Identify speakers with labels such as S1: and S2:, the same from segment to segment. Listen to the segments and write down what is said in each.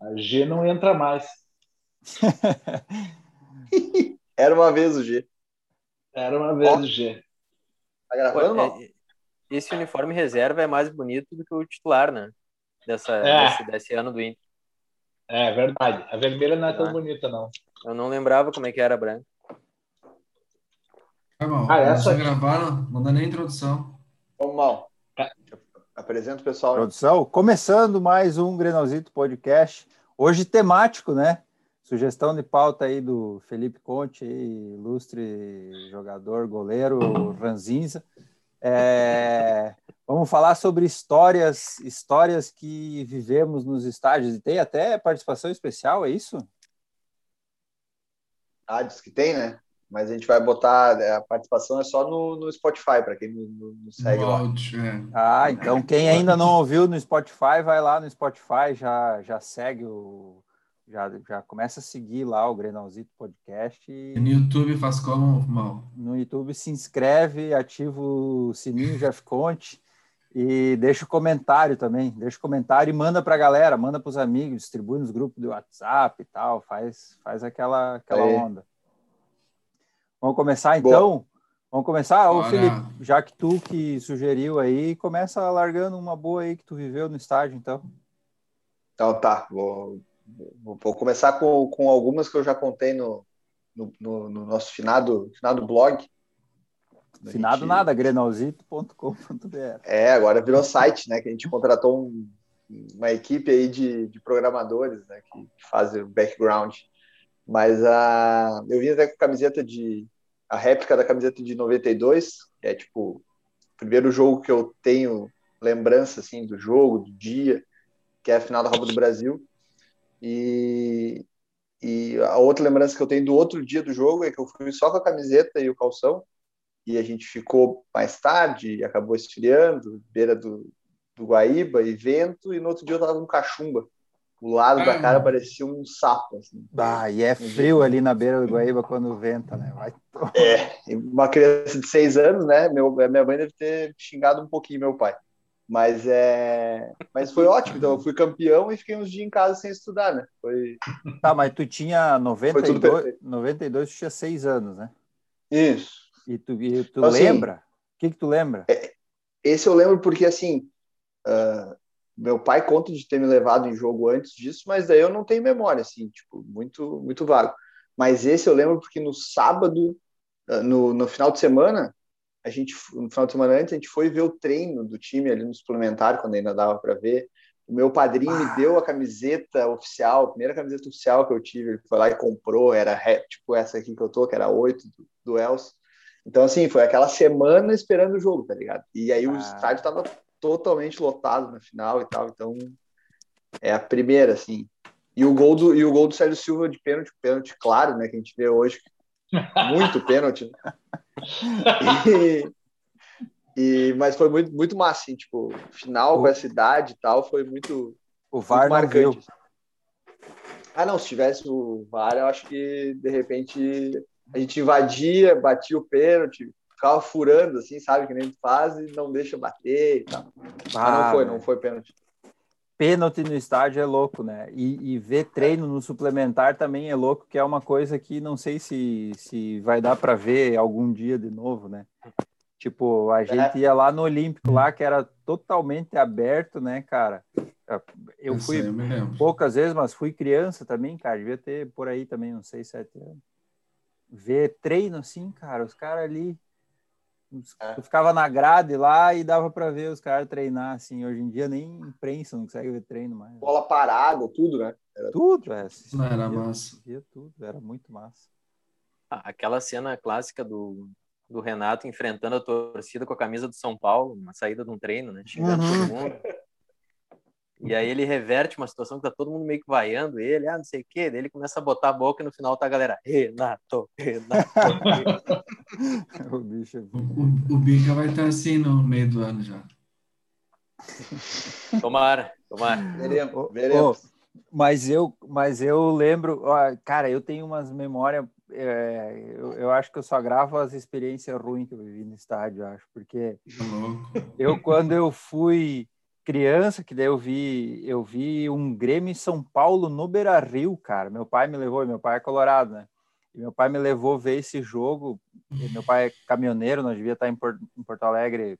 S1: A G não entra mais.
S2: Era uma vez o G.
S1: Era uma vez o G.
S2: Tá gravando, não?
S3: É, esse uniforme reserva é mais bonito do que o titular, né? Dessa,
S1: É.
S3: desse, desse ano do Inter.
S1: É verdade. A vermelha não é tão
S3: Ah.
S1: bonita, não.
S3: Eu não lembrava como é que era branco.
S4: Tá bom,
S1: Ah, essa-
S4: já gravaram? Não dá nem introdução.
S2: Vamos mal. Apresenta o pessoal.
S5: Produção, começando mais um Grenalzito Podcast. Hoje temático, né? Sugestão de pauta aí do Felipe Conte, ilustre jogador, goleiro, ranzinza. É, vamos falar sobre histórias, histórias que vivemos nos estádios. E tem até participação especial, é isso?
S2: Ah, diz que tem, né? Mas a gente vai botar. A participação é só no, no Spotify, para quem nos segue
S4: No
S2: lá.
S4: áudio, é.
S5: Ah, então quem ainda não ouviu no Spotify, vai lá no Spotify, já, já segue o. Já, já começa a seguir lá o Grenalzito Podcast e
S4: no YouTube faz como, mal?
S5: no YouTube se inscreve, ativa o sininho Jeff Conte e deixa o comentário também. Deixa o comentário e manda para a galera, manda para os amigos, distribui nos grupos do WhatsApp e tal, faz, faz aquela, aquela
S2: Aí.
S5: onda. Vamos começar então? Vamos começar? Ô. Felipe, já que tu que sugeriu aí, começa largando uma boa aí que tu viveu no estádio, então.
S2: Então tá, vou, vou, começar com, com algumas que eu já contei no, no, no- no nosso finado, finado blog.
S5: Finado
S2: gente-
S5: nada, grenalzito.com.br.
S2: É, agora virou site, né? Que a gente contratou um- uma equipe aí de, de programadores, né? Que, que fazem o background. Mas a, eu vim até com a camiseta de. A réplica da camiseta de 92, que é tipo o primeiro jogo que eu tenho lembrança assim do jogo, do dia, que é a final da Copa do Brasil. E, e a outra lembrança que eu tenho do outro dia do jogo é que eu fui só com a camiseta e o calção, e a gente ficou mais tarde, acabou esfriando, beira do, do Guaíba e vento, e no outro dia eu tava com cachumba. O lado da
S4: Ah.
S2: cara parecia um sapo. Assim.
S5: Ah, e é frio ali na beira do Guaíba quando venta, né? Vai
S2: E uma criança de seis anos, né? Meu, minha mãe deve ter xingado um pouquinho meu pai. Mas é, mas foi ótimo. Então eu fui campeão e fiquei uns dias em casa sem estudar, né? Foi
S5: Tá, mas tu tinha
S2: tudo
S5: 92,
S2: perfeito.
S5: 92 tu tinha seis anos, né?
S2: isso.
S5: E tu, e tu
S2: Então, assim,
S5: lembra? O que que tu lembra?
S2: Esse eu lembro porque assim, ah, meu pai conta de ter me levado em jogo antes disso, mas daí eu não tenho memória, assim, tipo, muito, muito vago. Mas esse eu lembro porque no sábado, ah, no, no final de semana, a gente, no final de semana antes, a gente foi ver o treino do time ali no suplementar, quando ainda dava para ver. O meu padrinho
S5: Ah.
S2: me deu a camiseta oficial, a primeira camiseta oficial que eu tive, ele foi lá e comprou, era tipo essa aqui que eu tô, que era 8 do, do Elcio. Então, assim, foi aquela semana esperando o jogo, tá ligado? E aí o
S5: Ah.
S2: estádio tava totalmente lotado na final e tal, então é a primeira, assim. E o gol do, e o gol do Sérgio Silva de pênalti, pênalti claro, né, que a gente vê hoje, muito pênalti. E, e- mas foi muito, muito massa, assim, tipo, final com essa idade e tal, foi muito,
S5: O
S2: muito
S5: VAR viu.
S2: marcante. Ah, não, se tivesse o VAR, eu acho que de repente a gente invadia, batia o pênalti, ficava furando, assim, sabe? Que nem faz e não deixa bater e tal. Mas
S5: Ah,
S2: não foi, não foi pênalti.
S5: Pênalti no estádio é louco, né? E, e ver treino no suplementar também é louco, que é uma coisa que não sei se, se vai dar para ver algum dia de novo, né? Tipo, a gente ia lá no Olímpico, lá que era totalmente aberto, né, cara? Eu fui poucas vezes, mas fui criança também, cara. Devia ter por aí também, uns 6, 7 anos. Ver treino assim, cara, os caras ali. Os-
S2: É.
S5: Tu ficava na grade lá e dava pra ver os caras treinar, assim. Hoje em dia nem imprensa não consegue ver treino mais.
S2: Bola parada, tudo, né?
S5: Tudo, é.
S4: Não era
S5: via-
S4: massa.
S5: via tudo, era muito massa.
S3: Ah, aquela cena clássica do, do Renato enfrentando a torcida com a camisa do São Paulo, uma saída de um treino, né? Xingando
S5: Uhum.
S3: todo mundo. E aí ele reverte uma situação que tá todo mundo meio que vaiando ele, ah, não sei o quê, daí ele começa a botar a boca e no final tá a galera, Renato, Renato.
S5: o bicho.
S4: O, o, o Bica vai estar assim no meio do ano já.
S3: tomara, tomara.
S2: Veremos, veremos.
S5: Mas eu, mas eu lembro, ó, cara, eu tenho umas memórias. é, eu, eu acho que eu só gravo as experiências ruins que eu vivi no estádio, acho, porque
S4: Tá louco.
S5: eu, quando eu fui criança, que daí eu vi, eu vi um Grêmio em São Paulo no Beira Rio, cara. Meu pai me levou, meu pai é colorado, né? E meu pai me levou ver esse jogo. E meu pai é caminhoneiro, nós devia estar em Porto, Alegre.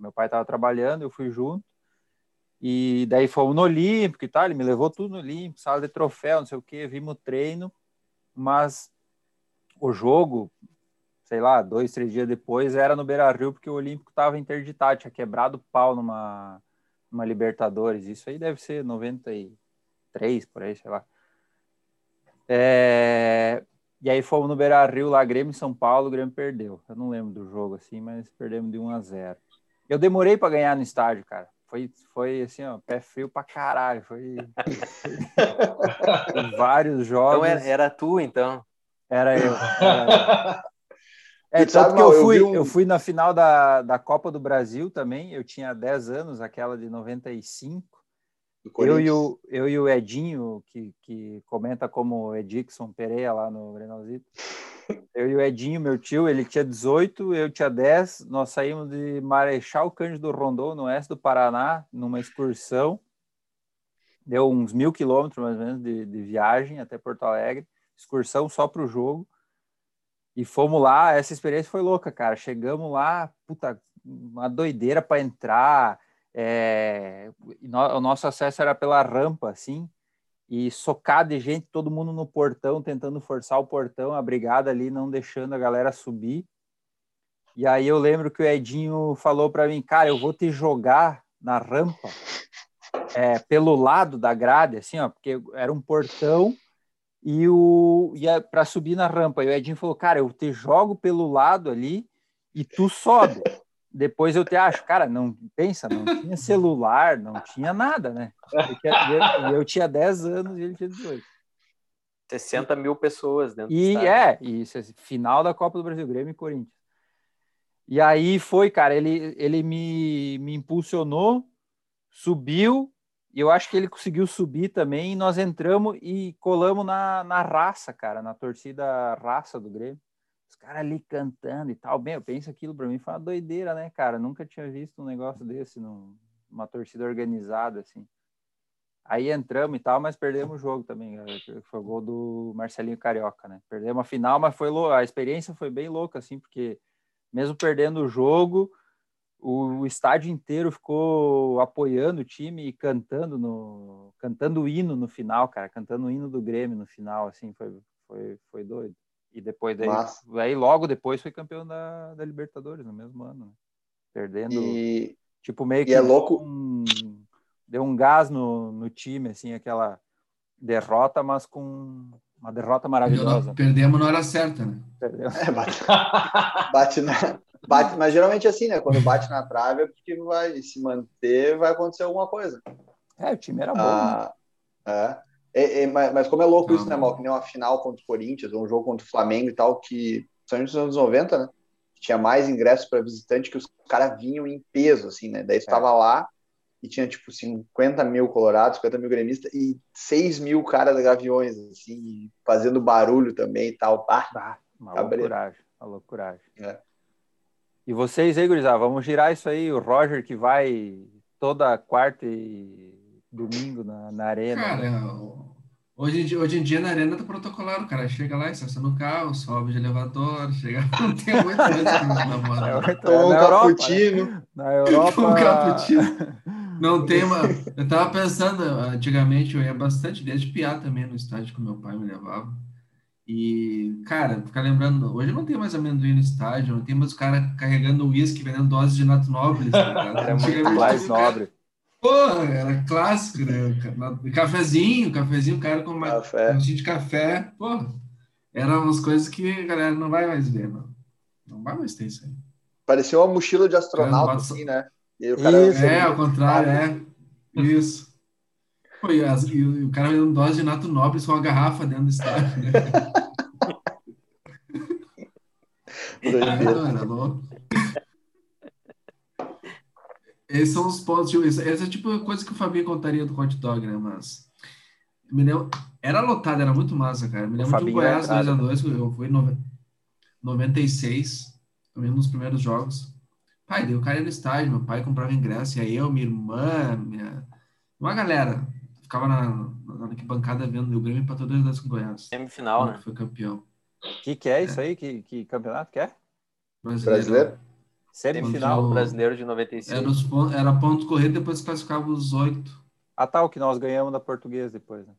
S5: Meu pai estava trabalhando, eu fui junto. E daí fomos no Olímpico e tal. Ele me levou tudo no Olímpico, sala de troféu, não sei o quê. Vimos o treino, mas o jogo, sei lá, dois, três dias depois, era no Beira Rio, porque o Olímpico estava interditado, tinha quebrado pau numa, numa Libertadores. Isso aí deve ser 93, por aí, sei lá. É, E aí fomos no Beira Rio, lá, Grêmio e São Paulo, o Grêmio perdeu. Eu não lembro do jogo assim, mas perdemos de 1 a 0. Eu demorei para ganhar no estádio, cara. Foi, foi assim, ó, pé frio pra caralho. Foi, foi vários jogos.
S3: Então era, era tu, então.
S5: Era eu. Era... É,
S2: E
S5: tanto que eu
S2: eu
S5: fui,
S2: vi um-
S5: eu fui na final da, da Copa do Brasil também, eu tinha 10 anos, aquela de 95.
S2: Do
S5: Eu e, o, eu e o Edinho, que, que comenta como Edixon Pereira lá no Grenalzito. Eu e o Edinho, meu tio, ele tinha 18, eu tinha 10. Nós saímos de Marechal Cândido Rondon, no oeste do Paraná, numa excursão. Deu uns mil quilômetros, mais ou menos, de, de viagem até Porto Alegre. Excursão só para o jogo. E fomos lá, essa experiência foi louca, cara. Chegamos lá, puta, uma doideira para entrar. É, o nosso acesso era pela rampa, assim, e socado de gente, todo mundo no portão, tentando forçar o portão, a brigada ali, não deixando a galera subir. E aí eu lembro que o Edinho falou para mim, cara, eu vou te jogar na rampa, é, pelo lado da grade, assim, ó, porque era um portão e o ia para subir na rampa. E o Edinho falou, cara, eu te jogo pelo lado ali e tu sobe. Depois eu te acho, cara, não pensa, não tinha celular, não tinha nada, né? Eu, eu tinha 10 anos e ele tinha 18.
S3: 60 mil pessoas dentro do
S5: E
S3: estádio.
S5: é, e isso, final da Copa do Brasil, Grêmio e Corinthians. E aí foi, cara, ele, ele me, me impulsionou, subiu, e eu acho que ele conseguiu subir também, e nós entramos e colamos na, na raça, cara, na torcida raça do Grêmio. Os caras ali cantando e tal. Bem, eu penso aquilo pra mim foi uma doideira, né, cara? Nunca tinha visto um negócio desse num- numa torcida organizada, assim. Aí entramos e tal, mas perdemos o jogo também. Foi o gol do Marcelinho Carioca, né? Perdemos a final, mas foi lou- a experiência foi bem louca, assim, porque mesmo perdendo o jogo, o, estádio inteiro ficou apoiando o time e cantando no cantando o hino no final, cara, cantando o hino do Grêmio no final, assim, foi foi, foi doido. E depois daí, logo depois foi campeão da, da Libertadores no mesmo ano, né? Perdendo
S2: E,
S5: Tipo, meio que
S2: é louco-
S5: um- deu um gás no, no time, assim, aquela derrota, mas com uma derrota maravilhosa.
S4: Perdemos na hora certa, né?
S2: É, bate, bate na. Bate, mas geralmente é assim, né? Quando bate na trave é porque vai se manter, vai acontecer alguma coisa.
S5: É, o time era bom, né?
S2: Ah, é. É, é, mas, mas como é louco isso, né, Mal? Que nem uma final contra o Corinthians, ou um jogo contra o Flamengo e tal, que são nos anos 90, né? Tinha mais ingressos para visitante que os caras vinham em peso, assim, né? Daí tu
S5: É.
S2: lá e tinha, tipo, 50 mil colorados, 50 mil gremistas e 6 mil caras da Gaviões, assim, fazendo barulho também e tal. Ah,
S5: Ah, uma
S2: Cabreiro.
S5: loucuragem, uma loucuragem.
S2: É.
S5: E vocês aí, gurizada, vamos girar isso aí, o Roger que vai toda quarta e domingo na, na arena.
S4: Cara, hoje, em dia- hoje em dia na arena tá protocolar, o cara chega lá, estaciona no carro, sobe de elevador, chega. Não tem muita coisa que não
S5: É,
S4: namora.
S5: muito-
S2: Toma um
S5: na Europa, né?
S2: cappuccino.
S5: Na Europa.
S4: Um cappuccino. Não tem uma. Eu tava pensando, antigamente eu ia bastante, desde piar também no estádio que meu pai me levava. E, cara, ficar lembrando, hoje não tem mais amendoim no estádio, não tem mais o cara carregando uísque, vendendo doses de nato nobre, tá?
S5: Era muito mais nobre.
S4: Pô, era clássico, né? Cafezinho, cafezinho, o cara com uma
S2: Café.
S4: um de café. Pô, eram umas coisas que a galera não vai mais ver, não. Não vai mais ter isso aí.
S2: Parecia uma mochila de astronauta,
S4: bota-
S2: assim, né? E o cara
S5: Isso.
S4: É, ao contrário, é. Isso. Pô, e, as- e o e o cara vendendo dose de nato nobre com uma garrafa dentro do estádio, né? Não, era louco. Esses são os pontos. Tipo, essa é tipo a coisa que o Fabinho contaria do hot dog, né? Mas. Me lembro, era lotado, era muito massa, cara. Me lembro de um
S5: Fabinho
S4: Goiás
S5: vai entrar,
S4: 2x2, eu fui em nove- 96, também nos primeiros jogos. Pai, daí o cara ia no estádio, meu pai comprava ingresso, e aí eu, minha irmã, minha... uma galera ficava na, na arquibancada vendo o Grêmio Empatadores das com Goiás.
S3: Semifinal,
S4: quando
S3: né?
S4: Foi campeão.
S5: O que, que é isso aí? Que, que campeonato que é?
S2: Brasileiro?
S5: Semifinal.
S4: Contra o-
S3: Brasileiro de 95.
S4: Era, os era pontos corridos, depois classificava os oito.
S5: Ah, tá, o que nós ganhamos da portuguesa depois. Né?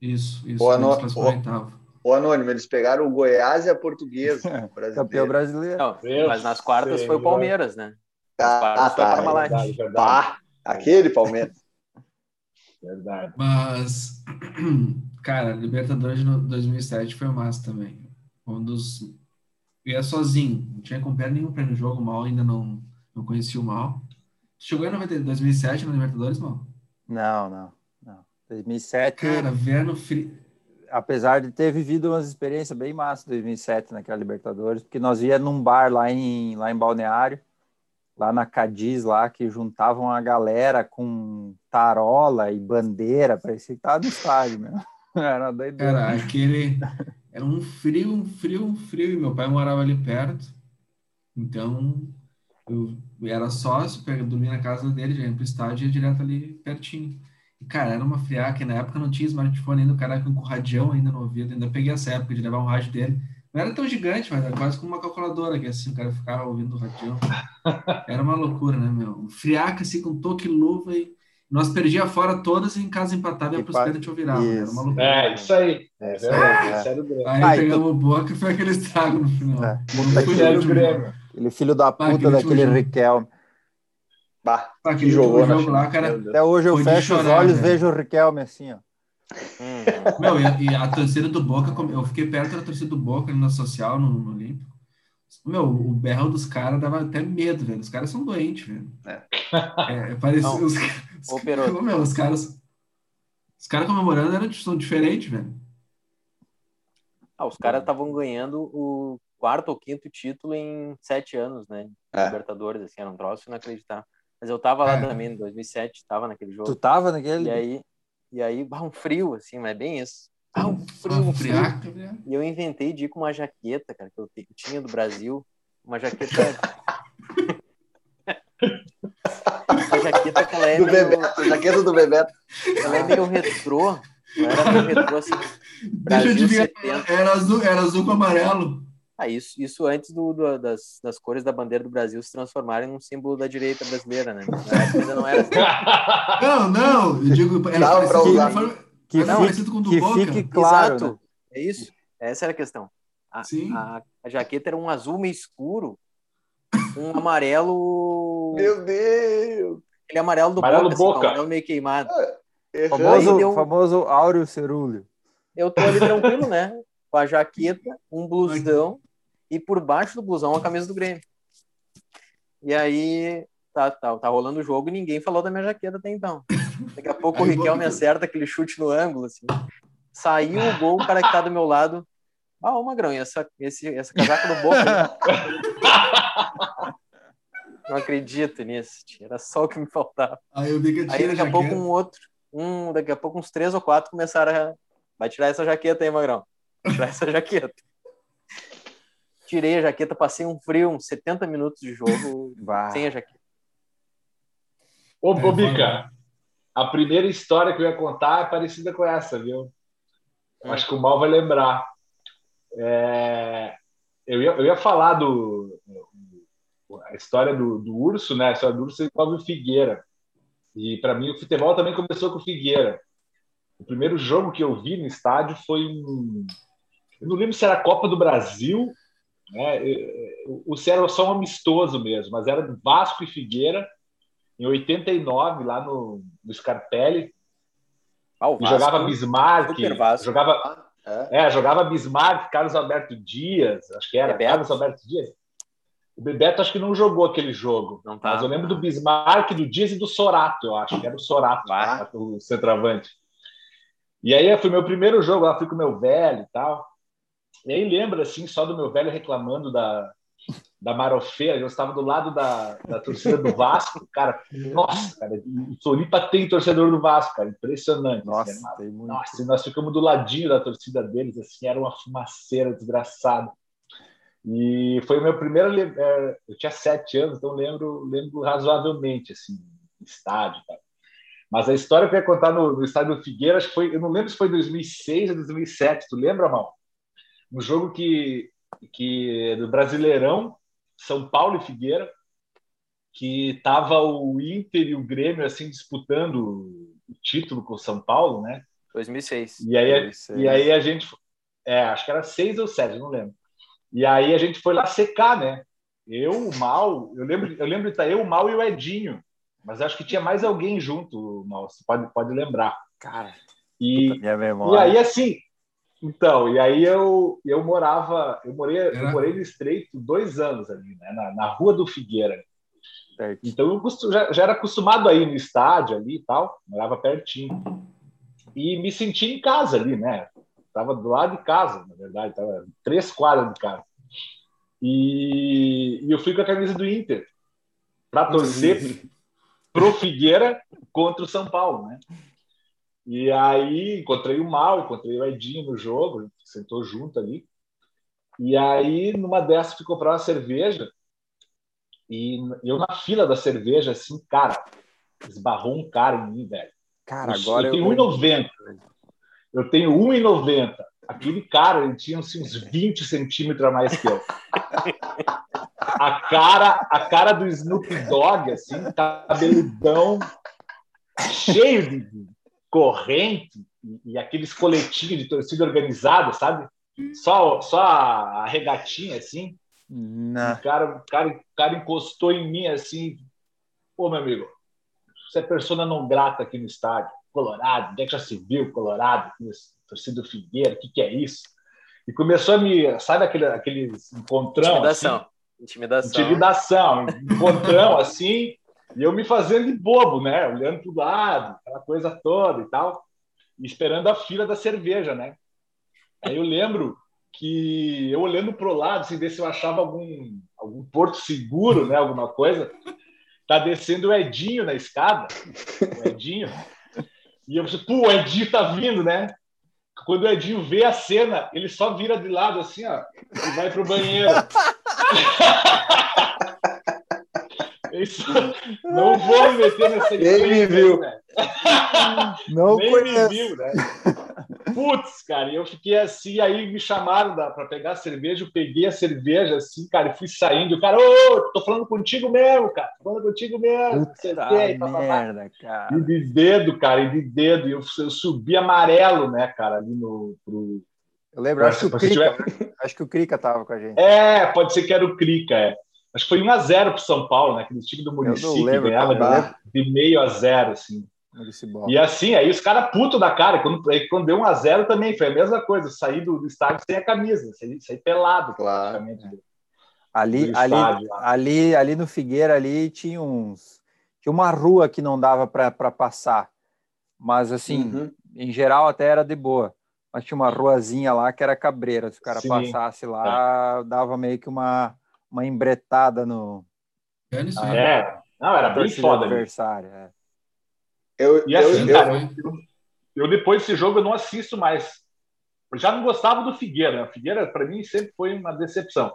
S4: Isso, isso.
S2: Boa no-. O Anônimo, eles pegaram o Goiás e a Portuguesa.
S5: Campeão
S2: brasileiro.
S5: brasileiro.
S3: Não, mas nas quartas foi o. Palmeiras, né? Nas
S2: Ah,
S3: quartas
S2: ah,
S3: foi
S2: tá.
S3: a Parmalat.
S1: Verdade, verdade.
S2: Pá, aquele Palmeiras.
S1: verdade.
S4: Mas, cara, Libertadores de no- 2007 foi massa também. Um dos. Eu ia sozinho, não tinha comprado nenhum no jogo, o mal ainda não, não conhecia o mal. Chegou em 90 2007 na Libertadores, mal?
S5: Não, não, não. 2007,
S4: Cara, ver no frio.
S5: Apesar de ter vivido umas experiências bem massas em 2007 naquela Libertadores, porque nós ia num bar lá em, lá em Balneário, lá na Cadiz, lá, que juntavam a galera com tarola e bandeira, parecia que tava no estádio mesmo. Era doideira.
S4: Cara, aquele. Era um frio, um frio, um frio. E meu pai morava ali perto. Então, eu era sócio, dormia na casa dele, já ia pro estádio e ia direto ali pertinho. E, cara, era uma friaca. Na época não tinha smartphone ainda, o cara com o radião ainda no ouvido. Ainda peguei essa época de levar um rádio dele. Não era tão gigante, mas era quase como uma calculadora, que assim, o cara ficava ouvindo o radião. Era uma loucura, né, meu? Friaca, assim, com toque luva e... Nós perdíamos fora todas e em casa empatava e a
S5: E pa-
S4: pros tinha virava. né? Era uma loucura.
S1: É, isso aí. É
S2: Isso aí,
S1: verdade.
S2: é.
S1: Era o Grêmio.
S4: Aí
S5: Ah,
S4: pegamos o Boca e foi aquele estrago no final.
S5: É.
S1: Grêmio.
S5: Aquele filho da puta
S4: aquele
S5: daquele. Riquelme.
S2: Bah,
S4: Ah,
S2: que
S4: aquele
S2: jogou na
S4: jogo lá, cara.
S5: Até hoje eu fecho os
S4: chorar,
S5: olhos e
S4: velho.
S5: vejo o Riquelme assim, ó.
S3: Hum,
S4: Meu, e, e a torcida do Boca, eu fiquei perto da torcida do Boca na social, no, no Olímpico. Meu, o berro dos caras dava até medo, velho. Os caras são doentes, velho.
S2: É.
S4: É, parecia,
S3: Não.
S4: os, os, meu, os caras. Os caras comemorando eram, são diferentes, velho.
S3: Ah, os caras estavam ganhando o quarto ou quinto título em sete anos, né?
S2: É.
S3: Libertadores, assim, era um troço inacreditável. Mas eu tava lá
S4: É.
S3: também em 2007, tava naquele
S5: Tu
S3: jogo.
S5: tava naquele?
S3: E aí, e aí, bah, um frio, assim, mas é bem isso. Ah, um frio,
S4: Uma
S3: um frio. E eu inventei de ir com uma jaqueta, cara, que eu te- tinha do Brasil. Uma jaqueta. uma jaqueta que ela é
S2: Do
S3: meio,
S2: Bebeto, jaqueta do Bebeto.
S3: ela é meio retrô. Ela era meio retrô, assim.
S4: Deixa eu
S3: Brasil
S4: adivinhar.
S3: 70.
S4: Era azul, era azul com amarelo.
S3: Ah, isso, isso antes do, do- das, das cores da bandeira do Brasil se transformarem num símbolo da direita brasileira, né? Ainda não era assim.
S4: Não, não, eu digo. Era
S2: Dava pra
S4: parecido,
S2: usar.
S4: foi-
S5: Que,
S4: Era
S5: fique,
S4: parecido com o do
S5: que
S4: Boca.
S5: fique claro,
S3: Exato.
S5: né?
S3: É isso. Essa era a questão. A,
S4: Sim.
S3: a, a jaqueta era um azul meio escuro, um amarelo.
S2: Meu Deus!
S3: Aquele amarelo do
S1: Amarelo
S3: Boca, assim,
S1: Boca.
S3: um amarelo meio queimado.
S2: Errando.
S5: Famoso,
S3: deu-
S5: famoso Áureo Cerúleo.
S3: Eu tô ali tranquilo, né? Com a jaqueta, um blusão e por baixo do blusão a camisa do Grêmio. E aí tá, tá, tá rolando o jogo e ninguém falou da minha jaqueta até então. Daqui a pouco o Riquelme acerta aquele chute no ângulo, assim. Saiu o gol, o cara que tá do meu lado. Ah, ô Magrão, e essa, esse, essa casaca do Boca? aí? Não acredito nisso, tia. era só o que me faltava.
S4: Aí
S3: Aí daqui a pouco
S4: jaqueta.
S3: um outro, um, daqui a pouco uns três ou quatro começaram a. Vai tirar essa jaqueta aí, Magrão. Vai tirar essa jaqueta. Tirei a jaqueta, passei um frio, uns 70 minutos de jogo sem a jaqueta.
S1: Ô,
S4: É,
S1: Bobica, a primeira história que eu ia contar é parecida com essa, viu?
S3: Hum.
S1: Acho que o Mal vai lembrar. É, eu, ia, eu ia falar do a história do, do Urso, né? A história do Urso envolve o Figueira. E para mim o futebol também começou com o Figueira. O primeiro jogo que eu vi no estádio foi um. Eu não lembro se era a Copa do Brasil, né? O se era só um amistoso mesmo, mas era Vasco e Figueira em 89, lá no, no Scarpelli.
S3: Ah,
S1: E
S3: Vasco,
S1: jogava Bismarck,
S3: Vasco.
S1: jogava,
S2: É.
S1: é, jogava Bismarck, Carlos Alberto Dias, acho que era
S3: Bebeto.
S1: Carlos Alberto Dias. O Bebeto acho que não jogou aquele jogo,
S3: Não tá.
S1: mas eu lembro do Bismarck, do Dias e do Sorato, eu acho que era o Sorato,
S3: Ah.
S1: o centroavante. E aí foi meu primeiro jogo, lá fui com o meu velho e tal. E aí lembro assim só do meu velho reclamando da da marofeira, eu estava do lado da, da torcida do Vasco, cara, nossa, cara, o Solipa tem torcedor do Vasco, cara, impressionante.
S5: Nossa,
S1: assim,
S5: tem muito.
S1: nossa, nós ficamos do ladinho da torcida deles, assim, era uma fumaceira desgraçada. E foi o meu primeiro. É, eu tinha sete anos, então lembro, lembro razoavelmente, assim, estádio. Tá? Mas a história que eu ia contar no, no estádio do Figueira, acho que foi. Eu não lembro se foi 2006 ou 2007. Tu lembra, Mal? Um jogo que, que do Brasileirão, São Paulo e Figueira, que tava o Inter e o Grêmio assim disputando o título com o São Paulo, né?
S3: 2006.
S1: E aí,
S3: 2006.
S1: E aí a gente. É, acho que era seis ou sete, não lembro. E aí a gente foi lá secar, né? Eu, o Mal, eu lembro, eu lembro de estar eu, o Mal e o Edinho. Mas acho que tinha mais alguém junto, Mal, você pode, pode lembrar.
S3: Cara,
S1: E,
S5: Minha
S1: e aí, assim, então, e aí eu, eu morava, eu morei, eu
S4: Era?
S1: morei no Estreito dois anos ali, né? Na, na Rua do Figueira.
S5: Certo.
S1: Então eu já, já era acostumado a ir no estádio ali e tal, morava pertinho. E me senti em casa ali, né? Tava do lado de casa, na verdade, tava três quadras de casa. E, e eu fui com a camisa do Inter para torcer pro Figueira contra o São Paulo, né? E aí encontrei o Mal, encontrei o Edinho no jogo, a gente sentou junto ali. E aí, numa dessas, fui comprar uma cerveja. E eu na fila da cerveja, assim, cara, esbarrou um cara em mim, velho.
S5: Cara,
S1: Eu-
S5: agora
S1: eu
S5: eu.
S1: tenho 1,90. Eu tenho 1,90. Aquele cara, ele tinha assim, uns 20 centímetros a mais que eu. A cara, a cara do Snoop Dogg, assim, cabeludão, cheio de corrente e, e aqueles coletinhos de torcida organizada, sabe? Só, só a, a regatinha, assim.
S5: Na-
S1: O cara, o, cara, o cara encostou em mim assim. Pô, meu amigo, você é persona não grata aqui no estádio. Colorado, onde é que já se viu Colorado? Torcida do Figueira, o que, que é isso? E começou a me. Sabe aquele, aqueles encontrão?
S3: intimidação.
S1: Assim,
S3: Intimidação.
S1: intimidação, encontrão assim, e eu me fazendo de bobo, né? Olhando para o lado, aquela coisa toda e tal, e esperando a fila da cerveja, né? Aí eu lembro que eu olhando pro lado, assim, ver se eu achava algum, algum porto seguro, né? Alguma coisa. Tá descendo o Edinho na escada, o Edinho. E eu pensei, pô, o Edinho tá vindo, né? Quando o Edinho vê a cena, ele só vira de lado assim, ó, e vai pro banheiro. Isso, não vou me meter nessa
S2: Nem me viu.
S1: né?
S5: Não
S1: Nem
S5: conheço.
S1: me viu, né? Putz, cara, e eu fiquei assim, aí me chamaram para pegar a cerveja, eu peguei a cerveja assim, cara, e fui saindo. O cara, ô, tô falando contigo mesmo, cara, tô falando contigo mesmo.
S5: Puta
S1: e
S5: merda, cara.
S1: E de dedo, cara, e de dedo. E eu, eu subi amarelo, né, cara, ali no. Pro...
S5: Eu lembro, acho que o
S1: Se tiver-
S5: acho que o Crica tava com a gente.
S1: É, pode ser que era o Crica, é. Acho que foi 1x0 pro São Paulo, né? Aquele time do Muricy que ganhava
S5: cara.
S1: de, meio a zero, assim. E assim, aí os caras puto da cara. Quando, quando deu 1x0 também foi a mesma coisa. Saí do, do estádio sem a camisa, saí, saí pelado,
S2: Claro.
S1: praticamente.
S5: Ali, ali,
S1: estádio
S5: ali, ali no Figueira ali tinha uns tinha uma rua que não dava para passar, mas assim,
S2: Uhum.
S5: em geral até era de boa. Mas tinha uma ruazinha lá que era cabreira. Se o cara
S1: Sim.
S5: passasse lá, dava meio que uma, uma embretada no
S4: aí.
S1: É, não, era bem foda. ali.
S5: adversária. é.
S2: Eu,
S1: E assim,
S2: eu,
S1: cara,
S2: eu,
S1: eu, depois desse jogo eu não assisto mais. Eu já não gostava do Figueira. né? O Figueira, para mim, sempre foi uma decepção.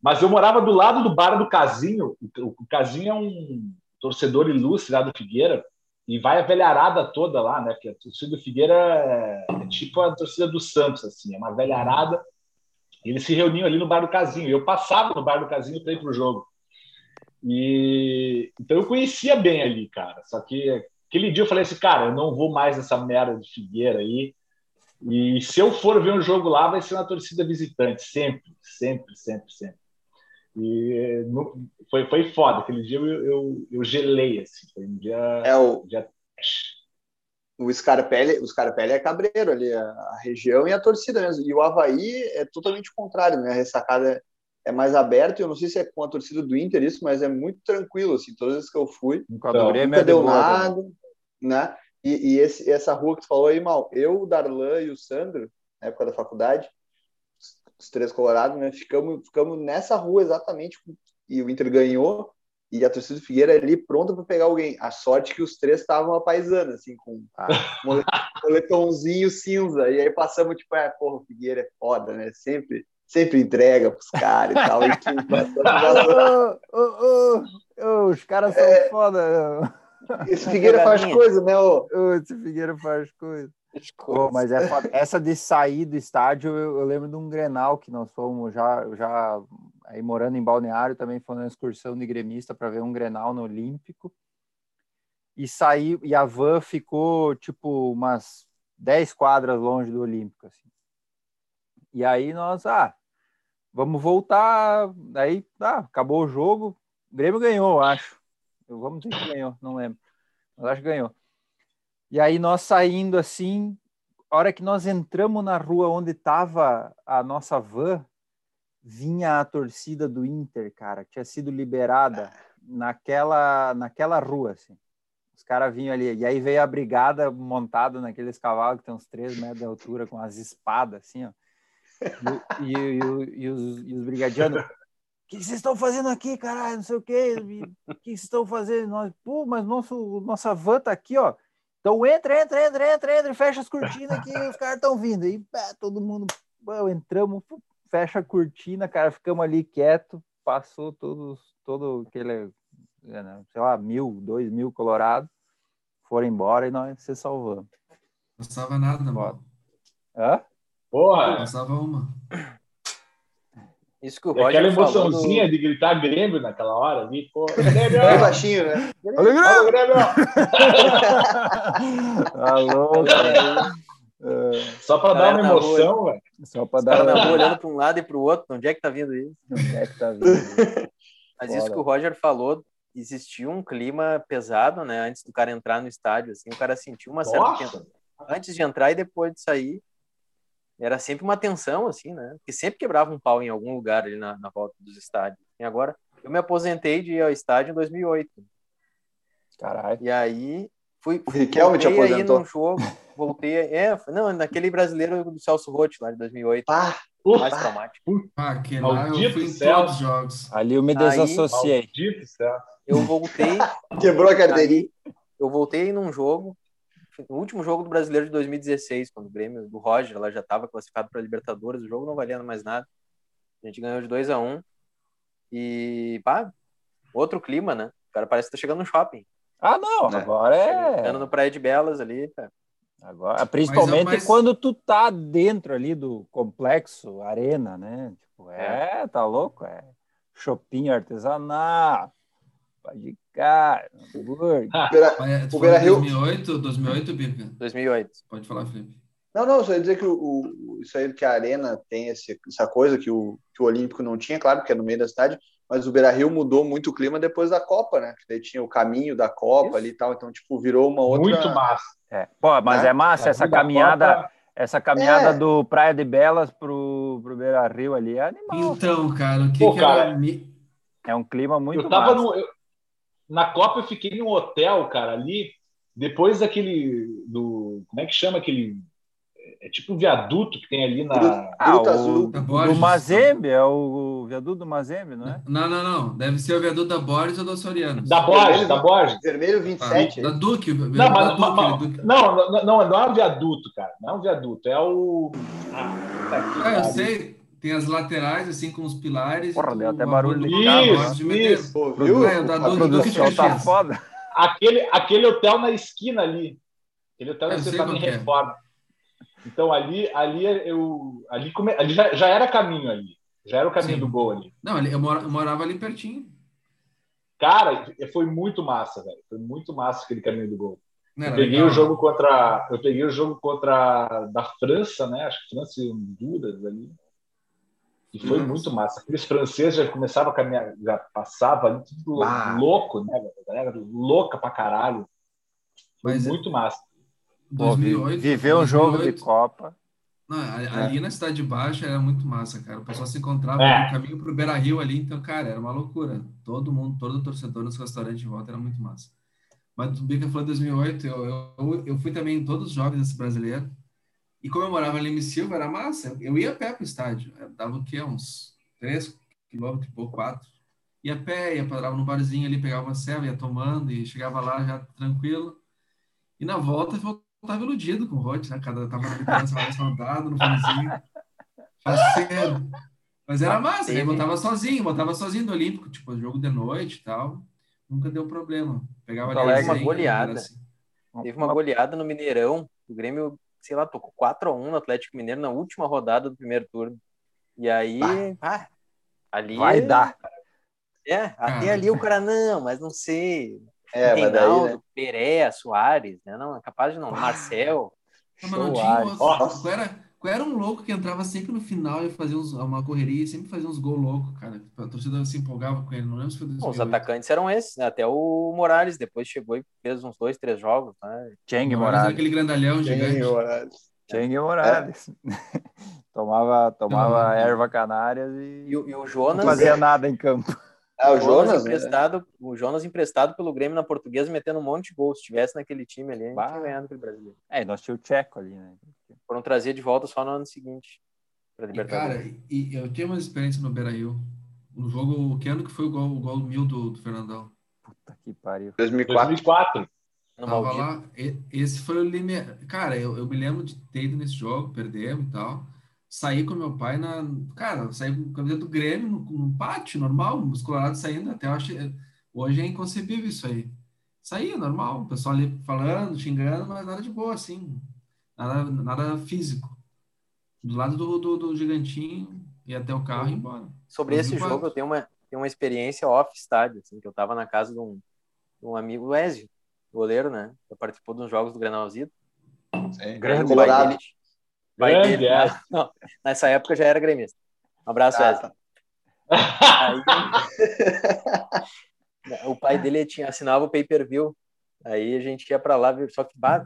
S1: Mas eu morava do lado do bar do Casinho. O, o Casinho é um torcedor ilustre lá do Figueira. E vai a velharada toda lá, né? Porque a torcida do Figueira é, é tipo a torcida do Santos, assim. É uma velharada. Eles se reuniam ali no bar do Casinho. Eu passava no bar do Casinho para ir pro jogo. E então eu conhecia bem ali, cara. Só que aquele dia eu falei assim, cara, eu não vou mais nessa merda de Figueira aí. E se eu for ver um jogo lá, vai ser uma torcida visitante, sempre, sempre, sempre, sempre. E no- foi, foi foda. Aquele dia eu, eu, eu gelei, assim. Foi um dia.
S2: é o,
S1: dia...
S2: o Scarpelli, o Scarpelli é cabreiro ali, a, a região e a torcida mesmo. E o Havaí é totalmente o contrário, né? A ressacada é, é mais aberta. Eu não sei se é com a torcida do Inter isso, mas é muito tranquilo, assim. Todas as vezes que eu fui,
S1: Então,
S5: Grêmio
S2: nunca
S5: é de
S2: deu
S5: também.
S2: nada, né? E, e esse, essa rua que tu falou aí, Mal, eu, o Darlan e o Sandro, na época da faculdade, os três colorados, né? Ficamos, ficamos nessa rua exatamente, e o Inter ganhou, e a torcida do Figueira ali pronta para pegar alguém. A sorte que os três estavam a paisana, assim, com
S5: Ah.
S2: mole- moletomzinho cinza, e aí passamos, tipo, é, porra, o Figueira é foda, né? Sempre, sempre entrega pros caras e tal. E que,
S5: Ô, ô, ô, ô, os caras são foda.
S2: esse Figueira faz coisa, né? Ô?
S5: Esse Figueira faz coisa. Pô, mas é foda. essa de sair do estádio, eu, eu lembro de um Grenal que nós fomos já, já aí morando em Balneário, também foi uma excursão de gremista para ver um Grenal no Olímpico. E saiu, e a van ficou tipo umas 10 quadras longe do Olímpico, assim. E aí nós, ah, vamos voltar. Aí, ah, acabou o jogo. O Grêmio ganhou, acho. Vamos dizer que ganhou, não lembro. Mas acho que ganhou. E aí nós saindo assim, a hora que nós entramos na rua onde estava a nossa van, vinha a torcida do Inter, cara, tinha sido liberada naquela naquela rua, assim. Os caras vinham ali, e aí veio a brigada montada naqueles cavalos que tem uns 3 metros de altura, com as espadas, assim, ó. E, e- e e os, e os brigadianos, o que vocês estão fazendo aqui, caralho? Não sei o quê. O que vocês estão fazendo? Nós, pô, mas nosso, nossa van tá aqui, ó. Então entra, entra, entra, entra, entra, e fecha as cortinas aqui, os caras estão vindo. E pá, todo mundo, pô, entramos, fecha a cortina, cara, ficamos ali quieto, passou todos, todo aquele, é, né, sei lá, mil, dois mil colorados, foram embora e nós se salvamos.
S4: Não passava nada, mano.
S5: Hã?
S1: Porra,
S4: Passava uma.
S3: Isso que o
S1: aquela
S3: Roger falou
S1: emoçãozinha
S3: do...
S1: de gritar Grêmio naquela hora ali, pô,
S2: Bem
S1: Grêmio!
S2: baixinho, né?
S1: Fala, Grêmio!
S5: Alô, cara. É,
S1: Só pra dar uma
S3: rua.
S1: emoção, velho.
S5: Só para dar
S3: rua
S5: uma...
S3: olhando para um lado e para o outro, onde é que tá vindo isso?
S5: Onde é que tá vindo?
S3: Mas isso que o Roger falou, existia um clima pesado, né? Antes do cara entrar no estádio, assim, o cara sentiu uma certa
S1: Nossa!
S3: tensão. Antes de entrar e depois de sair, era sempre uma tensão, assim, né? Que sempre quebrava um pau em algum lugar ali na, na volta dos estádios. E agora, eu me aposentei de ir ao estádio em 2008.
S5: Caralho.
S3: E aí, fui.
S2: O Riquelme te
S3: voltei aí
S2: aposentou.
S3: num jogo, voltei. É, não, naquele brasileiro do Celso Rotti, lá de 2008.
S2: Pá,
S3: Mais
S1: Puta,
S3: traumático.
S4: Ah, aquele lá eu fui em
S1: céu.
S4: todos os jogos.
S5: Ali eu me
S3: Aí,
S5: desassociei.
S1: céu.
S3: Eu voltei.
S2: quebrou a carteirinha.
S3: Aí, eu voltei num jogo, no último jogo do Brasileiro de 2016, quando o Grêmio do Roger ela já estava classificado para Libertadores, o jogo não valia mais nada. A gente ganhou de 2 a 1 um, e pá, outro clima, né? O cara parece que tá chegando no shopping.
S5: Ah, não,
S2: É.
S5: agora é.
S3: Chegando no Praia de Belas ali, cara.
S5: Agora, principalmente
S4: mas-
S5: quando tu tá dentro ali do complexo, arena, né? Tipo, é, tá louco? É shopping artesanal, pode cá, hambúrguer.
S2: Beira-
S4: Mas, tu
S2: O
S4: falou
S2: Beira-Rio-
S4: 2008, 2008, Bica?
S3: 2008.
S4: Pode falar, Felipe.
S2: Não, não, só ia dizer que o, o- isso aí que a Arena tem esse, essa coisa que o, que o Olímpico não tinha, claro, porque é no meio da cidade, mas o Beira Rio mudou muito o clima depois da Copa, né? Que daí tinha o caminho da Copa
S3: Isso.
S2: ali e tal, então, tipo, virou uma outra.
S1: Muito massa.
S5: É. Pô, mas
S2: Né?
S5: é massa essa
S1: Da
S5: caminhada,
S1: Copa,
S5: essa caminhada
S2: É.
S5: do Praia de Belas pro, pro Beira Rio ali é animal.
S4: Então, cara, o que,
S1: Pô,
S4: que
S1: cara,
S4: era.
S5: É um clima muito
S1: eu tava
S5: massa.
S1: no, eu- na Copa eu fiquei num hotel, cara, ali, depois daquele do, como é que chama aquele é tipo um viaduto que tem ali na
S5: Ah,
S2: Gruta
S5: o,
S2: Azul.
S4: Da
S5: do. Mazembe, é o, o viaduto do Mazembe, não é?
S4: Não, não, não. Deve ser o viaduto da Borges ou do Açoriano.
S1: da Borges, da Borges.
S2: Vermelho
S4: Ah,
S2: 27.
S4: da Duque. o
S1: Não,
S4: viaduto da
S1: mas,
S4: Duque,
S1: mas-
S4: Duque.
S1: não, não, não, não é um viaduto, cara. Não é um viaduto, é o. Ah, tá aqui,
S4: Ah, eu
S1: cara.
S4: sei. Tem as laterais, assim, com os pilares.
S5: Porra, deu até barulho de
S1: carro. Isso.
S2: Pô, viu?
S4: Ah, é o da
S5: A
S4: Duque,
S5: produção tá
S4: Caxias.
S5: foda.
S1: Aquele, aquele hotel na esquina ali. Aquele hotel
S4: Eu
S1: que você tá em
S4: que é.
S1: Então ali, ali eu. Ali, come, ali já, já era caminho ali. Já era o caminho
S4: Sim.
S1: do gol ali.
S4: Não, eu mora- eu morava ali pertinho.
S1: Cara, foi muito massa, velho. Foi muito massa aquele caminho do gol.
S4: Não
S1: Eu peguei
S4: legal?
S1: o jogo contra. Eu peguei o jogo contra da França, né? Acho que França e Honduras ali. E foi
S4: Nossa.
S1: muito massa. Aqueles franceses já começavam a caminhar, já passava ali tudo
S2: Ah.
S1: louco, né? A galera louca pra caralho. Foi
S4: Mas-
S1: muito massa.
S5: Pô, vi-
S4: 2008,
S5: viver um jogo de
S4: 2008.
S5: Copa.
S4: Não, a- ali na Cidade Baixa era muito massa, cara. O pessoal se encontrava
S1: É.
S4: no caminho pro Beira Rio ali, então, cara, era uma loucura. Todo mundo, todo torcedor nos restaurantes de volta era muito massa. Mas o Bica falou 2008, eu, eu, eu fui também em todos os jogos desse brasileiro. E como eu morava ali em Silva, era massa. Eu ia a pé pro estádio. Eu Dava o quê? Uns 3 quilômetros, e pouco, 4. Ia a pé, ia parava no barzinho ali, pegava uma serva, ia tomando e chegava lá já tranquilo. E na volta eu voltava iludido com o Rote, né? Cada tava na liderança mais rodado no finzinho. Parceiro. Mas era
S3: Ah,
S4: massa, ele
S3: teve-
S4: botava sozinho, botava sozinho do Olímpico, tipo, jogo de noite e tal. Nunca deu problema. Pegava ali
S3: Uma goleada.
S4: assim.
S3: Teve uma goleada no Mineirão. O Grêmio, sei lá, tocou 4x1 no Atlético Mineiro na última rodada do primeiro turno. E aí, ah, ali.
S5: Vai dar.
S3: É, até
S4: Cara.
S3: ali o cara, não, mas não sei.
S2: É, mas daí,
S3: Reinaldo,
S2: né?
S3: Peré, Soares, né? Não, é capaz de não. Marcel.
S4: Não, mas não
S5: Soares.
S2: Nossa.
S4: Qual era, qual era um louco que entrava sempre no final e fazia uns- uma correria e sempre fazia uns gols loucos, cara. A torcida se empolgava com ele. Não lembro se foi
S3: Bom, os
S4: 2008.
S3: atacantes eram esses, né? Até o Morales depois chegou e fez uns dois, três jogos, né?
S5: Cheng
S4: Morales era
S5: Morales.
S4: aquele grandalhão gigante.
S2: Tem horários.
S5: Cheng Morales. tomava tomava
S4: Não.
S5: erva canárias
S3: E,
S5: e
S3: o- e o
S5: não
S3: Jonas.
S5: fazia nada em campo.
S2: Ah, o Jonas, né?
S3: emprestado, o Jonas emprestado pelo Grêmio na Portuguesa, metendo um monte de gols. Se tivesse naquele time ali, a gente
S5: Bah.
S3: tinha ganhado aquele brasileiro.
S5: É, e nós tínhamos o Tcheco ali, né?
S3: Foram trazer de volta só no ano seguinte. Pra
S4: E,
S3: Libertadores.
S4: cara, e, e eu tinha uma experiência no Beira-Rio. No jogo, que ano que foi o gol, o gol mil do, do Fernandão?
S5: Puta que pariu.
S2: 2004.
S1: 2004.
S3: no
S4: Tava
S3: maldito.
S4: lá, e- esse foi o limiar. Cara, eu, eu me lembro de ter ido nesse jogo, perdemos e tal. Saí com meu pai na. Cara, saí com a camiseta do Grêmio no, no pátio, normal, os colorados saindo. Até eu acho. Hoje é inconcebível isso aí. Saía, normal, o pessoal ali falando, xingando, mas nada de boa, assim. Nada, nada físico. Do lado do, do, do gigantinho, ia até o carro e ir embora.
S3: Sobre esse
S4: 2004.
S3: jogo, eu tenho uma, tenho uma experiência off-estádio, assim, que eu tava na casa de um, de um amigo, o Ezio, goleiro, né? Que participou dos jogos do Granalzito.
S2: Sim.
S5: Grande
S2: Colorado.
S3: Pai
S1: Grande, é.
S3: não, nessa época já era gremista. Um abraço,
S2: Ah,
S3: Ezio.
S2: tá.
S3: Aí, o pai dele tinha assinava o pay-per-view. Aí a gente ia pra lá, ver- só que bah,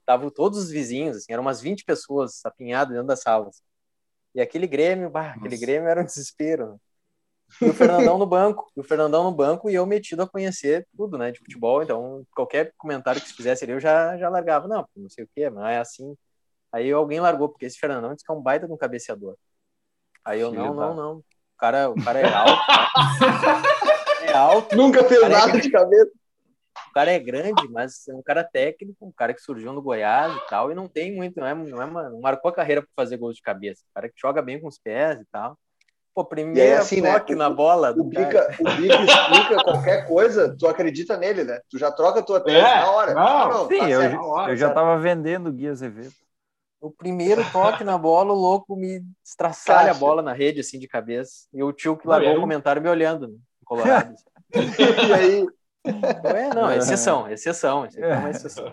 S3: estavam todos os vizinhos, assim, eram umas 20 pessoas apinhadas dentro das salas. E aquele Grêmio, bah, aquele
S4: Nossa.
S3: Grêmio era um desespero. né? E o Fernandão no banco, e o Fernandão no banco e eu metido a conhecer tudo, né, de futebol. Então, qualquer comentário que se fizesse ali, eu já, já largava. Não, não sei o quê, não é assim. Aí alguém largou, porque esse Fernandão disse que é um baita de um cabeceador. Aí eu,
S1: Filho
S3: não, não, não. O cara, o cara é alto. né? É alto,
S2: Nunca fez
S3: Cara,
S2: nada de cabeça.
S3: o cara é grande, mas é um cara técnico, um cara que surgiu no Goiás e tal, e não tem muito, não é, não é uma- não marcou a carreira para fazer gols de cabeça. Um cara que joga bem com os pés e tal. Pô, primeiro
S2: assim, né,
S3: toque
S2: o-
S3: na bola do
S2: O
S3: cara.
S2: Bica, o Bica explica qualquer coisa, tu acredita nele, né? Tu já troca a tua tese
S1: É,
S2: na hora.
S1: não,
S5: Sim,
S2: tá
S5: eu,
S2: certo.
S5: já-
S1: hora,
S5: eu já
S2: certo.
S5: tava vendendo o Gui Azevedo.
S3: O primeiro toque na bola, o louco me estraçalha a bola na rede, assim, de cabeça. E o tio que
S1: Não,
S3: largou o comentário me olhando, né? Colorado.
S2: E aí,
S3: Então, é, não, é exceção, exceção. É uma exceção.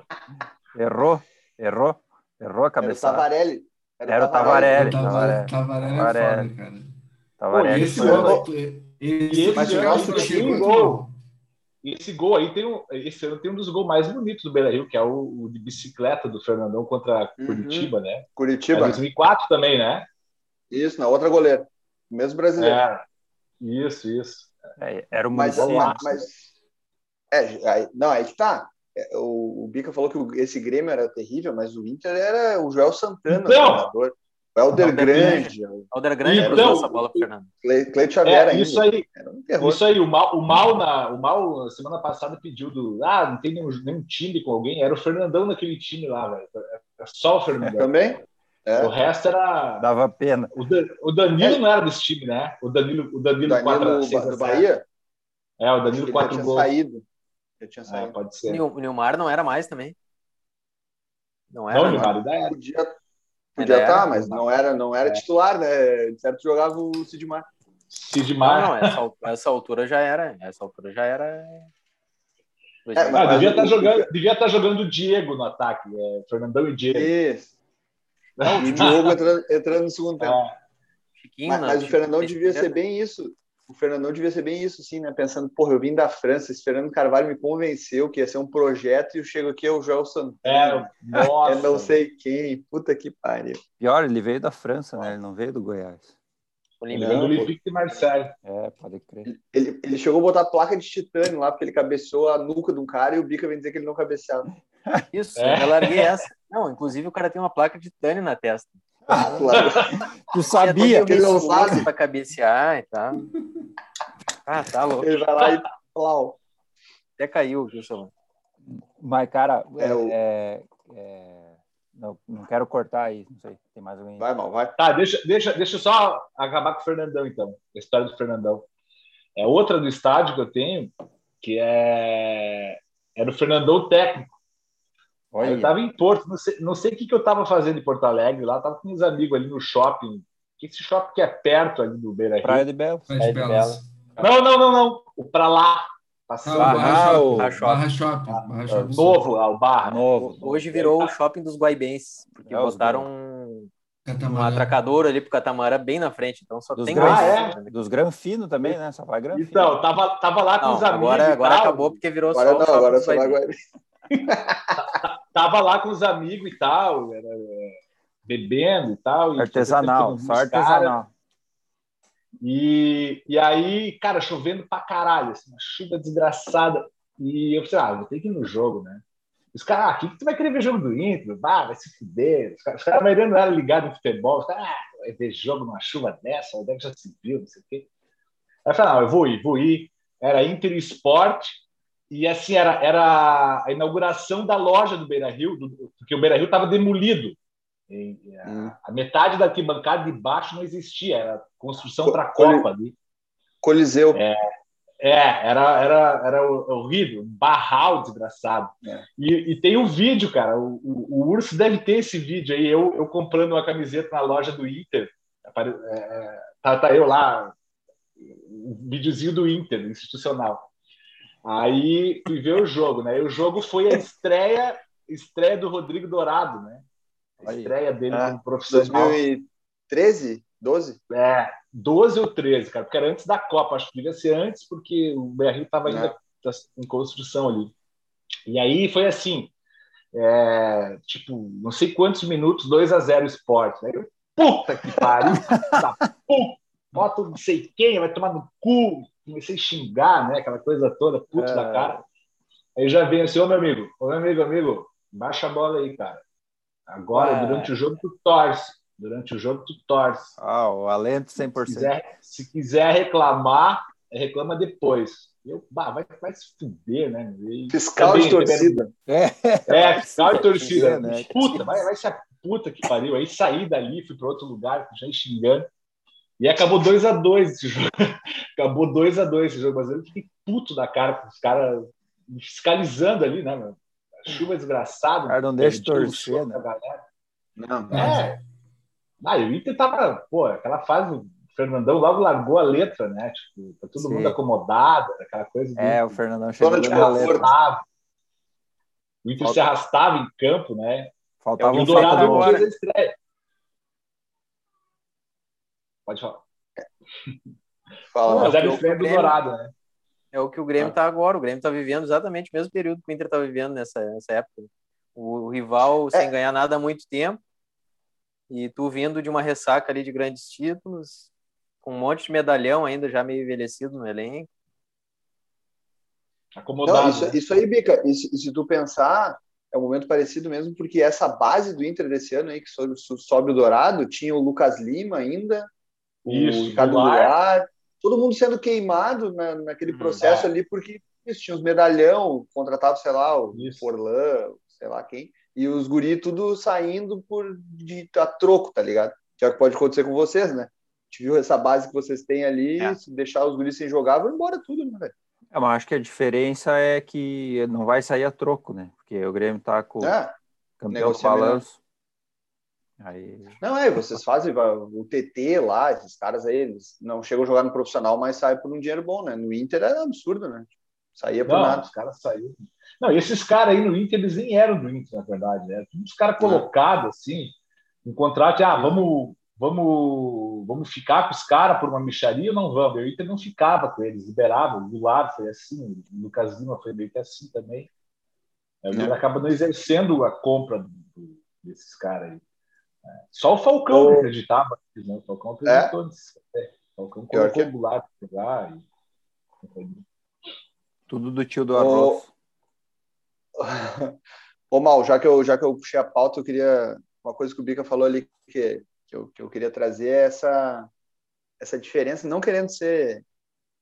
S5: Errou, errou, errou a
S2: era o
S5: cabeçada.
S2: Tavarelli.
S5: Era o Tavarelli.
S4: Tavarelli,
S5: Tavarelli.
S4: Tavarelli é
S5: Tavarelli.
S4: foda, cara.
S5: Tavarelli
S4: Esse
S5: foi-
S4: gol,
S1: E
S4: esse
S1: esse
S2: Mas o
S1: ano
S2: nosso
S1: tem
S2: time
S1: um gol. E esse gol aí tem um, esse ano tem um dos gols mais bonitos do Beira Rio, que é o, o de bicicleta do Fernandão contra
S2: Uhum.
S1: Curitiba, né? É
S2: Curitiba.
S1: 2004 também, né?
S2: Isso, na outra goleira. Mesmo brasileiro.
S1: É. Isso, isso.
S5: É, Era o
S2: Mas.
S1: Vamos lá.
S2: mas, mas- é, aí, não, aí que tá. É, O, o Bica falou que o- esse Grêmio era terrível, mas o Inter era o Joel Santana,
S1: Então!
S2: o. O Helder
S3: Helder
S2: Grande, o
S3: Alder Grande
S1: Então,
S3: cruzou essa bola pro Fernando.
S2: Cle- Cleito Xavier
S1: É,
S2: ainda.
S1: isso aí,
S2: um
S1: isso aí. O mal, o mal na, o mal na semana passada pediu do, ah, não tem nenhum, nenhum time com alguém. Era o Fernandão naquele time lá, velho. É só o Fernandão.
S2: Também? É.
S1: O resto era
S5: Dava pena.
S1: o, Dan- o Danilo não era desse time, né? O Danilo, o Danilo,
S2: Danilo
S1: 4 6
S2: do Bahia?
S1: É, o Danilo
S2: ele já
S1: 4
S2: tinha
S1: gols.
S2: saído. Já tinha
S1: É,
S2: saído.
S1: pode
S3: O
S1: ser.
S3: Nil- o Nilmar não era mais também. Não era,
S1: Não,
S3: né?
S1: Neymar, ainda era.
S2: Podia podia estar, mas não era, não era titular, né? De certo jogava o Sidmar.
S1: Sidmar.
S3: Não, não, essa, essa altura já era. Essa altura já era.
S2: É,
S1: Ah,
S2: mas-
S1: devia estar jogando, devia estar jogando o Diego no ataque, é, Fernandão e Diego.
S2: Isso. E o Diogo entrando, entrando no segundo tempo.
S1: É,
S3: Chiquinho,
S2: Mas,
S3: né?
S2: mas o Fernandão devia ser bem isso. O Fernandão devia ser bem isso, sim, né? Pensando, porra, eu vim da França, esse Fernando Carvalho me convenceu que ia ser um projeto e eu chego aqui é o Joel Santana.
S1: é, nossa.
S2: É não sei quem, puta que pariu.
S5: Pior, ele veio da França, né? Ele não veio do Goiás.
S1: Ele veio do Olympique de Marseille.
S5: É, pode crer.
S2: Ele, ele chegou a botar placa de titânio lá, porque ele cabeceou a nuca de um cara e o Bica vem dizer que ele não cabeceava.
S3: Isso,
S1: É.
S3: eu larguei essa. Não, inclusive o cara tem uma placa de titânio na testa.
S2: Claro.
S5: Tu sabia?
S2: que ele não sabe.
S3: Pra cabecear e tal. Ah, tá louco.
S2: Ele vai lá e plau.
S3: Até caiu, Wilson.
S5: Mas, cara,
S2: É, o-
S5: é, é, Não, não quero cortar aí, não sei. Tem mais alguém?
S2: Vai, mal, vai.
S1: Tá, deixa, deixa, deixa eu só acabar com o Fernandão, então. A história do Fernandão. É outra do estádio que eu tenho, que é. Era o Fernandão técnico.
S5: Olha,
S1: Eu estava em Porto, não sei, não sei o que, que eu estava fazendo em Porto Alegre lá, tava com uns amigos ali no shopping. Que esse shopping que é perto ali do Beira Rio.
S5: Praia de Belo.
S4: Praia de Belas.
S1: Não, não, não, não. O pra lá.
S4: Ah, o
S1: Passando
S5: Ah,
S4: Barra
S5: o-
S4: Shopping.
S3: Barra
S4: Barra Shopping. Barra Shopping.
S1: novo lá, o bar. né?
S5: Novo.
S3: Hoje virou o shopping dos guaibenses, porque
S5: É,
S3: botaram um, um atracador ali pro catamarã bem na frente, então só
S5: Dos,
S3: tem
S5: gran...
S1: Ah, é?
S5: dos Granfino também, né? Só vai Granfino.
S1: Então, tava, tava lá com
S3: Não,
S1: os amigos.
S3: agora, agora acabou porque virou
S2: Agora
S3: só o
S2: não,
S3: shopping
S2: agora só vai.
S1: Tava lá com os amigos e tal, era, é, bebendo e tal. e
S5: artesanal, só artesanal.
S1: E, e aí, cara, chovendo pra caralho, assim, uma chuva desgraçada. E eu pensei, ah, vou ter que ir no jogo, né? Os caras, ah, aqui que tu vai querer ver jogo do Inter? Ah, vai se fuder. Os caras, os caras a maioria não era ligado em futebol. Os caras, ah, vai ver jogo numa chuva dessa, o deve já se viu, não sei o quê. Aí eu falei, não, eu vou ir, vou ir. Era Inter Esporte. E assim, era, era a inauguração da loja do Beira Rio, do- porque o Beira Rio estava demolido. E a,
S2: Hum.
S1: a metade da arquibancada de baixo não existia, era construção para a Copa ali.
S2: Coliseu.
S1: É, era, era, era horrível, um barral desgraçado.
S2: É.
S1: E, e tem um vídeo, cara. O, o, o Urso deve ter esse vídeo aí. Eu, eu comprando uma camiseta na loja do Inter. Apare- é, tá, tá eu lá, o videozinho do Inter, institucional. Aí fui ver o jogo, né? E o jogo foi a estreia, estreia do Rodrigo Dourado, né? A estreia dele
S2: Ah,
S1: como profissional.
S2: 2013? 12?
S1: É, 12 ou 13, cara, porque era antes da Copa, acho que devia ser antes, porque o BR estava ainda
S2: É.
S1: em construção ali. E aí foi assim, é, tipo, não sei quantos minutos, 2 a 0 Sport. Aí eu, puta que pariu, puta, bota não sei quem, vai tomar no cu. Comecei a xingar, né, aquela coisa toda, puto
S5: É.
S1: da cara. Aí já vem assim, ô meu amigo, ô meu amigo, amigo, baixa a bola aí, cara. Agora,
S5: É.
S1: durante o jogo, tu torce. Durante o jogo, tu torce.
S5: Ah, o alento
S1: Se
S5: 100%.
S1: quiser, se quiser reclamar, reclama depois. Eu, bah, vai, vai se fuder, né? E
S2: Fiscal
S1: também,
S2: de torcida.
S5: É,
S1: É, fiscal e torcida.
S5: né?
S1: Puta, vai, vai ser a puta que pariu. Aí saí dali, fui para outro lugar, já xingando. E acabou 2 a 2 esse jogo. Acabou 2 a 2 esse jogo, mas eu fiquei puto da cara com os caras me fiscalizando ali, né, meu? A chuva desgraçada.
S5: Cara não deixa torcer, né?
S1: galera.
S2: Não,
S1: É. Ah, e o Inter tava, pô, aquela fase, o Fernandão logo largou a letra, né? Tipo, tá todo
S5: Sim.
S1: mundo acomodado, aquela coisa. do-
S5: É, o Fernandão chegou
S2: de
S1: arrastava. O Inter
S5: Falta-
S1: se arrastava em campo, né?
S5: Faltava
S1: e
S5: um
S1: o Dourado não
S5: agora.
S1: fez a estreia. Pode falar.
S2: Fala,
S1: Mas
S3: é
S1: era
S3: o
S1: a estreia do
S3: Grêmio-
S1: Dourado, né?
S3: É o que o Grêmio
S1: Ah.
S3: está agora. O Grêmio está vivendo exatamente o mesmo período que o Inter está vivendo nessa, nessa época. O, rival sem ganhar nada há muito tempo. E tu vindo de uma ressaca ali de grandes títulos, com um monte de medalhão ainda já meio envelhecido no elenco.
S1: Acomodado.
S2: Não, isso,
S1: né?
S2: isso aí, Bica, e se, se tu pensar, é um momento parecido mesmo, porque essa base do Inter desse ano aí, que sobe, sobe o Dourado, tinha o Lucas Lima ainda,
S1: Isso,
S2: o Ricardo
S1: Goulart.
S2: Todo mundo sendo queimado na, naquele
S3: Hum,
S2: processo
S1: é.
S2: ali, porque isso, tinha os medalhão, contratava, sei lá, o
S1: Isso.
S2: Forlan, sei lá quem, e os guri tudo saindo por de, a troco, tá ligado? Que é o que pode acontecer com vocês, né? Gente viu essa base que vocês têm ali,
S3: É.
S2: se deixar os guris sem jogar, vão embora tudo, né, velho?
S5: É, mas acho que a diferença é que não vai sair a troco, né? Porque o Grêmio tá com o
S2: É.
S5: campeão
S2: melhor.
S5: balanço. Aí,
S2: Não, é, vocês fazem o TT lá, esses caras aí, eles não chegam a jogar no profissional, mas saem por um dinheiro bom, né? No Inter é absurdo, né? Saía por
S1: Não,
S2: nada.
S1: os caras saíram. Não, e esses caras aí no Inter, eles nem eram do Inter, na verdade. Né? Os caras colocados, assim, em contrato, ah, vamos, vamos, vamos ficar com os caras por uma micharia ou não vamos? E o Inter não ficava com eles, liberava. O Goulart foi assim, o Lucas Lima foi meio que assim também. Aí o Inter
S2: É.
S1: acaba não exercendo a compra do- do- desses caras aí. É, Só o Falcão
S2: O-
S1: acreditava, né? O Falcão acreditou nisso. É, O Falcão
S2: Pior
S1: colocou
S2: que-
S1: o Goulart pra jogar e...
S5: tudo do tio do arroz.
S2: Ô, Mal, já que, eu, já que eu puxei a pauta, eu queria. Uma coisa que o Bica falou ali que, que, eu, que eu queria trazer é essa, essa diferença, não querendo ser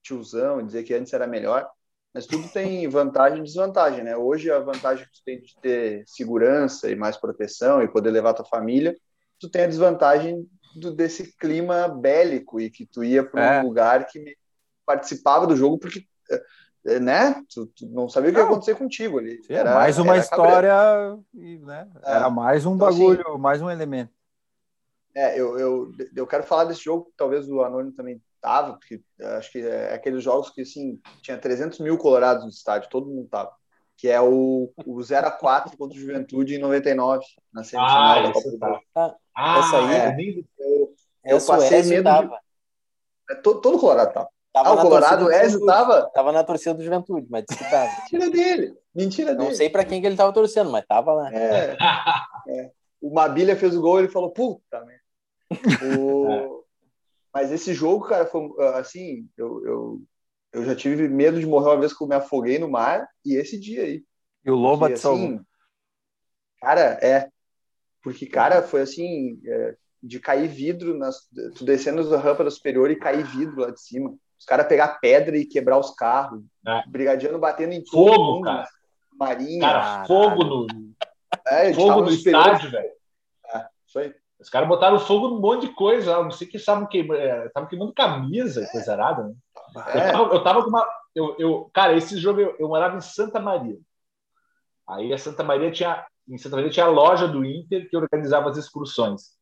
S2: tiozão e dizer que antes era melhor, Mas tudo tem vantagem e desvantagem, né? Hoje a vantagem que tu tem de ter segurança e mais proteção e poder levar tua família, tu tem a desvantagem do, desse clima bélico e que tu ia para um
S5: É.
S2: lugar que participava do jogo porque, eh, né? Tu, tu não sabia o que ia acontecer contigo ali.
S5: Sim, mais uma
S2: era
S5: história, e, né?
S2: É.
S5: Era mais um
S2: Então, assim,
S5: bagulho, mais um elemento.
S2: É, eu, eu, eu quero falar desse jogo, que talvez o Anônimo também tava, porque eu acho que é aqueles jogos que, assim, tinha 300 mil colorados no estádio, todo mundo tava. Que é o, o 0x4 contra o Juventude em 99, na semifinal
S1: Ah,
S2: da Copa do
S1: tá.
S2: Brasil.
S1: Ah,
S3: Essa aí,
S1: é.
S2: Eu, eu
S3: Essa
S2: passei medo
S3: tava.
S2: de... é, todo, todo colorado tava.
S3: Tava
S2: Ah, o Colorado, o Ezio tava?
S3: Tava na torcida do Juventude, mas disse que tava.
S2: Mentira dele. Mentira
S3: Não
S2: dele.
S3: sei pra quem que ele tava torcendo, mas tava lá.
S2: É, é. O Mabilha fez o gol e ele falou, puta merda. O- Mas esse jogo, cara, foi assim, eu, eu, eu já tive medo de morrer uma vez que eu me afoguei no mar, e esse dia aí.
S5: E o Loba te salvou.
S2: assim, cara, é. Porque, cara, foi assim, é, de cair vidro, nas, tu descendo da rampa da superior e cair vidro lá de cima. Os caras pegar pedra e quebrar os carros.
S1: É.
S2: Brigadiano batendo em
S1: Fogo,
S2: todo mundo,
S1: cara.
S2: Marinha.
S1: Cara,
S5: Caralho.
S1: fogo no,
S2: é,
S1: fogo no estádio, velho.
S2: Isso aí.
S1: Os caras botaram fogo num monte de coisa lá. Não sei que estavam queimando, estavam queimando camisa, coisa arada, né? Eu,
S2: É.
S1: tava, eu tava com uma. Eu, eu, cara, esse jogo eu, eu morava em Santa Maria. Aí a Santa Maria tinha. Em Santa Maria tinha a loja do Inter que organizava as excursões.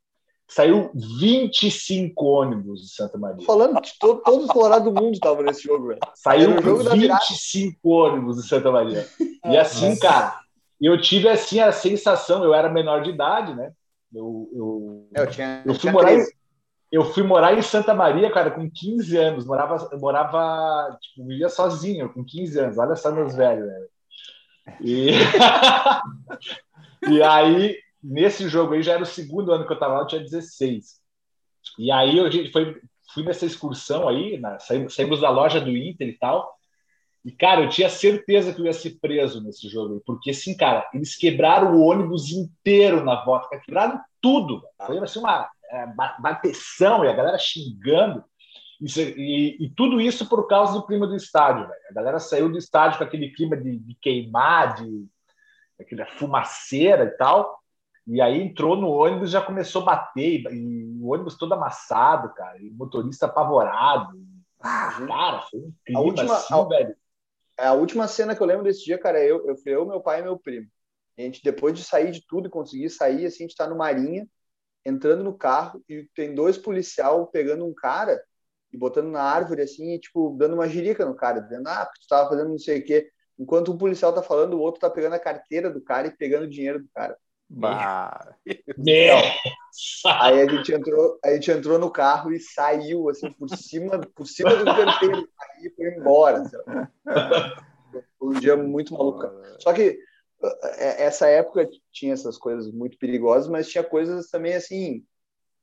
S1: Saiu 25 ônibus de Santa Maria.
S2: Falando que to- todos os colorados do mundo estavam nesse jogo, velho.
S1: Saiu
S2: o jogo da virada.
S1: 25 ônibus de Santa Maria. E assim, cara, eu tive assim a sensação, eu era menor de idade, né? Eu, eu,
S2: É, eu tinha,
S1: eu fui
S2: tinha
S1: morar em,
S2: 13.
S1: Eu fui morar em Santa Maria, cara, com 15 anos. Morava, morava, tipo, vivia sozinho, com 15 anos. Olha só meus velhos, né? E... e aí, nesse jogo aí, já era o segundo ano que eu tava lá, eu tinha 16. E aí, eu, foi, fui nessa excursão aí, na, saímos, saímos da loja do Inter e tal. E, cara, eu tinha certeza que eu ia ser preso nesse jogo aí, porque, assim, cara, eles quebraram o ônibus inteiro na volta, quebraram tudo. Foi assim, uma bateção e a galera xingando. Isso- e, e tudo isso por causa do clima do estádio, velho. A galera saiu do estádio com aquele clima de, de queimar, de aquela fumaceira e tal. E aí entrou no ônibus já começou a bater, e, e o ônibus todo amassado, cara, e o motorista apavorado. Cara, foi um clima
S2: última-
S1: assim,
S2: a-
S1: velho.
S2: É, A última cena que eu lembro desse dia, cara, eu, eu fui eu, meu pai e meu primo. A gente, depois de sair de tudo e conseguir sair, assim, a gente tá no Marinha, entrando no carro, e tem dois policial pegando um cara e botando na árvore, assim, e, tipo, dando uma jirica no cara, dizendo, ah, porque tu tava fazendo não sei o quê. Enquanto um policial tá falando, o outro tá pegando a carteira do cara e pegando o dinheiro do cara.
S5: Bah,
S1: Nossa!
S2: Aí a gente entrou, a gente entrou no carro e saiu assim por cima, por cima do canteiro, aí foi embora. assim, ó. Foi um dia muito maluco. Só que essa época tinha essas coisas muito perigosas, mas tinha coisas também assim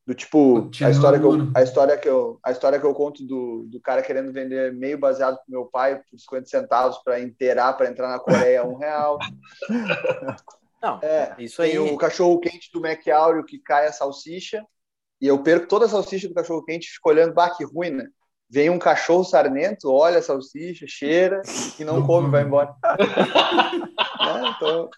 S2: do tipo a história que eu, a história que eu a história que eu conto do, do cara querendo vender meio baseado pro meu pai por 50 centavos para inteirar para entrar na Coreia um real.
S3: Não,
S2: É,
S3: isso aí.
S2: tem o cachorro quente do Mac Áureo que cai a salsicha e eu perco toda a salsicha do cachorro quente e fico olhando, bah, que ruim, né? Vem um cachorro sarnento, olha a salsicha, cheira e não come. vai embora. Né? Então,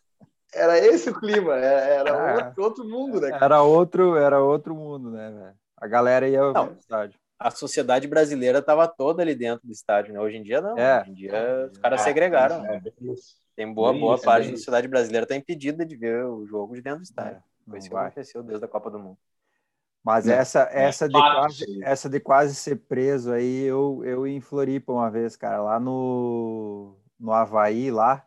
S2: era esse o clima, era, era
S5: Ah.
S2: outro, outro mundo, né?
S5: era outro, era outro mundo, né, velho? A galera ia
S3: Não.
S5: ao estádio.
S3: A sociedade brasileira estava toda ali dentro do estádio, né? Hoje em dia não.
S5: É.
S3: Hoje em dia os caras segregaram.
S1: É, isso.
S3: Tem boa, boa
S1: isso,
S3: parte da sociedade brasileira está impedida de ver o jogo de dentro do estádio.
S5: É,
S3: Foi isso que aconteceu desde a Copa do Mundo.
S5: Mas
S2: É.
S5: essa, essa, de quase, essa de quase ser preso aí, eu, eu ia em Floripa uma vez, cara, lá no, no Havaí, lá.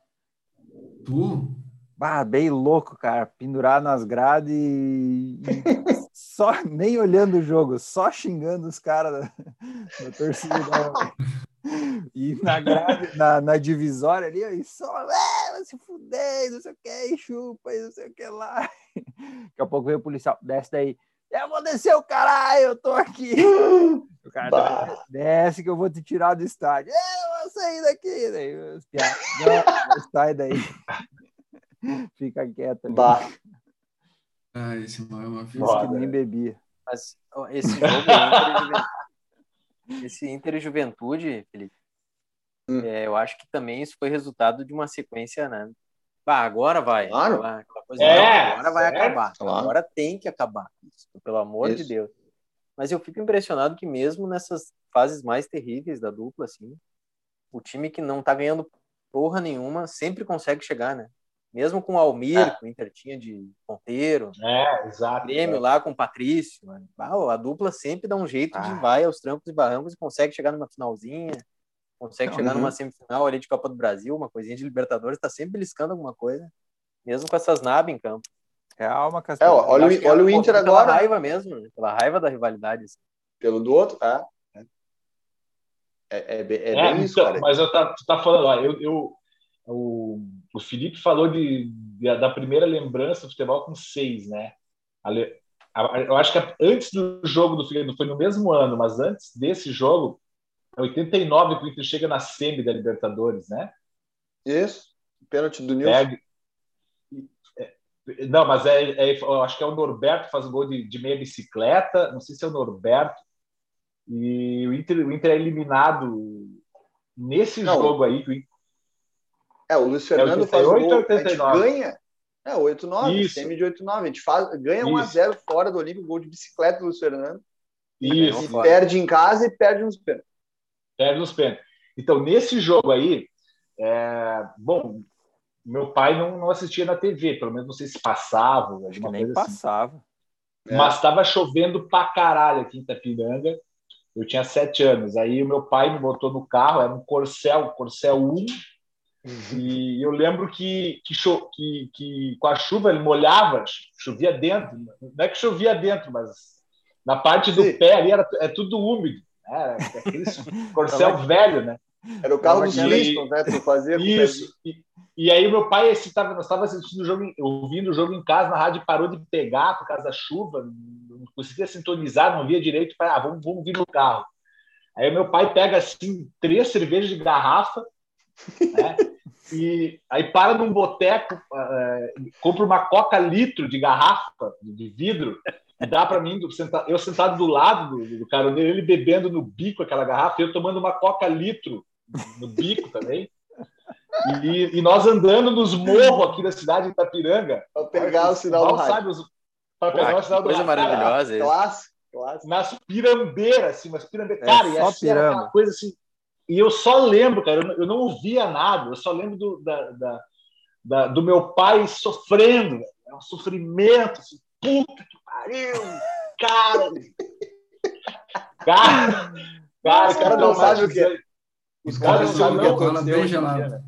S4: Tu?
S5: Bah, bem louco, cara, pendurado nas grades e, só nem olhando o jogo, só xingando os caras da, da torcida. E na grade, na, na divisória ali, só, é, se fuder, não sei o que, chupa, não sei o que lá. Daqui a pouco veio o policial, desce daí. Eu vou descer o caralho, eu tô aqui. O cara
S2: Bah.
S5: desce que eu vou te tirar do estádio. Eu vou sair daqui. Daí, não, sai daí. Fica quieto.
S2: Bah.
S4: Ah, esse mal é uma.
S1: Foda,
S5: que nem bebia.
S3: Mas esse jogo esse Inter Juventude, Felipe,
S2: Hum.
S3: É, eu acho que também isso foi resultado de uma sequência, né? Bah, agora vai.
S2: Claro.
S3: Coisa,
S1: É,
S3: não, agora vai
S1: certo.
S3: acabar.
S2: Claro.
S3: Agora tem que acabar. Isso, pelo amor de
S2: Isso.
S3: Deus. Mas eu fico impressionado que mesmo nessas fases mais terríveis da dupla, assim, o time que não tá ganhando porra nenhuma sempre consegue chegar, né? Mesmo com o Almir,
S2: É.
S3: que o Inter tinha de ponteiro,
S1: É, exato.
S3: Grêmio lá com o Patrício, mano. Ah, a dupla sempre dá um jeito de
S5: Ah.
S3: vai aos trancos e barrancos e consegue chegar numa finalzinha, consegue chegar
S2: Uhum.
S3: numa semifinal ali de Copa do Brasil, uma coisinha de Libertadores, tá sempre beliscando alguma coisa, mesmo com essas nabas em campo.
S5: Real, uma
S2: É,
S5: Castelão.
S2: ó, olha, o,
S3: que é
S2: olha o
S3: um
S2: Inter
S3: pouco pela
S2: agora,
S3: raiva mesmo, né? pela raiva da rivalidade. assim.
S2: pelo do outro, tá? É, é, bem- é
S1: É,
S2: bem isso,
S1: então,
S2: cara.
S1: mas eu tá, tu tá falando, ó, eu, eu- o, o Felipe falou de, de- da primeira lembrança do futebol com seis, né? A a- a- eu acho que a- antes do jogo do Figueiredo, foi no mesmo ano, mas antes desse jogo, é 89 que o Inter chega na semi da Libertadores, né?
S2: Isso. Pênalti do Nilson.
S1: É, não, mas é, é- eu acho que é o Norberto que faz o gol de, de meia bicicleta, não sei se é o Norberto, e o Inter, o Inter é eliminado nesse
S2: Não.
S1: jogo aí, que o Inter
S2: É, o Luiz Fernando
S1: 88
S2: faz o gol, a gente
S1: 89?
S2: ganha. É, 8-9,
S1: Isso.
S2: semi de 8-9. A gente faz, ganha 1x0 fora do Olímpico, gol de bicicleta do Luiz Fernando.
S1: Isso,
S2: E
S3: fora.
S2: perde em casa e perde nos pênaltis.
S1: Perde nos pênaltis. Então, nesse jogo aí, é, bom, meu pai não, não assistia na TV, pelo menos não sei se passava,
S5: Acho que
S1: alguma
S5: nem
S1: coisa assim.
S5: passava.
S2: É.
S1: Mas estava chovendo pra caralho aqui em Itapiranga. Eu tinha sete anos. Aí o meu pai me botou no carro, era um Corcel, Corcel 1. E eu lembro que, que, cho- que, que com a chuva ele molhava, chovia dentro. Não é que chovia dentro, mas na parte do
S2: Sim.
S1: pé ali era é tudo úmido. Né? Era aquele Corcel velho, né?
S2: Era o carro dos Flintstones, né? Tu fazia
S1: Isso. E, e aí meu pai esse tava, nós estava assistindo o jogo, ouvindo o jogo em casa, na rádio parou de pegar por causa da chuva, não conseguia sintonizar, não via direito, para ah, vamos, vamos vir no carro. Aí meu pai pega assim três cervejas de garrafa, né? E aí para num boteco, eh, compra uma coca litro de garrafa de vidro dá para mim, eu sentado do lado do, do caroneiro, ele bebendo no bico aquela garrafa, e eu tomando uma coca litro no bico também. E, e nós andando nos morros aqui da cidade de Itapiranga.
S2: Pra pegar o sinal do rádio.
S1: os- Para pegar o sinal do
S3: coisa
S1: rádio. Cara,
S3: maravilhosa. isso.
S2: Clássico, clássico.
S1: nas pirambeiras, assim, umas pirambeiras.
S5: É,
S1: cara, e assim, era aquela
S5: pirama.
S1: coisa assim. E eu só lembro, cara, eu não, eu não ouvia nada, eu só lembro do, da, da- da- do meu pai sofrendo, é um sofrimento, assim, puta que pariu, cara. Cara, cara,
S2: Os caras não sabem o que é.
S1: Os
S2: caras não sabem o que aconteceu dia, né?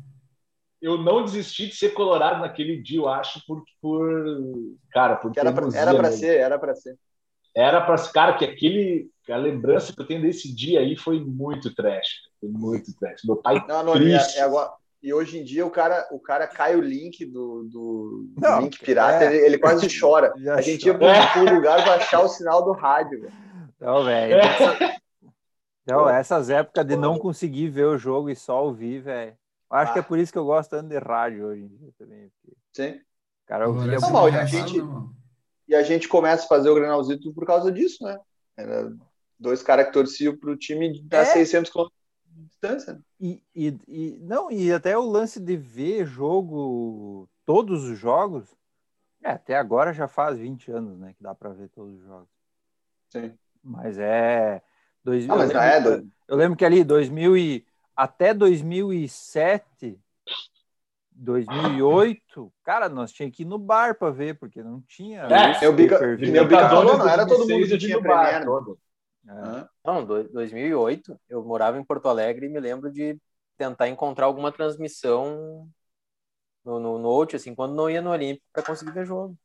S1: eu não desisti de ser colorado naquele dia, eu acho, por, por cara, por
S2: Que Era pra, era pra ser, era pra ser.
S1: Era para cara que aquele a lembrança que eu tenho desse dia aí foi muito trash, foi muito trash. Meu pai
S2: Não, não, é,
S1: triste.
S2: é agora, e hoje em dia o cara, o cara cai o link do, do, do
S5: Não,
S2: link pirata,
S5: é.
S2: ele, ele quase chora. A gente ia
S5: chora.
S2: pro, pro lugar pra achar o sinal do rádio, velho.
S5: Não, velho.
S1: É.
S5: essa- Não, essas épocas de não conseguir ver o jogo e só ouvir, velho. Acho que é
S2: Ah.
S5: por isso que eu gosto tanto de rádio hoje em dia também. porque
S2: Sim.
S5: O cara ouvia
S2: Não, mal, a
S4: Engraçado,
S2: gente-? E a gente começa a fazer o Grenalzito por causa disso, né? Era dois caras que torciam pro time a
S5: É.
S2: 600 km de distância. né?
S5: E, e, e- não, e até o lance de ver jogo, todos os jogos, é, até agora já faz 20 anos, né, que dá para ver todos os jogos.
S2: Sim.
S5: Mas é. Dois,
S2: Ah, mas
S5: eu,
S2: já é,
S5: lembro,
S2: do-
S5: eu lembro que ali, 2000 e, até 2007, 2008, cara, nós tínhamos que ir no bar para ver, porque não tinha.
S1: É,
S2: eu bica- meu bica
S1: Libertadores
S2: falou, não era todo mundo
S1: 2006
S2: que tinha
S1: vi no bar
S2: Premier, né?
S1: todo.
S5: É.
S3: Não, do- 2008, eu morava em Porto Alegre e me lembro de tentar encontrar alguma transmissão no, no Note, assim, quando não ia no Olímpico para conseguir ver jogo.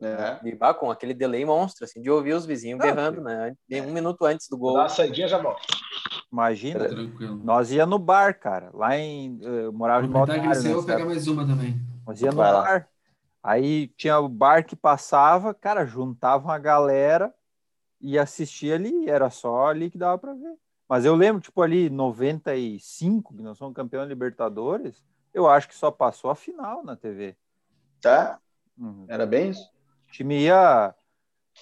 S2: É.
S3: E, bah, com aquele delay monstro, assim, de ouvir os vizinhos
S5: Não,
S3: berrando, né? E Um minuto antes do gol.
S1: uma saidinha já volto.
S5: Imagina,
S4: Tranquilo.
S5: nós ia no bar, cara. Lá em. Eu morava em
S4: ele saiu, eu vou pegar mais uma também.
S5: Nós ia no
S2: Vai lá.
S5: bar. Aí tinha o bar que passava, cara, juntava uma galera e assistia ali. Era só ali que dava pra ver. Mas eu lembro, tipo, ali 95, que nós somos campeão da Libertadores, eu acho que só passou a final na TV.
S2: Tá?
S5: Uhum.
S2: Era bem isso?
S5: O time ia.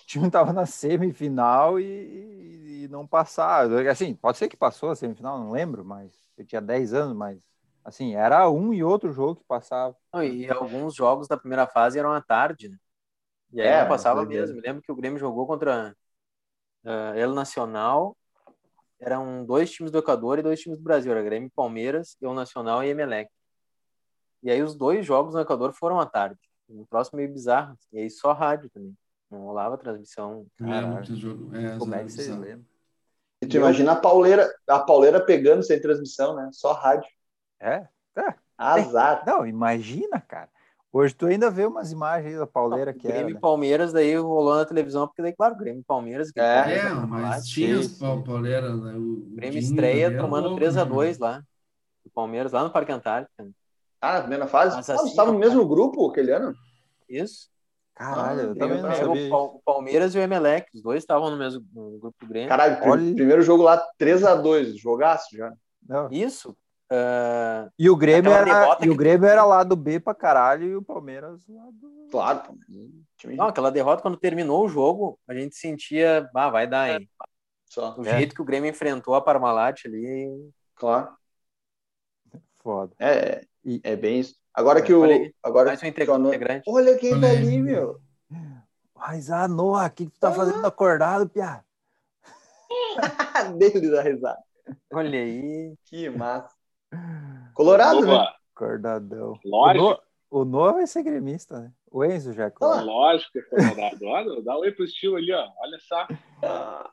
S5: o time tava na semifinal e, e não passava. Assim, pode ser que passou a semifinal, não lembro, mas eu tinha 10 anos, mas assim, era um e outro jogo que passava.
S3: Não, e alguns jogos da primeira fase eram à tarde, né? E aí
S2: É,
S3: passava mesmo. Me lembro que o Grêmio jogou contra uh, El Nacional. Eram dois times do Equador e dois times do Brasil. Era Grêmio e Palmeiras, El Nacional e Emelec. E aí os dois jogos no Equador foram à tarde. Um próximo meio bizarro. E aí só rádio também. Não rolava transmissão.
S4: Jogo. É,
S5: Como é que vocês lembram?
S2: E tu imagina a pauleira, a pauleira pegando sem transmissão, né? Só rádio.
S5: É?
S2: Azar.
S5: Não, imagina, cara. Hoje tu ainda vê umas imagens da pauleira que era.
S3: Grêmio e
S5: né?
S3: Palmeiras, daí rolou na televisão, porque daí, claro, Grêmio e Palmeiras. que
S2: É.
S3: Palmeiras
S4: É,
S3: tá
S4: mas tinha os
S5: sim,
S4: pau-
S5: sim.
S4: pauleira, né? O,
S3: Grêmio
S4: Dinho
S3: estreia
S4: é
S3: tomando
S4: louco,
S3: 3x2
S4: né?
S3: lá. O Palmeiras lá no Parque Antártico.
S2: Ah, na primeira fase?
S3: Mas
S2: ah,
S3: assim,
S2: você estava no mesmo grupo aquele ano?
S3: Isso.
S5: Caralho,
S2: Ah,
S5: eu também não
S2: pega
S3: Pega
S5: sabia.
S3: o, Pal- o Palmeiras e o Emelec, os dois estavam no mesmo no grupo do Grêmio.
S2: Caralho,
S5: Olha.
S2: primeiro jogo lá, 3x2. Jogaço já.
S5: Não.
S3: Isso. Ah,
S5: E o Grêmio, era, e o
S3: que-
S5: Grêmio era lá do B pra caralho e o Palmeiras lá do.
S2: Claro,
S3: não, aquela derrota, quando terminou o jogo, a gente sentia, ah, vai dar, hein?
S2: só.
S3: O
S5: É.
S3: jeito que o Grêmio enfrentou a Parmalat ali.
S2: Claro.
S5: Foda.
S2: É,
S5: E-
S2: é bem isso. Agora que o. Agora
S3: Mais um
S2: que o Ano-
S3: integrante.
S2: Olha quem tá ali, meu.
S5: Mas, ah, Noah, o que, tu tá fazendo acordado, Piá?
S2: Dele da risada.
S3: Olha aí.
S2: Que massa. Colorado, né?
S1: Opa,
S5: Acordadão. O
S1: Lógico,
S5: o Noah vai ser gremista, né? O Enzo já é
S2: Ah.
S5: colorado.
S1: lógico que é colorado. Olha, dá um oi pro estilo ali, ó. Olha só.
S2: Ah,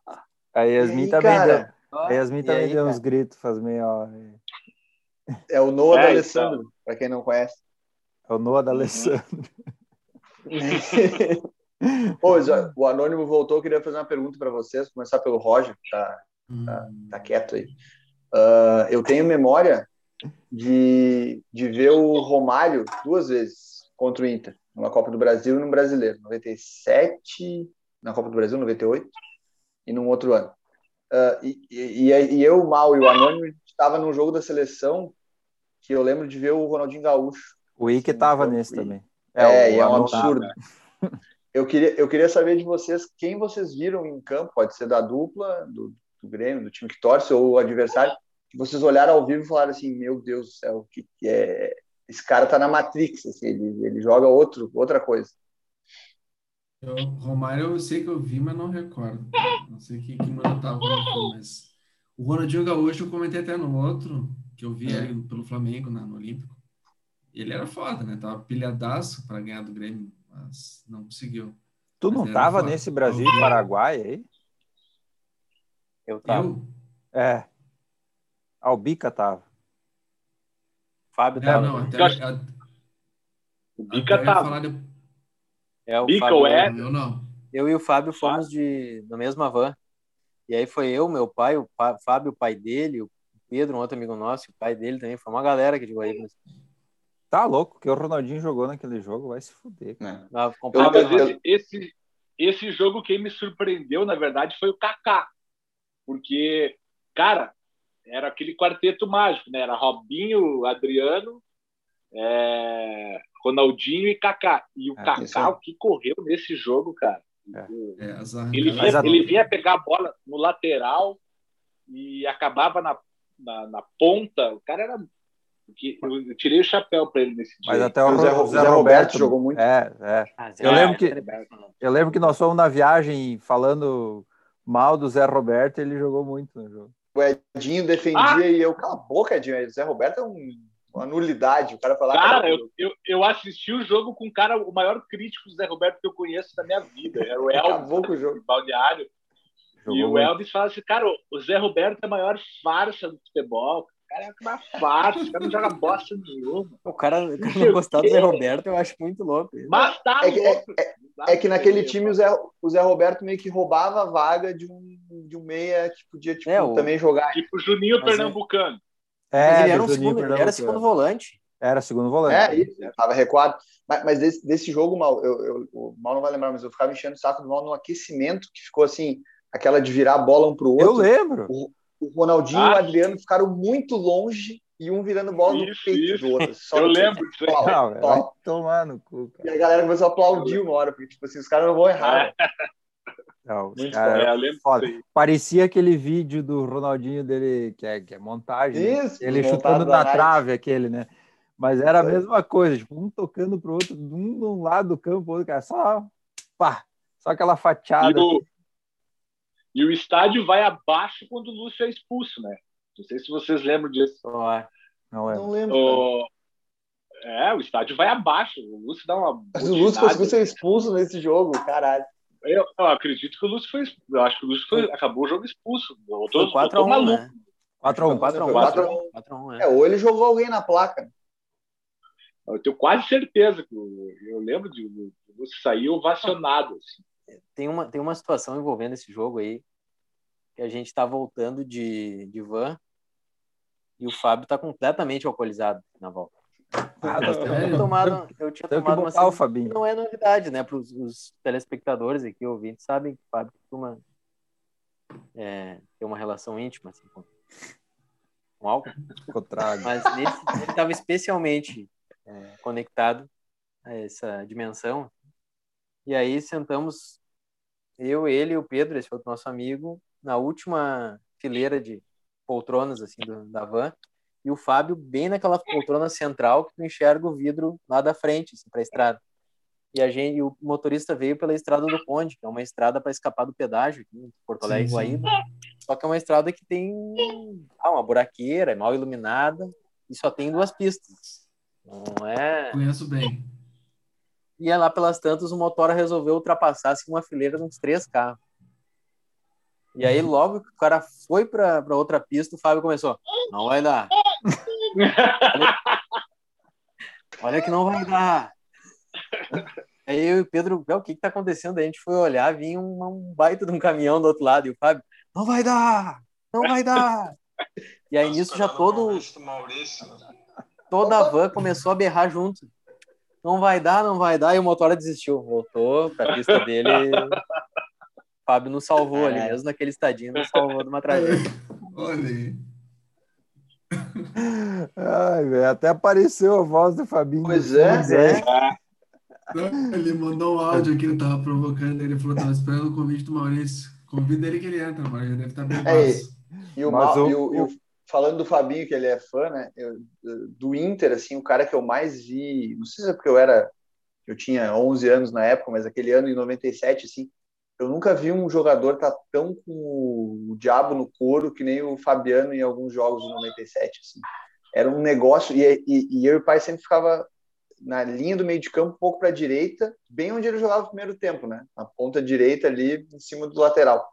S5: A Yasmin
S2: aí,
S5: também
S2: cara?
S5: deu. A Yasmin também
S3: aí,
S5: deu
S3: cara?
S5: uns gritos faz meia hora.
S2: É o Noah
S1: É,
S2: da
S1: então.
S2: Alessandro, pra quem não conhece.
S5: É o Noah da
S1: Uhum.
S5: Alessandro.
S2: Ô, o Anônimo voltou, eu queria fazer uma pergunta para vocês, começar pelo Roger, que tá,
S4: Hum.
S2: tá quieto aí. Ah, eu tenho memória de, de ver o Romário duas vezes contra o Inter, numa Copa do Brasil e num Brasileiro. 97, na Copa do Brasil, 98, e num outro ano. Ah, e, e, e eu, o Mal e o Anônimo estava num jogo da seleção que eu lembro de ver o Ronaldinho Gaúcho.
S5: O Ike
S2: Sim,
S5: tava
S2: então,
S5: nesse também.
S2: É, e é um absurdo.
S5: tava.
S2: Eu queria, eu queria saber de vocês quem vocês viram em campo, pode ser da dupla, do, do Grêmio, do time que torce, ou o adversário, que vocês olharam ao vivo e falaram assim: Meu Deus do céu, que, que é. Esse cara tá na Matrix, assim, ele, ele joga outro, outra coisa.
S4: Eu, Romário, eu sei que eu vi, mas não recordo. Não sei que, que mano tava mas o Ronaldinho Gaúcho eu comentei até no outro, que eu vi
S2: É.
S4: ali pelo Flamengo na, no Olímpico. Ele era foda, né? Tava pilhadaço para ganhar do Grêmio, mas não conseguiu.
S5: Tu não
S4: Mas
S5: tava
S4: foda.
S5: nesse Brasil e. Paraguai aí?
S3: Eu tava.
S4: Eu?
S5: É. Albica tava.
S3: Fábio
S4: É,
S3: tava.
S4: não, até,
S1: Eu acho-
S4: a-
S1: O Bica
S4: eu
S1: tava.
S4: de-
S3: É, o
S1: Bica,
S3: Fábio-
S1: o Ed.
S4: Eu não.
S3: Eu e o Fábio fomos de, na mesma van. E aí foi eu, meu pai, o Pa- Fábio, o pai dele, o Pedro, um outro amigo nosso, o pai dele também. Foi uma galera que de Guaíba.
S5: Tá louco, que o Ronaldinho jogou naquele jogo, vai se fuder.
S3: Ah, completamente.
S1: mas esse, esse, esse jogo quem me surpreendeu, na verdade, foi o Kaká. Porque, cara, era aquele quarteto mágico, né? Era Robinho, Adriano, é, Ronaldinho e Kaká. E o
S5: É.
S1: Kaká, o que correu nesse jogo, cara?
S4: É, as
S1: Ele
S4: arrancadas-
S1: vinha, ele vinha pegar a bola no lateral e acabava na, na, na ponta. O cara era. Eu tirei o chapéu para ele nesse dia.
S5: Mas até o,
S2: O Zé-
S5: Ro-
S2: Zé Roberto jogou muito.
S5: É, é.
S3: Ah,
S5: Eu lembro que-
S3: Roberto.
S5: Eu lembro que nós fomos na viagem falando mal do Zé Roberto ele jogou muito no jogo.
S2: O Edinho defendia
S1: Ah!
S2: e eu, cala a boca, Edinho. O Zé Roberto é um- uma nulidade. O cara lá.
S1: Cara, eu, eu, eu assisti o jogo com o cara, o maior crítico do Zé Roberto que eu conheço da minha vida. Era o Elvis,
S2: o
S1: Balneário.
S5: Jogou
S1: e o
S5: muito.
S1: Elvis fala assim, cara, o Zé Roberto é a maior farsa do futebol. O cara é uma farsa, o cara não joga bosta nenhuma.
S3: O cara, o cara não gostar do Zé Roberto, eu acho muito louco.
S1: tá
S2: É que-
S1: louco.
S2: É que naquele time o Zé, o Zé Roberto meio que roubava a vaga de um, de um meia que podia tipo,
S3: É, o-
S2: também jogar.
S1: Tipo Juninho
S3: Mas é-
S1: Pernambucano.
S5: É,
S3: ele era, um
S5: Juninho
S3: segundo, ele era segundo volante.
S5: Era segundo volante.
S2: É, isso, tava recuado. Mas, mas desse, desse jogo, Mal, eu, eu- o Mal não vai lembrar, mas eu ficava enchendo o saco do Mal no aquecimento, que ficou assim, aquela de virar a bola um pro
S5: Eu
S2: outro.
S5: lembro.
S2: O Ronaldinho
S1: Ah,
S2: e o Adriano ficaram muito longe e um virando bola no
S1: Isso,
S2: peito
S1: isso.
S2: do outro. Só
S1: Eu lembro disso aí.
S2: Pau,
S5: Não, vai tomar no cu,
S2: E
S5: cara.
S2: a galera começou a aplaudir uma hora, porque, tipo assim, os caras não vão errar.
S1: É.
S2: né?
S1: Muito
S5: cara,
S1: bom. É, aí.
S5: Parecia aquele vídeo do Ronaldinho dele, que é, que é montagem. né?
S2: Isso,
S5: Ele chutando
S2: na
S5: trave, aquele, né? Mas era a mesma coisa, tipo, um tocando pro outro, um de um lado do campo, outro, cara, só, pá, só aquela
S1: E
S5: fatiada.
S1: o, e o estádio vai abaixo quando o Lúcio é expulso, né? Não sei se vocês lembram disso.
S3: Ó,
S5: Não é?
S2: Não lembro.
S1: O... É, o estádio vai abaixo. O Lúcio dá uma.
S2: Mas o Lúcio conseguiu ser expulso nesse jogo, caralho.
S1: Eu, eu acredito que o Lúcio foi. expulso. Eu acho que o Lúcio foi, acabou o jogo expulso. Eu tô,
S3: foi
S1: eu tô
S3: 4x1,
S1: maluco.
S3: né?
S5: 4x1.
S3: 4x1.
S2: 4x1.
S3: 4x1,
S2: É,
S3: é.
S2: ou ele jogou alguém na placa.
S1: Eu tenho quase certeza que o- eu lembro de o Lúcio sair ovacionado. Assim.
S3: Tem uma, tem uma situação envolvendo esse jogo aí, que a gente tá voltando de, de van e o Fábio tá completamente alcoolizado na volta.
S5: Ah,
S3: Eu tinha tomado, eu tinha
S5: que
S3: tomado uma
S5: botar
S3: cerveja, não é novidade, né? Para os telespectadores aqui, ouvintes, sabem que o Fábio costuma é, ter uma relação íntima assim, com, com álcool.
S5: Trago.
S3: Mas nesse, ele estava especialmente é, conectado a essa dimensão. E aí sentamos, eu, ele e o Pedro, esse outro nosso amigo, na última fileira de poltronas assim do, da van. E o Fábio bem naquela poltrona central que tu enxerga o vidro lá da frente, assim, para a estrada. E a gente, e o motorista veio pela estrada do Conde, que é uma estrada para escapar do pedágio aqui em Porto Alegre. Guaíba. Só que é uma estrada que tem ah, uma buraqueira, é mal iluminada e só tem duas pistas. Não é.
S4: Conheço bem.
S3: E é lá pelas tantas o motora resolveu ultrapassar assim, uma fileira de uns três carros. E aí, logo que o cara foi para outra pista, o Fábio começou: Não vai dar. Olha, olha que não vai dar. Aí eu e o Pedro, "Meu, o que que tá acontecendo? Aí a gente foi olhar, vinha um, um baita de um caminhão do outro lado. E o Fábio: Não vai dar! Não vai dar! E aí nisso já todo, toda a van começou a berrar junto. Não vai dar, não vai dar. E o motora desistiu. Voltou pra pista dele. O Fábio nos salvou ali,
S2: É.
S3: mesmo naquele estadinho, nos salvou de uma tragédia.
S4: Olha aí.
S5: Ai, velho, até apareceu a voz do Fabinho.
S2: Pois é.
S5: É.
S4: Ele mandou um áudio aqui, eu tava provocando ele, falou, tava esperando o convite do Maurício. Convida ele que ele entra, mas ele deve estar bem
S2: É,
S4: fácil.
S2: E o,
S5: Mas
S2: Ma-
S5: o-
S2: e o- e o- falando do Fabinho, que ele é fã, né? eu- do Inter, assim, o cara que eu mais vi, não sei se é porque eu era, eu tinha 11 anos na época, mas aquele ano em 97, assim, eu nunca vi um jogador estar tão com o diabo no couro que nem o Fabiano em alguns jogos de 97, assim. Era um negócio, e, e- e eu e o pai sempre ficava na linha do meio de campo, um pouco para a direita, bem onde ele jogava o primeiro tempo, né? Na ponta direita ali, em cima do lateral.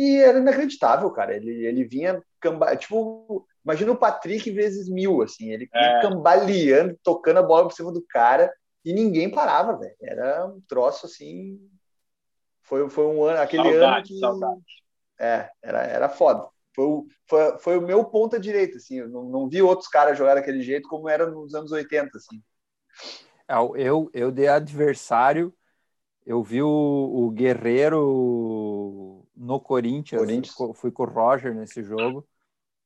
S2: E era inacreditável, cara. Ele, ele vinha camba... tipo, imagina o Patrick vezes mil, assim. Ele vinha
S1: É.
S2: cambaleando, tocando a bola por cima do cara e ninguém parava, velho. Era um troço assim. Foi, foi um ano, aquele ano
S1: Saudade,
S2: que.
S1: saudade.
S2: É, era, era foda. Foi o, foi, foi o meu ponta direita, assim. Eu não, não vi outros caras jogar daquele jeito como era nos anos 80, assim.
S5: É, Eu, eu de adversário, eu vi o, o Guerreiro no Corinthians,
S2: Corinthians.
S5: co- fui com o Roger nesse jogo.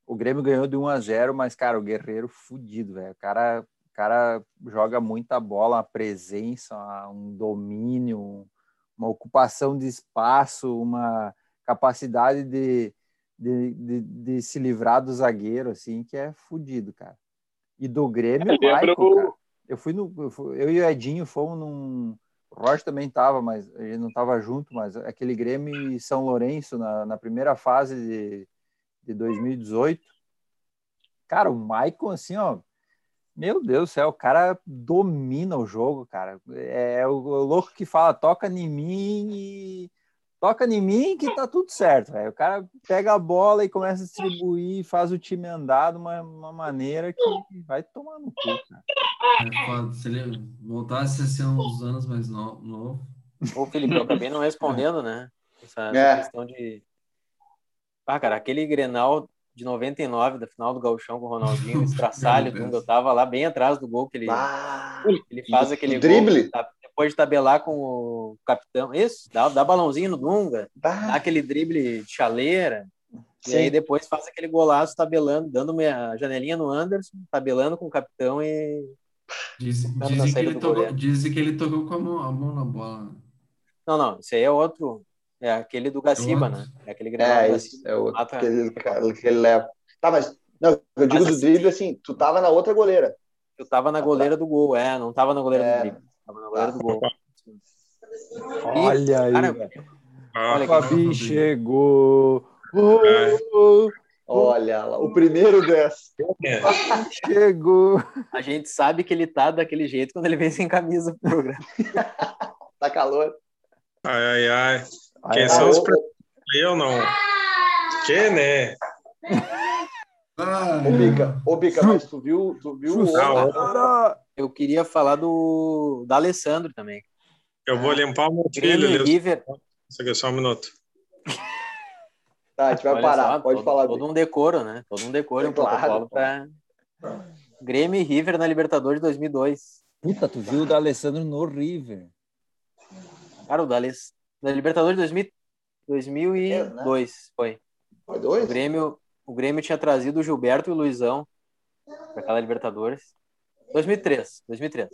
S5: O Grêmio ganhou de 1 a 0 mas, cara, o Guerreiro fudido, velho. O cara, o cara joga muita bola, uma presença, uma- um domínio, um- uma ocupação de espaço, uma capacidade de, de, de, de se livrar do zagueiro, assim, que é fudido, cara. E do Grêmio, o
S1: Lembra
S5: Michael,
S1: o-
S5: cara. Eu fui no. Eu, fui- eu e o Edinho fomos num. O Roger também tava, mas gente não tava junto, mas aquele Grêmio e São Lourenço na, na primeira fase de, de 2018. Cara, o Maicon, assim, ó. Meu Deus do céu, o cara domina o jogo, cara. É o, o louco que fala, toca em mim e. Toca em mim que tá tudo certo, velho. O cara pega a bola e começa a distribuir, faz o time andar de uma, uma maneira que vai tomar no cu, cara.
S4: É. Se ele voltasse a ser uns anos mais no- novo.
S3: Ô, Felipe, eu acabei não respondendo, né? Essa, essa
S2: É.
S3: questão de. Ah, cara, aquele Grenal de 99, da final do Gauchão com o Ronaldinho, o
S4: Deus.
S3: Dunga, eu tava lá bem atrás do gol que ele,
S2: Ah,
S3: ele faz aquele
S2: drible?
S3: gol, tá- depois de tabelar com o capitão. Isso, dá, dá balãozinho no Dunga, dá aquele drible de chaleira. E
S2: Sim.
S3: aí depois faz aquele golaço tabelando, dando uma janelinha no Anderson, tabelando com o capitão e.
S4: Diz- dizem, que ele tocou, dizem que ele tocou com a mão, a mão na bola.
S3: Não, não, isso aí é outro. É aquele do Gaciba, né? É aquele Grenal
S2: É, isso, é outro
S3: Ah, tá.
S2: que, ele, que ele leva. Tá, mas não, eu digo
S3: Mas
S2: do
S3: assim-
S2: drible assim, tu tava na outra goleira.
S3: Eu tava na goleira do gol, é, não tava na goleira
S2: É.
S3: do drible. Tava na goleira do gol.
S5: Olha aí,
S3: cara.
S6: Ah,
S3: Olha
S5: O Fabi chegou. Oh,
S2: Olha lá, o primeiro dessa.
S6: é.
S5: chegou.
S3: A gente sabe que ele tá daquele jeito quando ele vem sem camisa pro programa.
S2: Tá calor.
S6: Ai, ai, ai. Quem
S5: aí,
S6: são os
S2: ô,
S6: pre- Eu não. Que, né?
S4: Ah,
S2: Ô, Bica, ô, Bica, mas tu viu, tu viu o?
S5: Cara,
S3: Eu queria falar do da Alessandro também.
S6: Eu vou limpar o meu
S3: Grêmio
S6: filho
S3: e. River.
S6: Isso aqui é só um minuto.
S2: Tá, a gente vai
S3: Olha
S2: parar,
S3: só,
S2: pode
S3: todo,
S2: falar.
S3: Todo
S2: Bica.
S3: um decoro, né? Todo um decoro, um
S2: Claro.
S3: protocolo para Grêmio e River na Libertadores de 2002.
S5: puta, tu viu o da Alessandro no River.
S3: Cara, o da, Aless... da Libertadores de 2000... 2002 foi.
S2: Foi
S3: O
S2: dois?
S3: Grêmio, o Grêmio tinha trazido o Gilberto e o Luizão para aquela Libertadores. 2003, 2003.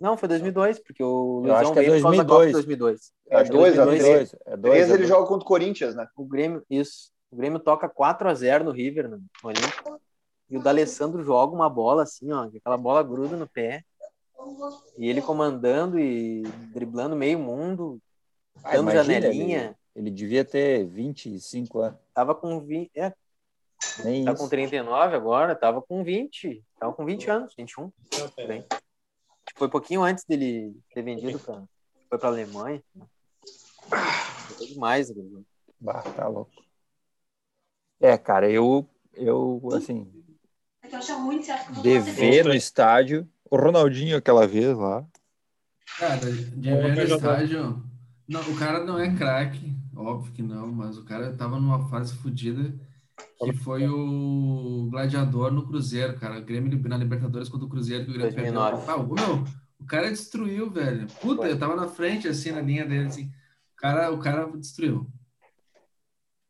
S3: Não, foi 2002, porque o
S5: Eu acho
S3: Luizão
S5: que é
S3: veio Copa
S5: 2002.
S3: de 2002.
S2: É
S5: que
S2: dois, a
S3: 2002.
S2: três.
S5: É dois,
S2: Três
S5: é
S2: ele
S5: dois.
S2: joga contra o Corinthians, né?
S3: O Grêmio, isso. O Grêmio toca 4 a 0 no River, no, no Olímpico. E o D'Alessandro joga uma bola assim, ó, que aquela bola gruda no pé. E ele comandando e driblando meio mundo,
S5: Ah,
S3: dando
S5: imagina,
S3: janelinha.
S5: Ele, ele devia ter 25 anos.
S3: Tava com 20, é,
S5: Nem
S3: tá
S5: isso.
S3: com 39 agora, tava com 20, tava com 20 anos, 21. por aí. Foi um pouquinho antes dele ter vendido para foi para Alemanha. Foi demais, né?
S5: Bah, tá louco. É, cara, eu, eu assim,
S7: É que eu acho ruim, você acha que eu vou
S5: de
S7: tomar
S5: ver
S7: cerveja?
S5: no estádio, o Ronaldinho aquela vez lá.
S4: Cara, de
S6: Ô,
S4: ver no estádio. Não, o cara não é craque, óbvio que não, mas o cara tava numa fase fodida que foi o gladiador no Cruzeiro, cara. O Grêmio na Libertadores contra o Cruzeiro que o Grêmio
S3: 2009.
S4: perdeu. Ah, o- meu, o cara destruiu, velho. Puta, eu tava na frente, assim, na linha dele, assim. O cara, o cara destruiu.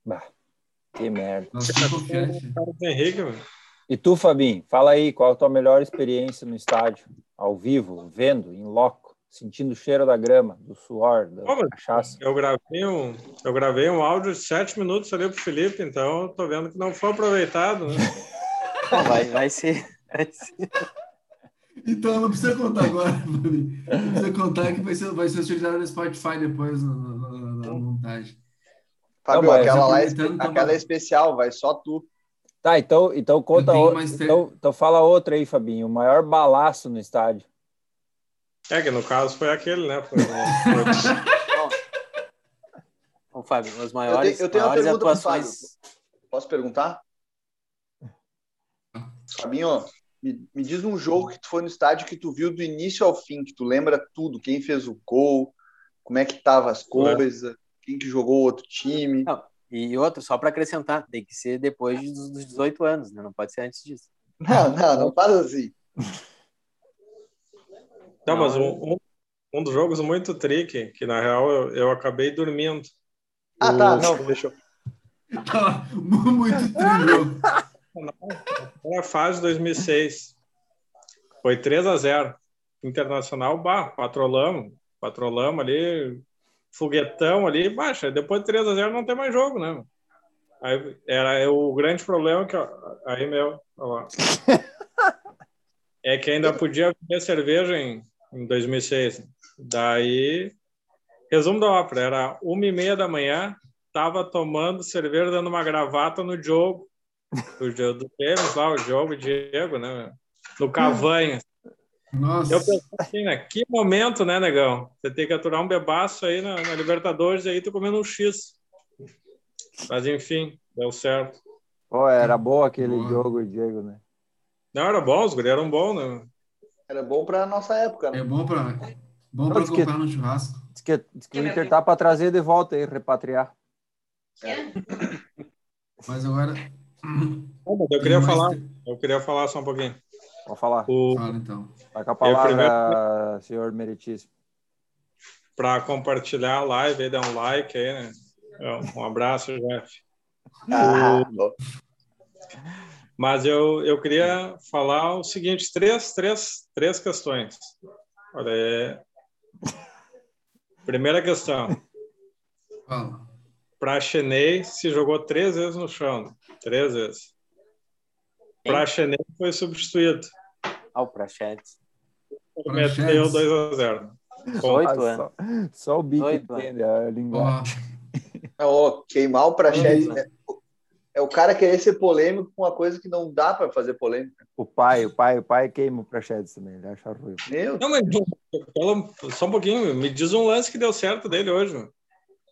S5: Bah, que merda.
S6: Carlos Henrique, velho.
S5: E tu, Fabinho, fala aí, qual a tua melhor experiência no estádio? Ao vivo, vendo, em loco, sentindo o cheiro da grama, do suor, da
S6: Ô, mas-
S5: cachaça.
S6: Eu gravei um, eu gravei um áudio de sete minutos ali pro Felipe, então tô vendo que não foi aproveitado, né?
S3: Vai, vai ser. Vai ser.
S4: Então não precisa contar agora, Fabinho. Não precisa contar que vai ser, vai ser utilizado no Spotify depois na, na- na- na montagem.
S2: Fábio,
S5: mas
S2: aquela lá é,
S4: também.
S2: aquela é especial, vai só tu.
S5: Tá, então, então conta outra. Então, então fala outra aí, Fabinho. O maior balaço no estádio.
S6: É que no caso foi aquele, né? Foi, foi-
S3: Ô, Fábio, as maiores,
S2: eu tenho uma
S3: maiores
S2: pergunta pro
S3: atuações.
S2: Posso perguntar? Fabinho, me, me diz um jogo que tu foi no estádio que tu viu do início ao fim, que tu lembra tudo, quem fez o gol, como é que tava as coisas, quem que jogou o outro time.
S3: Não, e outro, só para acrescentar, tem que ser depois dos dos 18 anos, né? Não pode ser antes disso.
S2: Não, não, não faz assim.
S6: Não, mas um, um, um dos jogos muito tricky, que na real eu, eu acabei dormindo.
S2: Ah,
S6: O-
S2: tá, não, fechou.
S4: Muito trilho.
S6: Foi a fase de 2006. Foi 3 a 0 Internacional, bah, patrolamos, patrolamos ali, foguetão ali, baixa. Depois de 3 a 0 não tem mais jogo, né? Aí, era o grande problema que ó, aí meu, ó lá. é que ainda podia beber cerveja em, em 2006. Daí, resumo da ópera, era uma e meia da manhã, tava tomando cerveja, dando uma gravata no Diogo, do, do Tênis lá, o Diogo e o Diego, né? No Cavanha.
S4: Nossa.
S6: Eu pensei assim, né? Que momento, né, negão? Você tem que aturar um bebaço aí na, na Libertadores e aí tu comendo um X. Mas enfim, deu certo.
S5: Pô, era bom aquele
S4: Boa.
S5: jogo, Diego, né?
S6: Não, era bom, os guri eram bons, né?
S2: Era bom pra nossa época, né?
S4: É bom pra, bom pra
S5: diz que-
S4: comprar no churrasco.
S5: Diz que, diz que o Inter tá para trazer de volta aí, repatriar.
S4: Mas agora.
S6: Eu queria falar, eu queria falar só um pouquinho.
S5: Pode falar.
S6: O,
S4: Fala então.
S5: Tá com a palavra, senhor meritíssimo.
S6: para compartilhar a live aí, dar um like aí, né? Um abraço, Jeff.
S2: Ah, bom.
S6: Mas eu, eu queria falar o seguinte, três, três, três questões. Olha, é... Primeira questão.
S4: Fala.
S6: Praxenei se jogou três vezes no chão. Três vezes. Praxenei foi substituído.
S3: Ah, o Prachetes.
S4: Praxedes.
S6: Meteu 2x0.
S3: 18
S5: Ah,
S3: anos.
S5: só, só o Bico
S3: Oito
S5: entende a linguagem.
S4: Ó,
S2: queimar o né? É o cara querer ser polêmico com uma coisa que não dá para fazer polêmica.
S5: O pai, o pai, o pai queima o Prachedes também, ele acha ruim.
S2: Meu,
S6: Não, mas fala só um pouquinho. Me diz um lance que deu certo dele hoje. mano.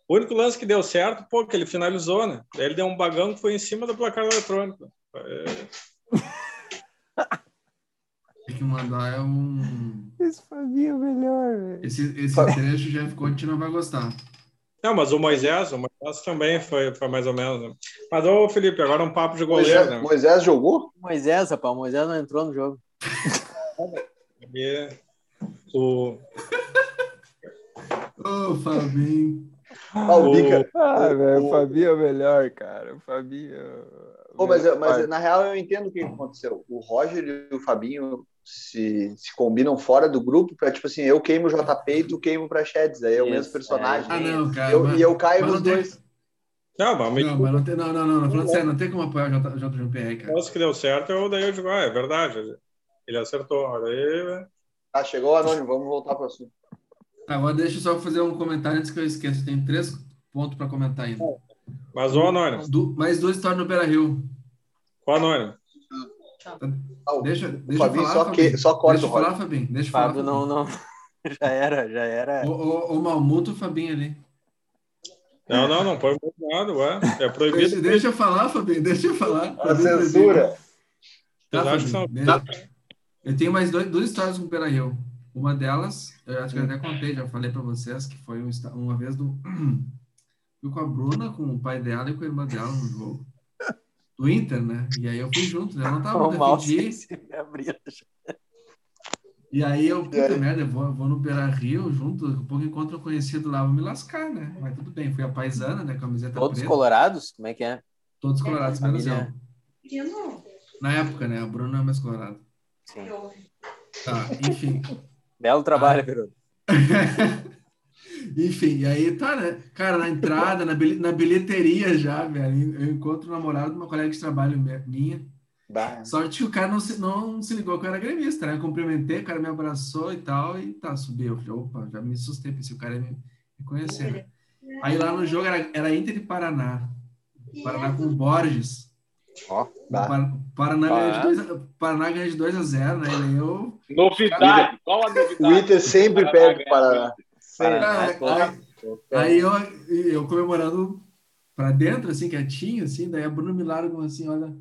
S6: O único lance que deu certo, pô, que ele finalizou, né? Daí Ele deu um bagão que foi em cima do placar eletrônico. É,
S4: tem que mandar é um.
S5: Esse Fabinho é melhor, velho.
S4: Esse, esse trecho o Jeff Conte não vai gostar.
S6: Não, mas o Moisés, o Moisés também foi, foi mais ou menos. né? Mas, ô Felipe, agora um papo de goleiro,
S2: Moisés,
S6: né?
S2: Moisés jogou?
S3: Moisés, rapaz, o Moisés não entrou no jogo.
S6: E o,
S4: Ô, Fabinho.
S2: Ah, o Bica.
S5: Ah, velho,
S2: o-
S5: Fabinho é o melhor, cara. O Fabinho. é
S2: Pô, mas, mas na real eu entendo o que aconteceu. O Roger e o Fabinho se, se combinam fora do grupo para tipo assim, eu queimo o JP e tu queima o Praxedes. Aí é o mesmo personagem.
S4: Ah, não,
S2: E
S4: cara.
S2: eu,
S4: mas-
S2: e eu caio nos
S4: não tem-
S2: dois.
S6: Não, mas me
S4: Não, mas não tem. Não, não, não. não. Falando sério, não tem como apoiar o J- JPR, cara.
S6: lance que deu certo, eu, daí eu digo, ah, é verdade. Ele acertou. Daí,
S2: Tá, chegou o anônimo, vamos voltar para o assunto.
S4: Agora deixa eu só fazer um comentário antes que eu esqueça. Tem três pontos para comentar ainda.
S6: mas o Anônimo,
S4: Du- mais duas histórias no Beira Rio.
S6: o Anônimo.
S4: Deixa, deixa
S2: Fabinho
S4: eu falar,
S2: só que-
S4: Fabinho.
S2: só corta
S4: Deixa eu
S2: Roger.
S4: falar, Fabinho. Deixa eu falar.
S3: Não, não. Já era, já era.
S4: O, o, o Malmuto o Fabinho ali.
S6: Não, não, não muito nada, ué. É proibido.
S4: Deixa, deixa eu falar, Fabinho. Deixa eu falar.
S2: A censura.
S4: Tá,
S6: que
S4: Fabinho.
S6: são-
S4: Deixa- Eu tenho mais dois, duas histórias com o Rio. Uma delas, eu acho que eu até contei, já falei para vocês, que foi um uma vez do. Fui com a Bruna, com o pai dela e com a irmã dela no jogo. Do Inter, né? E aí eu fui junto, né? Eu não tava
S3: O mal
S4: defendi.
S3: abriu.
S4: E aí eu, puta merda, eu vou, vou no Beira Rio junto, daqui a pouco encontro um conhecido lá, vou me lascar, né? Mas tudo bem, fui a paisana, né? Camiseta
S3: Todos
S4: preta,
S3: colorados? Como é que é?
S4: todos colorados, menos eu. Na época, né? A Bruna é mais colorada.
S3: Sim.
S4: Tá, enfim.
S3: Belo
S4: Ah.
S3: trabalho, Peru.
S4: Enfim, e aí tá, né? Cara, na entrada, na, bil- na bilheteria já, velho, eu encontro o namorado de uma colega de trabalho minha.
S2: Bah.
S4: Sorte que o cara não se, não se ligou que eu era gremista, né? Eu cumprimentei, o cara me abraçou e tal, e tá, subiu. Falei, opa, já me assustei, pensei, o cara ia me, me conhecer, né? Aí lá no jogo era, era Inter e Paraná. Paraná com o Borges.
S3: Ó,
S4: O
S2: Bah.
S4: Par- Paraná ganha de 2 a, Paraná ganha de 2 a 0, né? E aí eu.
S1: Novidade. Qual a novidade?
S2: O Inter sempre perde o Paraná.
S3: Paraná, pô.
S4: Aí, aí eu, eu comemorando pra dentro, assim, quietinho, assim, daí a Bruna me larga assim, olha,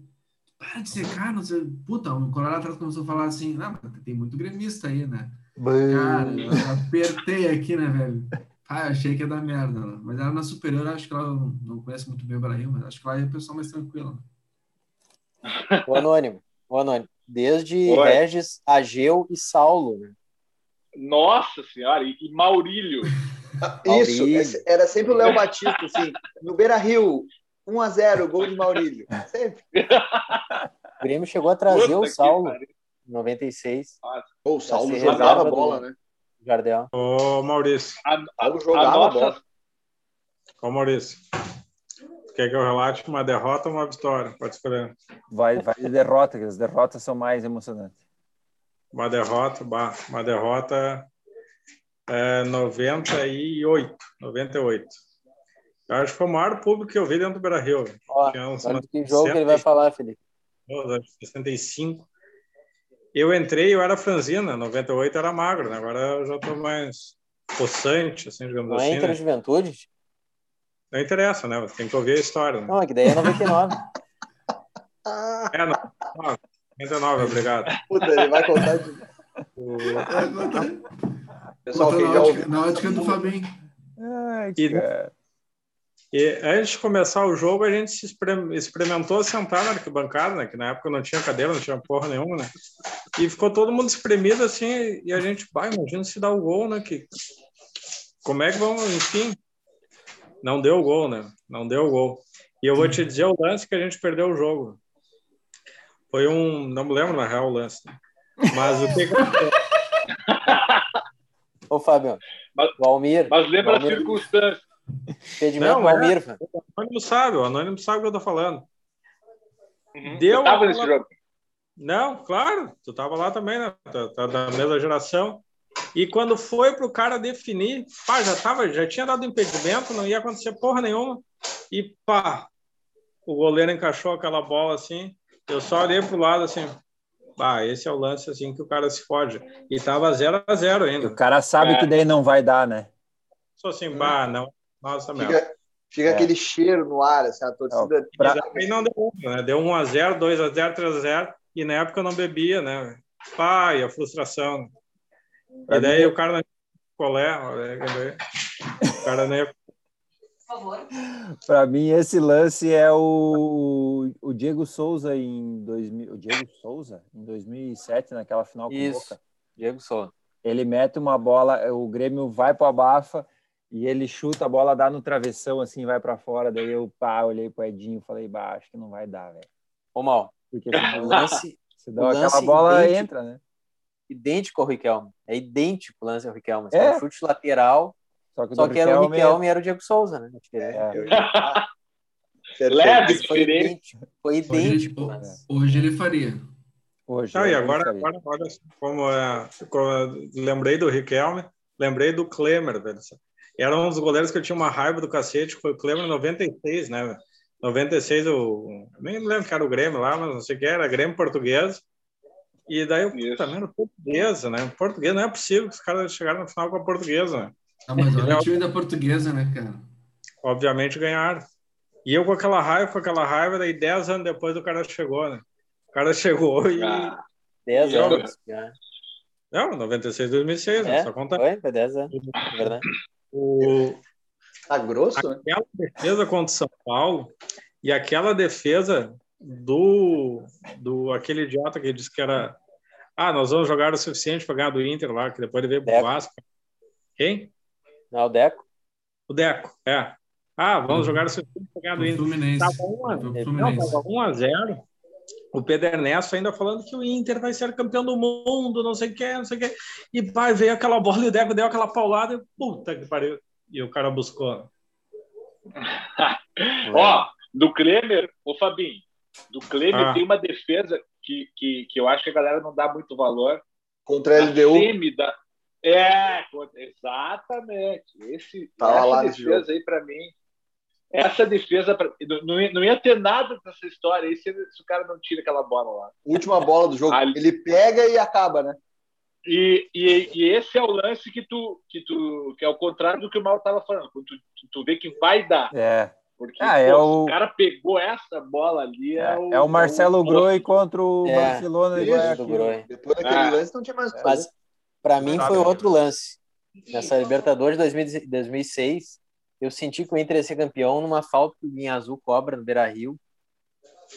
S4: para de secar, não sei. Puta, o Colorado atrás começou a falar assim, não, mas tem muito gremista aí, né? Cara, eu apertei aqui, né, velho? Ah, achei que ia dar merda, né? mas ela na superior, acho que ela não, não conhece muito bem o Brasil, mas acho que lá é o pessoal mais tranquilo. né?
S3: O Anônimo. O Anônimo. Desde
S1: Oi.
S3: Regis, Ageu e Saulo. Né?
S1: Nossa senhora, e e Maurílio.
S2: Isso,
S3: Maurílio.
S2: era sempre o Léo Batista, assim, no Beira Rio, 1x0, gol de Maurílio. Sempre.
S3: O Grêmio chegou a trazer
S1: Puta
S3: o Saulo em 96.
S2: Pô, o Saulo jogava a bola,
S3: do-
S2: né?
S3: Jardel.
S6: Ô, Maurício.
S1: A,
S2: O
S1: a,
S2: Saulo
S1: a
S2: jogava a
S1: nossa,
S2: bola.
S6: Ô, Maurício. Quer que eu relate uma derrota ou uma vitória? Pode escolher.
S5: Vai, vai de derrota, que as derrotas são mais emocionantes
S6: uma derrota, uma derrota é, 98, 98. Eu acho que foi o maior público que eu vi dentro do
S3: Beira-Rio. Que jogo 60, ele vai falar, Felipe?
S6: 65. Eu entrei, eu era franzina, 98 era magro, né? agora eu já estou mais possante, assim, digamos
S3: Não
S6: assim.
S3: Não é entre
S6: né?
S3: juventudes?
S6: Não interessa, né? Tem que ouvir a história. Né?
S3: Não, é que daí é 99.
S6: é, 99. 39, obrigado.
S2: Puta, ele vai contar de. Pessoal, Conta
S4: que
S2: já ouviu.
S4: Náutica do Fabinho.
S5: Ai,
S6: e, e, antes de começar o jogo, a gente se experimentou sentar na arquibancada, né? Que na época não tinha cadeira, não tinha porra nenhuma, né? E ficou todo mundo espremido assim, e a gente, vai, imagina se dá o gol, né? Que, como é que vamos, enfim. Não deu o gol, né? Não deu o gol. E eu vou te dizer o lance que a gente perdeu o jogo. Foi um. Não me lembro na real o lance. né? Mas o que
S3: Ô, Fábio.
S1: Mas-
S3: O Almir.
S1: mas lembra a
S3: Valmir-
S1: circunstância.
S3: Impedimento
S6: Não, é.
S3: Almir.
S6: O Anônimo sabe, o Anônimo sabe o que eu tô falando.
S1: Uhum.
S6: Deu
S1: Eu tava nesse jogo.
S6: Não, claro, tu tava lá também, né? Tá, tá da mesma geração. E quando foi pro cara definir, pá, já tava, já tinha dado impedimento, não ia acontecer porra nenhuma. E pá, o goleiro encaixou aquela bola assim. Eu só olhei pro lado assim. Pá, esse é o lance assim que o cara se fode. E tava 0 a 0
S5: O
S6: ainda.
S5: cara sabe
S1: É.
S5: que daí não vai dar, né?
S6: Só assim, bah, não. Nossa, merda.
S2: Fica, fica
S5: É.
S2: aquele cheiro no ar, assim, a torcida.
S5: Pra-
S6: Aí não deu, né? Deu 1 a 0 2 a 0 3 a 0 E na época eu não bebia, né? Pá, e a frustração.
S5: Pra
S6: e daí
S5: mim-
S6: o cara não colé, olha, quer ver? o cara nem
S7: Por favor.
S5: Para mim, esse lance é o, o Diego Souza em 2000. O Diego Souza em 2007, naquela final com o
S3: Isso.
S5: Boca.
S3: Diego Souza.
S5: Ele mete uma bola, o Grêmio vai para abafa e ele chuta a bola, dá no travessão, assim, vai para fora. Daí eu pá, olhei pro Edinho e falei, bah, acho que não vai dar, velho.
S3: Ô, Mal,
S5: Porque
S3: o
S5: senão,
S3: lance
S5: se dá
S3: o
S5: aquela
S3: lance
S5: bola,
S3: idêntico.
S5: entra, né?
S3: idêntico ao Riquelme. É idêntico o lance ao Riquelme.
S5: É.
S3: É. Um chute lateral,
S5: Só que,
S3: só que era o
S5: Riquelme-
S3: e era o Diego Souza, né?
S5: É.
S2: Eu- Ah.
S1: Leve,
S3: Mas foi
S1: diferente.
S3: idêntico. Foi
S4: Hoje,
S3: idêntico.
S4: ele-
S3: lance.
S4: hoje ele faria.
S5: Hoje,
S6: Não, e agora, agora olha só como é. como eu lembrei do Riquelme, lembrei do Klemer, velho. Era um dos goleiros que eu tinha uma raiva do cacete, foi o Klemer em 96, né? velho? 96, eu nem lembro que era o Grêmio lá, mas não sei o que era, Grêmio português. E daí eu também era portuguesa, né? Português não é possível que os caras chegaram na final com a portuguesa, né?
S4: Ah, mas olha o time da portuguesa, né, cara?
S6: Obviamente ganharam. E eu com aquela raiva, com aquela raiva, daí 10 anos depois o cara chegou, né? O cara chegou e.
S1: Ah,
S3: 10
S6: Eu-
S3: anos. já.
S6: Não, 96, 2006, né?
S3: É,
S6: Só conta.
S3: foi? Foi 10 anos. É verdade.
S6: O,
S2: Tá grosso, né?
S6: aquela defesa contra o São Paulo e aquela defesa do, do aquele idiota que disse que era ah, nós vamos jogar o suficiente para ganhar do Inter lá, que depois ele veio pro
S3: Deco.
S6: Vasco. Quem?
S3: Não, é o Deco.
S6: O Deco, é. Ah, vamos jogar o suficiente para ganhar do
S4: O
S6: Inter.
S4: Fluminense.
S6: Tava 1 a, não, tava 1 a 0. O Pedro Ernesto ainda falando que o Inter vai ser campeão do mundo, não sei o que, não sei o que. E vai, veio aquela bola e o Deco deu aquela paulada e puta que pariu. E o cara buscou.
S1: Ó, do Klemer, ô Fabinho, do Klemer
S6: Ah.
S1: tem uma defesa que, que, que eu acho que a galera não dá muito valor.
S2: Contra a
S1: A
S2: LDU.
S1: semi da... É, exatamente. Esse,
S2: Tava
S1: essa
S2: lá
S1: defesa aí, para mim, essa defesa, pra- não, não ia- não ia ter nada dessa história aí se, se o cara não tira aquela bola lá.
S2: Última bola do jogo.
S1: Ali-
S2: Ele pega e acaba, né?
S1: E, e, e esse é o lance que tu, que tu que é o contrário do que o Mal estava falando. Quando tu, tu, tu vê que vai dar.
S5: É,
S1: Porque
S5: Ah, é
S1: pô,
S5: o-
S1: o cara pegou essa bola ali. É,
S5: é,
S1: o,
S5: é o Marcelo Groi contra o
S3: É,
S5: Barcelona
S2: isso. Depois daquele
S1: Ah.
S2: lance não tinha mais o
S3: Mas. Para mim foi
S6: né?
S3: outro lance. Nessa Libertadores de 2000 2006, eu senti que o Inter ia ser campeão numa falta que o Guinha Azul cobra no Beira Rio.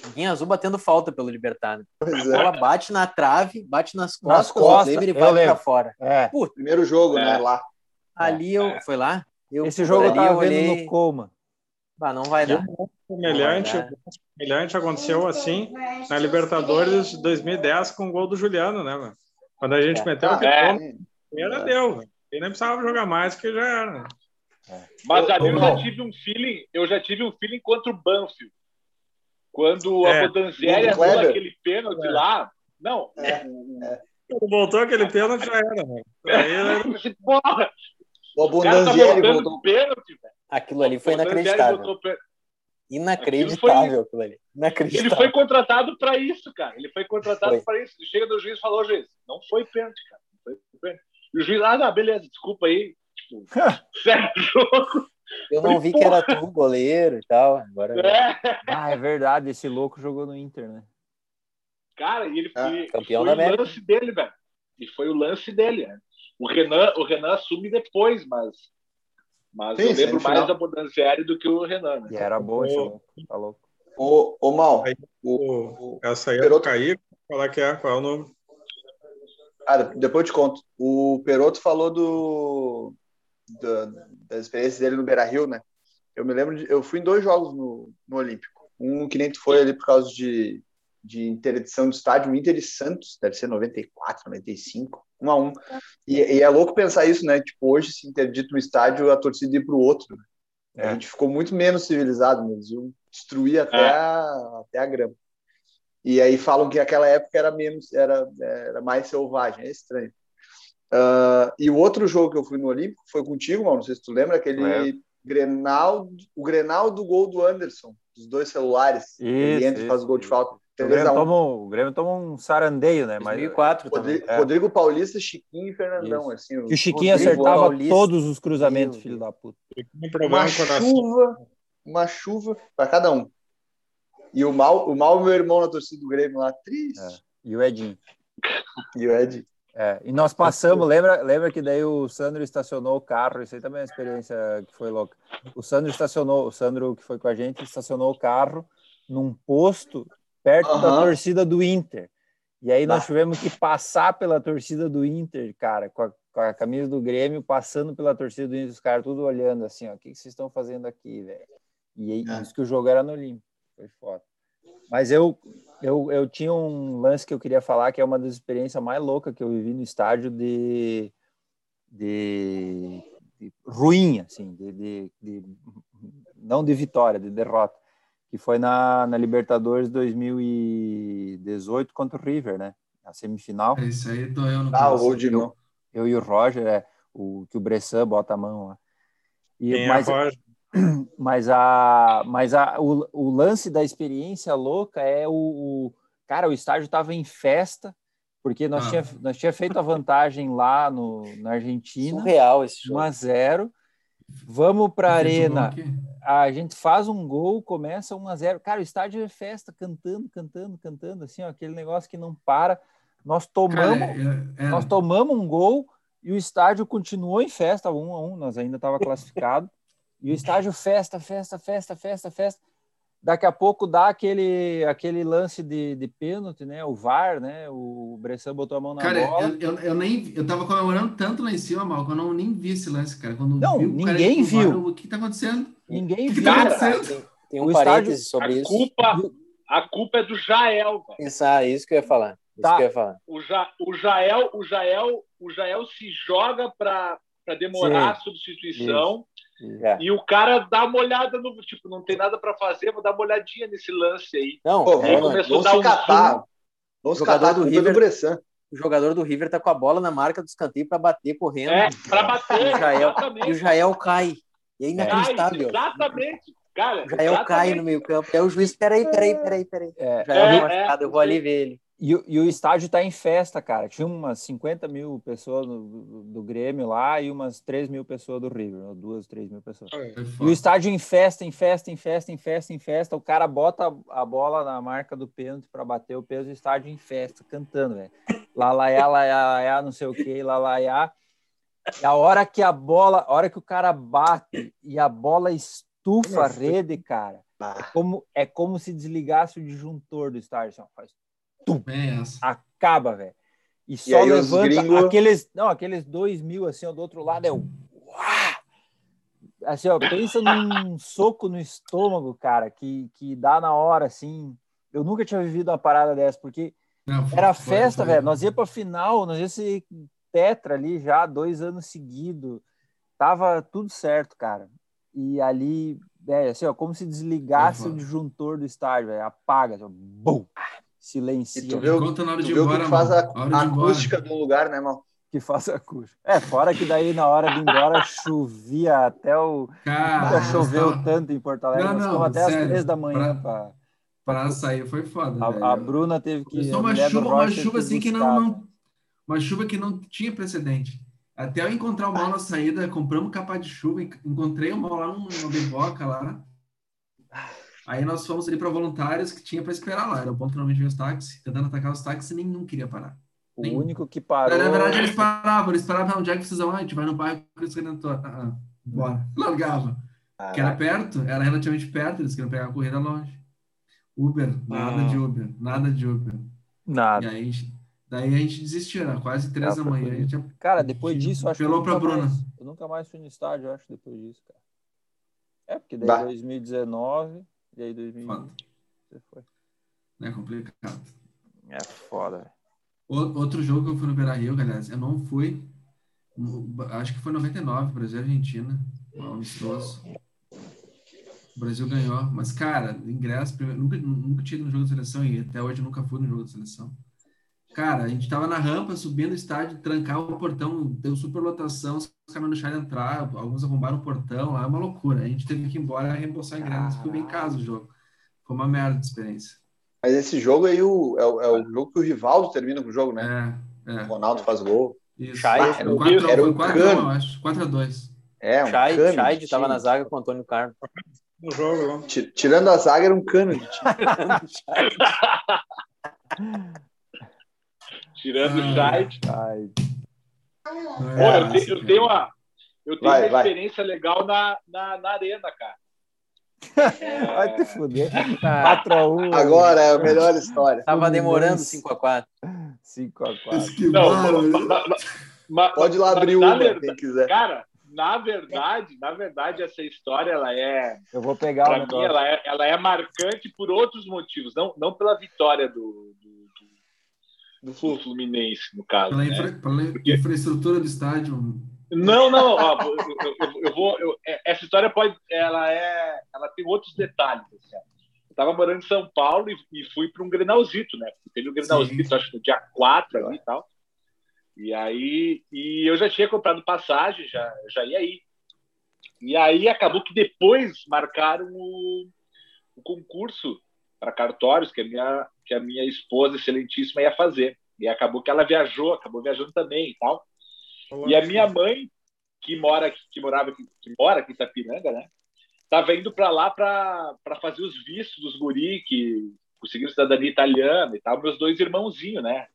S3: O Guinha Azul batendo falta pelo Libertad.
S2: Pois
S3: A
S2: é.
S3: bola bate na trave, bate nas
S5: Nas
S3: costas,
S5: costas,
S3: do Kleber e vai pra fora.
S5: É,
S2: Primeiro jogo,
S1: É.
S2: né? Lá.
S3: Ali eu. Foi lá? Eu,
S5: esse jogo eu tava
S3: eu
S5: vendo
S3: olhei.
S5: no Coma.
S3: Bah, não vai dar.
S6: Semelhante, semelhante aconteceu assim na Libertadores de 2010 com o gol do Juliano, né, mano? Quando a gente
S3: É.
S6: meteu
S2: Ah,
S1: é.
S6: era deu. velho. Ele nem precisava jogar mais, que já era. né?
S1: Mas ali eu
S2: Ô,
S1: já tive um feeling, eu já tive um feeling contra o Banfield. Quando
S6: É.
S1: a anula
S2: Kleber.
S1: aquele pênalti
S6: É.
S1: lá. Não,
S2: É.
S6: Quando voltou aquele pênalti, já era, né? Aí,
S1: eu pensei, porra,
S2: O
S1: o cara tá
S2: Abundanzieri
S1: voltando
S2: voltou.
S1: pênalti, velho.
S3: Aquilo ali foi inacreditável. Inacreditável aquilo ali.
S1: Ele
S3: Inacreditável.
S1: foi contratado para isso, cara. Ele foi contratado
S3: Foi.
S1: para isso. Chega do juiz e falou, juiz, não foi pênalti, cara. Não foi pênalti. E o juiz, ah, não, beleza, desculpa aí. Tipo, jogo.
S3: Eu não vi que era tu, goleiro e tal. Agora.
S1: É.
S5: Ah, é verdade, esse louco jogou no Inter, né?
S1: Cara, e ele
S2: Ah,
S1: foi,
S3: campeão
S1: foi
S3: da
S1: o
S3: América.
S1: lance dele, velho. E foi o lance dele, né? O Renan, o Renan assume depois, mas, mas
S2: Sim,
S1: eu lembro mais da Bodanzieri do que o Renan, né?
S5: E era
S6: Ô.
S5: louco, tá louco.
S2: Ô, ô Mal,
S6: Aí,
S2: o, o,
S6: essa aí é do
S2: Peroto-
S6: Caí, falar que é, qual é o número?
S2: ah, depois eu te conto. O Peroto falou do, da- das experiências dele no Beira Rio, né? Eu me lembro de. Eu fui em dois jogos no, no Olímpico. Um que nem tu foi ali por causa de, de interdição do estádio, o Inter e Santos, deve ser 94, 95, um a um. E, e é louco pensar isso, né? Tipo, hoje se interdita um estádio, a torcida ir pro outro. né? A
S5: É.
S2: gente ficou muito menos civilizado, né? eles iam destruir até,
S1: É.
S2: a, até a grama. E aí falam que aquela época era menos, era, era mais selvagem, é estranho. Ah, e o outro jogo que eu fui no Olímpico foi contigo, mal, não sei se tu lembra, aquele
S5: Lembro.
S2: Grenal, o Grenal do gol do Anderson, dos dois celulares. ele
S5: Isso,
S2: entra e faz o gol de falta.
S5: O
S2: 3
S5: Grêmio,
S2: a 1.
S5: toma, um- o Grêmio toma um sarandeio, né? Mas
S3: 2004 também.
S2: Rodrigo,
S5: É.
S2: Rodrigo Paulista, Chiquinho e Fernandão.
S5: Isso.
S2: Assim,
S5: que o Chiquinho
S3: Rodrigo
S5: acertava
S3: Paulista.
S5: todos os cruzamentos, filho da puta.
S6: Um
S2: uma chuva, uma chuva para cada um. E o mal, o mal, meu irmão na torcida do Grêmio lá, triste.
S5: E o Edinho.
S2: E o Ed,
S5: É, e nós passamos, lembra, lembra que daí o Sandro estacionou o carro, isso aí também é uma experiência que foi louca. O Sandro estacionou, o Sandro que foi com a gente, estacionou o carro num posto perto da torcida do Inter. E aí nós tivemos que passar pela torcida do Inter, cara, com a, com a camisa do Grêmio, passando pela torcida do Inter, os caras tudo olhando assim, ó, o que, que vocês estão fazendo aqui, velho? E aí,
S2: É.
S5: isso que o jogo era no Olímpico, foi foda. Mas eu, eu, eu tinha um lance que eu queria falar, que é uma das experiências mais loucas que eu vivi no estádio de, de, de ruim, assim, de, de, de- não de vitória, de derrota, que foi na, na Libertadores 2018 contra o River, né? Na semifinal.
S4: É isso aí, tô eu no
S2: ah, o gol de mão.
S5: Eu e o Roger, é, o que o Bressan bota a mão lá. E,
S6: Quem é
S5: mas,
S6: Roger?
S5: mas a, mas a, o, o lance da experiência louca é o, o- cara, o estádio estava em festa porque nós
S4: Ah.
S5: tinha nós tinha feito a vantagem lá no, na Argentina,
S3: Surreal esse
S5: 1
S3: jogo.
S5: a 0. Vamos para arena. A gente faz um gol, começa 1 a 0. Cara, o estádio é festa, cantando, cantando, cantando, assim, ó, aquele negócio que não para. Nós tomamos
S4: Cara, é- é-
S5: nós tomamos um gol e o estádio continuou em festa, um a um, nós ainda estava classificado. e o estádio festa, festa, festa, festa, festa. Daqui a pouco dá aquele, aquele lance de, de pênalti, né? O VAR, né? O Bressan botou a mão na
S4: Cara,
S5: bola.
S4: eu, eu, eu nem eu tava comemorando tanto lá em cima, mal, que eu não nem vi esse lance, cara. Quando
S5: Não,
S4: vi o cara
S5: ninguém
S4: que tomaram,
S5: viu.
S4: O que tá acontecendo?
S5: Ninguém
S4: Que
S5: viu.
S4: cara,
S5: cara.
S3: Tem, tem
S5: O
S3: um
S5: estádio-
S3: parêntese sobre
S1: A
S3: isso.
S1: culpa, a culpa é do Jael, velho.
S3: Pensar, é isso que eu ia falar. Isso
S5: Tá.
S3: que eu ia falar.
S1: O, ja, o Jael, o Jael, o Jael se joga para demorar a substituição
S3: É.
S1: e o cara dá uma olhada no tipo, não tem nada para fazer, vou dar uma olhadinha nesse lance aí.
S3: Não,
S2: Pô,
S1: Aí
S3: é,
S2: vamos,
S1: começou a
S2: vamos
S1: dar
S2: se
S1: um
S2: catar. Vamos
S3: Jogador
S2: catar
S3: do River.
S2: do Bressan.
S3: o jogador do River tá com a bola na marca do escanteio para bater correndo.
S1: É, para
S3: E
S1: bater,
S3: o Jael,
S1: exatamente.
S3: e o Jael cai. E é
S1: Cai,
S3: inacreditável.
S1: exatamente. Cara,
S3: O Jael cai no meio campo. Aí o juiz, peraí, peraí, peraí, peraí.
S5: É,
S3: O Jael
S1: É,
S3: machucado,
S1: é,
S3: eu vou ali ver ele.
S5: E, o- e o estádio está em festa, cara. Tinha umas 50 mil pessoas do, do- do Grêmio lá e umas 3 mil pessoas do River, ou duas, 3 mil pessoas.
S4: Foi
S5: E o estádio em festa, em festa, em festa, em festa, em festa. O cara bota a bola na marca do pênalti para bater o peso do estádio em festa, cantando, velho. Lá, lá, lá, lá, lá, lá, não sei o que, lá, lá, lá. E a hora que a bola, a hora que o cara bate e a bola estufa a rede, cara,
S2: Ah,
S5: como, é como se desligasse o disjuntor do estádio. Assim, faz
S4: Bem essa.
S5: acaba, velho. E só
S2: aí os
S5: levanta
S2: gringo-
S5: aqueles, não, aqueles dois mil assim, ó, do outro lado é o assim, ó, pensa num soco no estômago, cara, que, que dá na hora, assim. Eu nunca tinha vivido uma parada dessa, porque
S4: Não, foi-
S5: era
S4: foi-
S5: festa, velho. Nós ia pra final, nós ia ser tetra ali já, dois anos seguidos. Tava tudo certo, cara. E ali, é, assim, ó, como se desligasse
S4: Foi
S5: o disjuntor do estádio, velho. Apaga, assim, ó, bum! Silencia.
S2: E tu vê o-
S4: Conta na hora de ir embora,
S2: que faz a, a
S4: embora.
S2: acústica de um lugar, né, mal?
S5: que faça acústico. É, fora que daí na hora de ir embora chovia até o.
S4: Cara,
S5: choveu
S4: tava-
S5: tanto em Porto Alegre.
S4: Não, não,
S5: até
S4: sério,
S5: as três da manhã.
S4: pra-
S5: pra-
S4: Pra sair foi foda.
S5: A, a Bruna teve que.
S4: Começou
S5: a
S4: uma
S5: do
S4: chuva, uma chuva assim que não, não. Uma chuva que não tinha precedente. Até eu encontrar o mal na saída, compramos capa de chuva, en- encontrei o mal lá num- numa biboca lá. Aí nós fomos ali para voluntários que tinha para esperar lá. Era o ponto que normalmente vinha os táxis, tentando atacar os táxis e nenhum queria parar.
S5: O
S4: Nenhum.
S5: único que parou.
S4: Na verdade, eles paravam, eles paravam, onde é que vão? Ah, a gente vai no bairro Cristo Redentor. Ah, ah, bora. Largava. Que era perto, era relativamente perto, eles queriam pegar a corrida longe. Uber, nada
S5: Ah.
S4: de Uber, nada de Uber. E
S5: Nada.
S4: aí, daí a gente desistiu, era quase três
S5: Ah,
S4: da manhã. A gente
S5: Cara, depois disso, eu acho que nunca,
S4: pra Bruna.
S5: mais, eu nunca mais fui no estádio, acho, depois disso, cara. É, porque daí
S2: Bah.
S5: 2019, e aí 2020.
S4: Foda.
S5: Você foi.
S4: É complicado.
S5: É foda, velho.
S4: O- Outro jogo que eu fui no Beira Rio, aliás, eu não fui. Acho que foi 99, Brasil e Argentina. Um amistoso. O Brasil ganhou. Mas, cara, ingresso, primeiro, nunca, nunca tinha ido no jogo da seleção e até hoje nunca fui no jogo da seleção. Cara, a gente tava na rampa, subindo o estádio, trancar o portão, deu superlotação, os caras não deixaram entrar, alguns arrombaram o portão, lá é uma loucura. A gente teve que ir embora reembolsar ingresso, ficou bem em casa o jogo. Foi uma merda de experiência.
S2: Mas esse jogo aí o, é, o, é o jogo que o Rivaldo termina com o jogo, né?
S4: É, é.
S2: O Ronaldo faz gol.
S4: Isso.
S3: Chay,
S4: Foi
S2: era um-
S4: 4
S2: era um
S4: foi 4
S2: cano.
S4: eu acho. 4 a 2
S2: É, um
S3: Chay,
S2: cano
S3: Chay
S2: de
S3: tava
S2: time.
S3: na zaga com o Antônio Carlos.
S6: No jogo.
S2: Ti- Tirando a zaga, era um cano de time.
S1: Tirando o
S4: Ah.
S1: Chay.
S5: Ai,
S1: Pô, eu, te- eu tenho uma, eu tenho
S2: Vai,
S1: uma
S2: vai.
S1: experiência legal na, na, na arena, cara.
S5: vai te fuder.
S3: Ah,
S5: 4x1.
S2: Agora é a melhor história.
S3: tava demorando
S5: Fluminense.
S3: 5x4.
S5: 5x4.
S4: Que
S1: Não,
S4: bárbaro.
S1: ma- ma- ma- ma-
S2: Pode ir lá abrir uma,
S1: verdade-
S2: quem quiser.
S1: Cara, na verdade, na verdade, essa história ela é,
S5: Eu vou pegar o
S1: para mim, ela é, ela é marcante por outros motivos, não, não pela vitória do, do, Fluminense, no caso.
S4: Pela,
S1: né?
S4: infra- pela infraestrutura do estádio.
S1: Não, não, ó, eu, eu- eu- vou. eu- é- essa história pode. Ela é. Ela tem outros detalhes. Assim, eu tava morando em São Paulo e, e fui para um Grenalzito, né? Teve o Grenalzito, acho que no dia 4 ali e tal. E aí. E eu já tinha comprado passagem, já, já ia ir. E aí acabou que depois marcaram o, o concurso para cartórios que a, minha, que a minha esposa excelentíssima ia fazer. E acabou que ela viajou, acabou viajando também e tal. E a minha mãe, que mora aqui- que morava aqui, que mora aqui em Itapiranga, né? Tava indo para lá para fazer os vistos dos guri que conseguiram cidadania italiana e tal, meus dois irmãozinhos, né?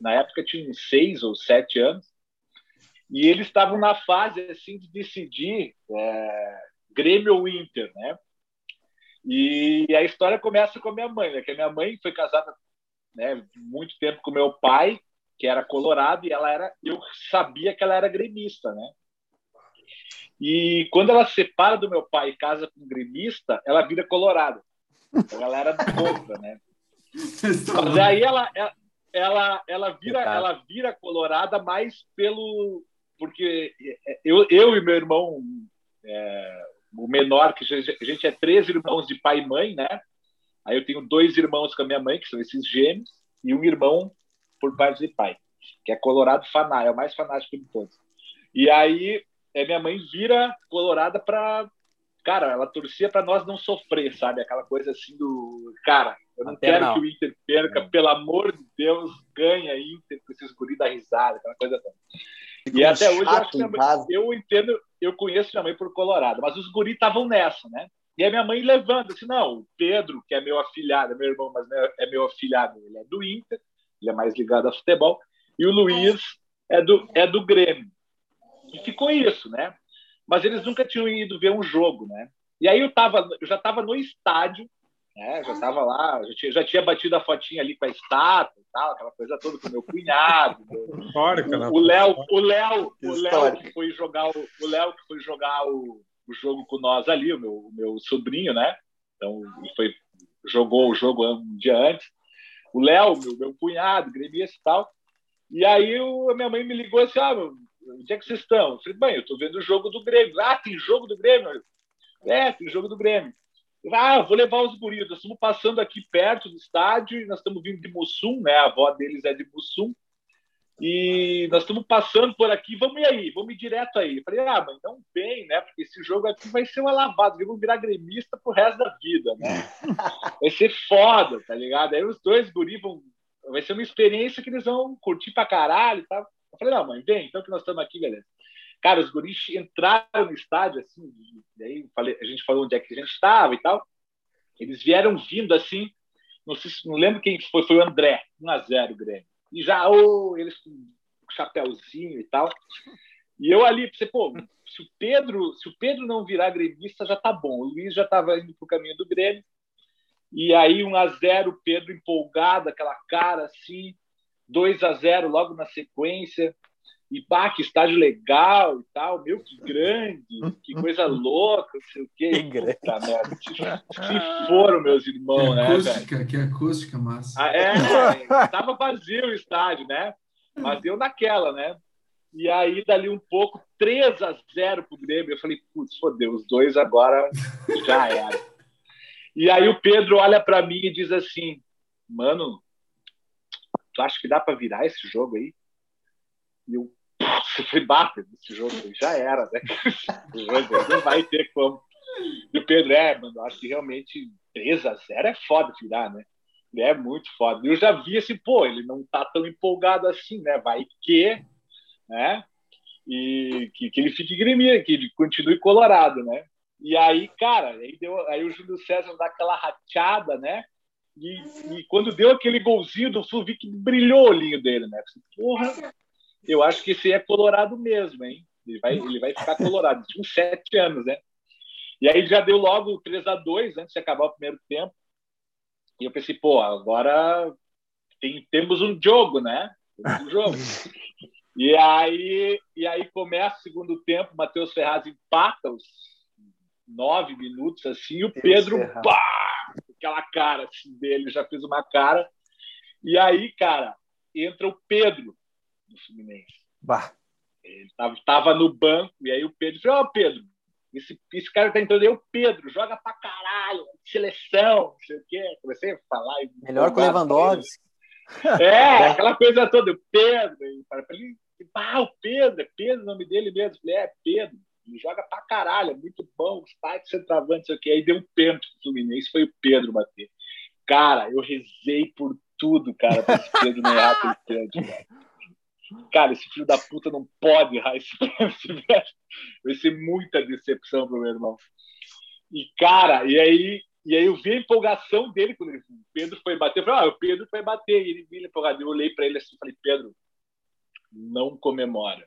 S1: Na época tinham seis ou sete anos. E eles estavam na fase assim de decidir é, Grêmio ou Inter, né? E a história começa com a minha mãe, né? Que a minha mãe foi casada, né, muito tempo com meu pai, que era colorado e ela era eu sabia que ela era gremista né? E quando ela se separa do meu pai e casa com um gremista ela vira colorada. Então ela era contra né? Mas aí ela ela ela, vira ela vira colorada mais pelo porque eu, eu e meu irmão é, o menor que a gente- é três irmãos de pai e mãe né aí eu tenho dois irmãos com a minha mãe que são esses gêmeos e um irmão por parte de pai, que é colorado faná, é o mais fanático de todos. E aí, é, minha mãe vira colorada para cara, ela torcia para nós não sofrer, sabe? Aquela coisa assim do, cara, eu não
S3: Até
S1: quero
S3: não.
S1: que o Inter perca, pelo amor de Deus, ganha Inter com esses guri da risada, aquela coisa toda. E até hoje eu mãe, eu entendo, eu conheço minha mãe por Colorado, mas os guri estavam nessa, né? E a minha mãe levando assim, não, o Pedro, que é meu afilhado, é meu irmão, mas é- é meu afilhado, ele é do Inter, ele é mais ligado a futebol, e o Luiz é do, é do Grêmio. E ficou isso, né? Mas eles nunca tinham ido ver um jogo, né? E aí eu, tava, eu já estava no estádio, né? Já estava lá, já tinha, já tinha batido a fotinha ali com a estátua e tal, aquela coisa toda com o meu cunhado,
S6: Histórica, né?
S1: o Léo, o Léo, o Léo que foi jogar o, o Léo que foi jogar o, o jogo com nós ali, o meu, o meu sobrinho, né? Então ele foi jogou o jogo um dia antes. O Léo, meu, meu cunhado, gremista e tal. E aí o, a minha mãe me ligou assim: ah, meu, onde é que vocês estão? Eu falei, bem, eu tô vendo o jogo do Grêmio. Ah, tem jogo do Grêmio? Eu, É, tem jogo do Grêmio. Eu, Ah, vou levar os guris. Nós estamos passando aqui perto do estádio e nós estamos vindo de Mussum, né? A avó deles é de Mussum. E nós estamos passando por aqui, vamos ir aí, vamos ir direto aí. Eu falei, ah, mãe, não vem, né? Porque esse jogo aqui vai ser uma lavada, vamos virar gremista pro resto da vida, né? Vai ser foda, tá ligado? Aí os dois guris vão. Vai ser uma experiência que eles vão curtir pra caralho tal. Eu falei, não, mãe, vem, então que nós estamos aqui, beleza. Cara, os guris entraram no estádio, assim, e aí falei, a gente falou onde é que a gente estava e tal. Eles vieram vindo assim, não, sei, se- não lembro quem foi, foi o André, 1x0 o Grêmio. E já, ô, eles com chapéuzinho e tal. E eu ali, pensei, pô, se o Pedro, se o Pedro não virar gremista, já tá bom. O Luiz já estava indo pro caminho do Grêmio. E aí, 1 a 0 o Pedro empolgado, aquela cara assim, 2 a 0 logo na sequência. E pá, que estádio legal e tal, meu, que grande, que coisa louca, não sei o quê.
S3: Que grande.
S1: Puta merda, se, se foram meus
S4: Que
S1: irmãos, né, velho?
S4: acústica, que acústica massa.
S1: Ah, é, tava vazio o estádio, né? Mas eu naquela, né? E aí, dali um pouco, 3 a 0 pro Grêmio. Eu falei, putz, fodeu, os dois agora já era. E aí o Pedro olha para mim e diz assim, mano, tu acha que dá para virar esse jogo aí? E eu, foi bater nesse jogo, já era, né? Não vai ter como. E o Pedro, é, mano, acho que realmente 3 a 0 é foda virar, né? Ele é muito foda. Eu já vi assim, pô, ele não tá tão empolgado assim, né? Vai que, né? E que, que ele fique gremia, que ele continue colorado, né? E aí, cara, aí, deu, aí o Júlio César dá aquela rateada, né? E, e, quando deu aquele golzinho do vi que brilhou o olhinho dele, né? Porra, eu acho que esse é colorado mesmo, hein? Ele vai, ele vai ficar colorado. Tinha uns sete anos, né? E aí já deu logo 3 a 2 antes de acabar o primeiro tempo. E eu pensei, pô, agora tem, temos um jogo, né? Temos um jogo. e, aí, e aí começa o segundo tempo, Matheus Ferraz empata os nove minutos, assim, e o Pedro, pá, aquela cara assim, dele, já fez uma cara. E aí, cara, entra o Pedro do Fluminense.
S5: Bah.
S1: Ele tava, tava no banco, e aí o Pedro falou, ó, oh, Pedro, esse, esse cara tá entrando aí, o Pedro, joga pra caralho, seleção, não sei o quê. Comecei a falar.
S3: Melhor que o Lewandowski.
S1: É, aquela coisa toda, o Pedro. Para ele, ah, o Pedro, é Pedro o nome dele mesmo. falei, é, Pedro. Ele joga pra caralho, é muito bom, está de centroavante, não sei o quê. Aí deu um pênalti pro Fluminense, foi o Pedro bater. Cara, eu rezei por tudo, cara, pra esse Pedro não errar aquele pênalti, cara. Cara, esse filho da puta não pode errar esse pênalti. Vai ser muita decepção pro meu irmão. E, cara, e aí, e aí eu vi a empolgação dele quando ele, o Pedro foi bater. Eu falei, ah, o Pedro foi bater. E ele viu empolgado. Eu olhei para ele assim e falei, Pedro, não comemora.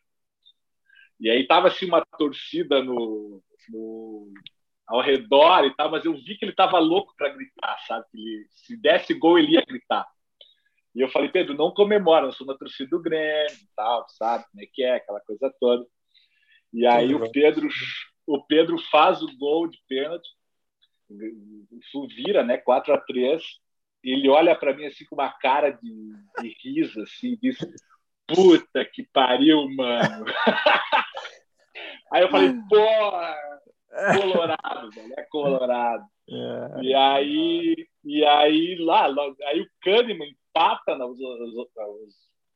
S1: E aí tava assim uma torcida no, no ao redor e tal, mas eu vi que ele tava louco para gritar, sabe? Ele, se desse gol, ele ia gritar. E eu falei, Pedro, não comemora, eu sou uma torcida do Grêmio e tal, sabe como é que é, aquela coisa toda. E aí o Pedro, o Pedro faz o gol de pênalti, vira, né, 4 a 3 ele olha para mim assim com uma cara de, de riso, assim, diz, puta que pariu, mano. aí eu falei, porra, colorado, velho, é colorado. É. E aí, e aí lá, aí o Kahneman empata nos, nos, nos,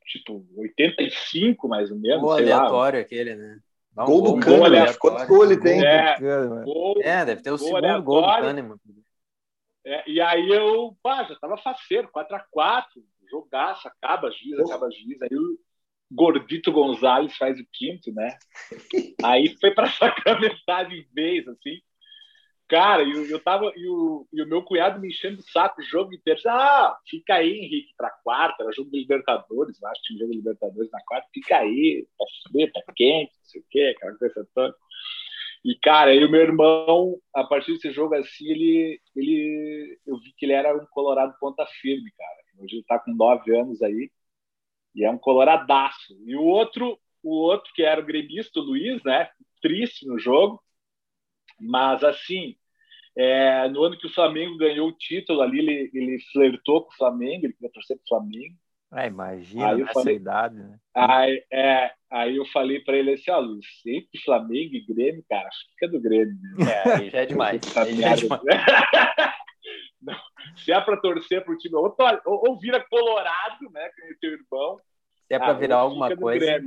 S1: tipo 85 mais ou menos.
S3: Gol aleatório lá. aquele, né?
S2: Um gol, do Kahneman. Quantos gols ele tem?
S3: É, gol, é, deve ter o segundo aleatório. gol do Kahneman.
S1: É, e aí eu pá, já tava faceiro, 4x4, jogaço, acaba juiz, oh. acaba juiz. Aí o Gordito Gonzalez faz o quinto, né? aí foi para sacramentar de vez, assim. Cara, eu, eu tava. E o, e o meu cunhado me enchendo o saco o jogo inteiro. Ah, fica aí, Henrique, pra quarta. Era jogo de Libertadores, acho que tinha jogo de Libertadores na quarta. Fica aí, tá subir, tá quente, não sei o quê, aquela coisa toda. E, cara, aí o meu irmão, a partir desse jogo assim, ele, ele. Eu vi que ele era um colorado ponta firme, cara. Hoje ele tá com nove anos aí. E é um coloradaço. E o outro, o outro que era o gremista, o Luiz, né? Triste no jogo. Mas, assim, é, no ano que o Flamengo ganhou o título ali, ele, ele flertou com o Flamengo, ele queria torcer para o Flamengo.
S5: É, imagina aí nessa falei, idade, né?
S1: Aí, é, aí eu falei para ele assim, ó, Luiz, sempre Flamengo e Grêmio, cara, fica do Grêmio.
S3: Né? É, já é demais. já é demais.
S1: Não, se é para torcer para o time, ou, ou, ou, vira colorado, né, com o teu irmão.
S3: Se é para ah, virar alguma coisa.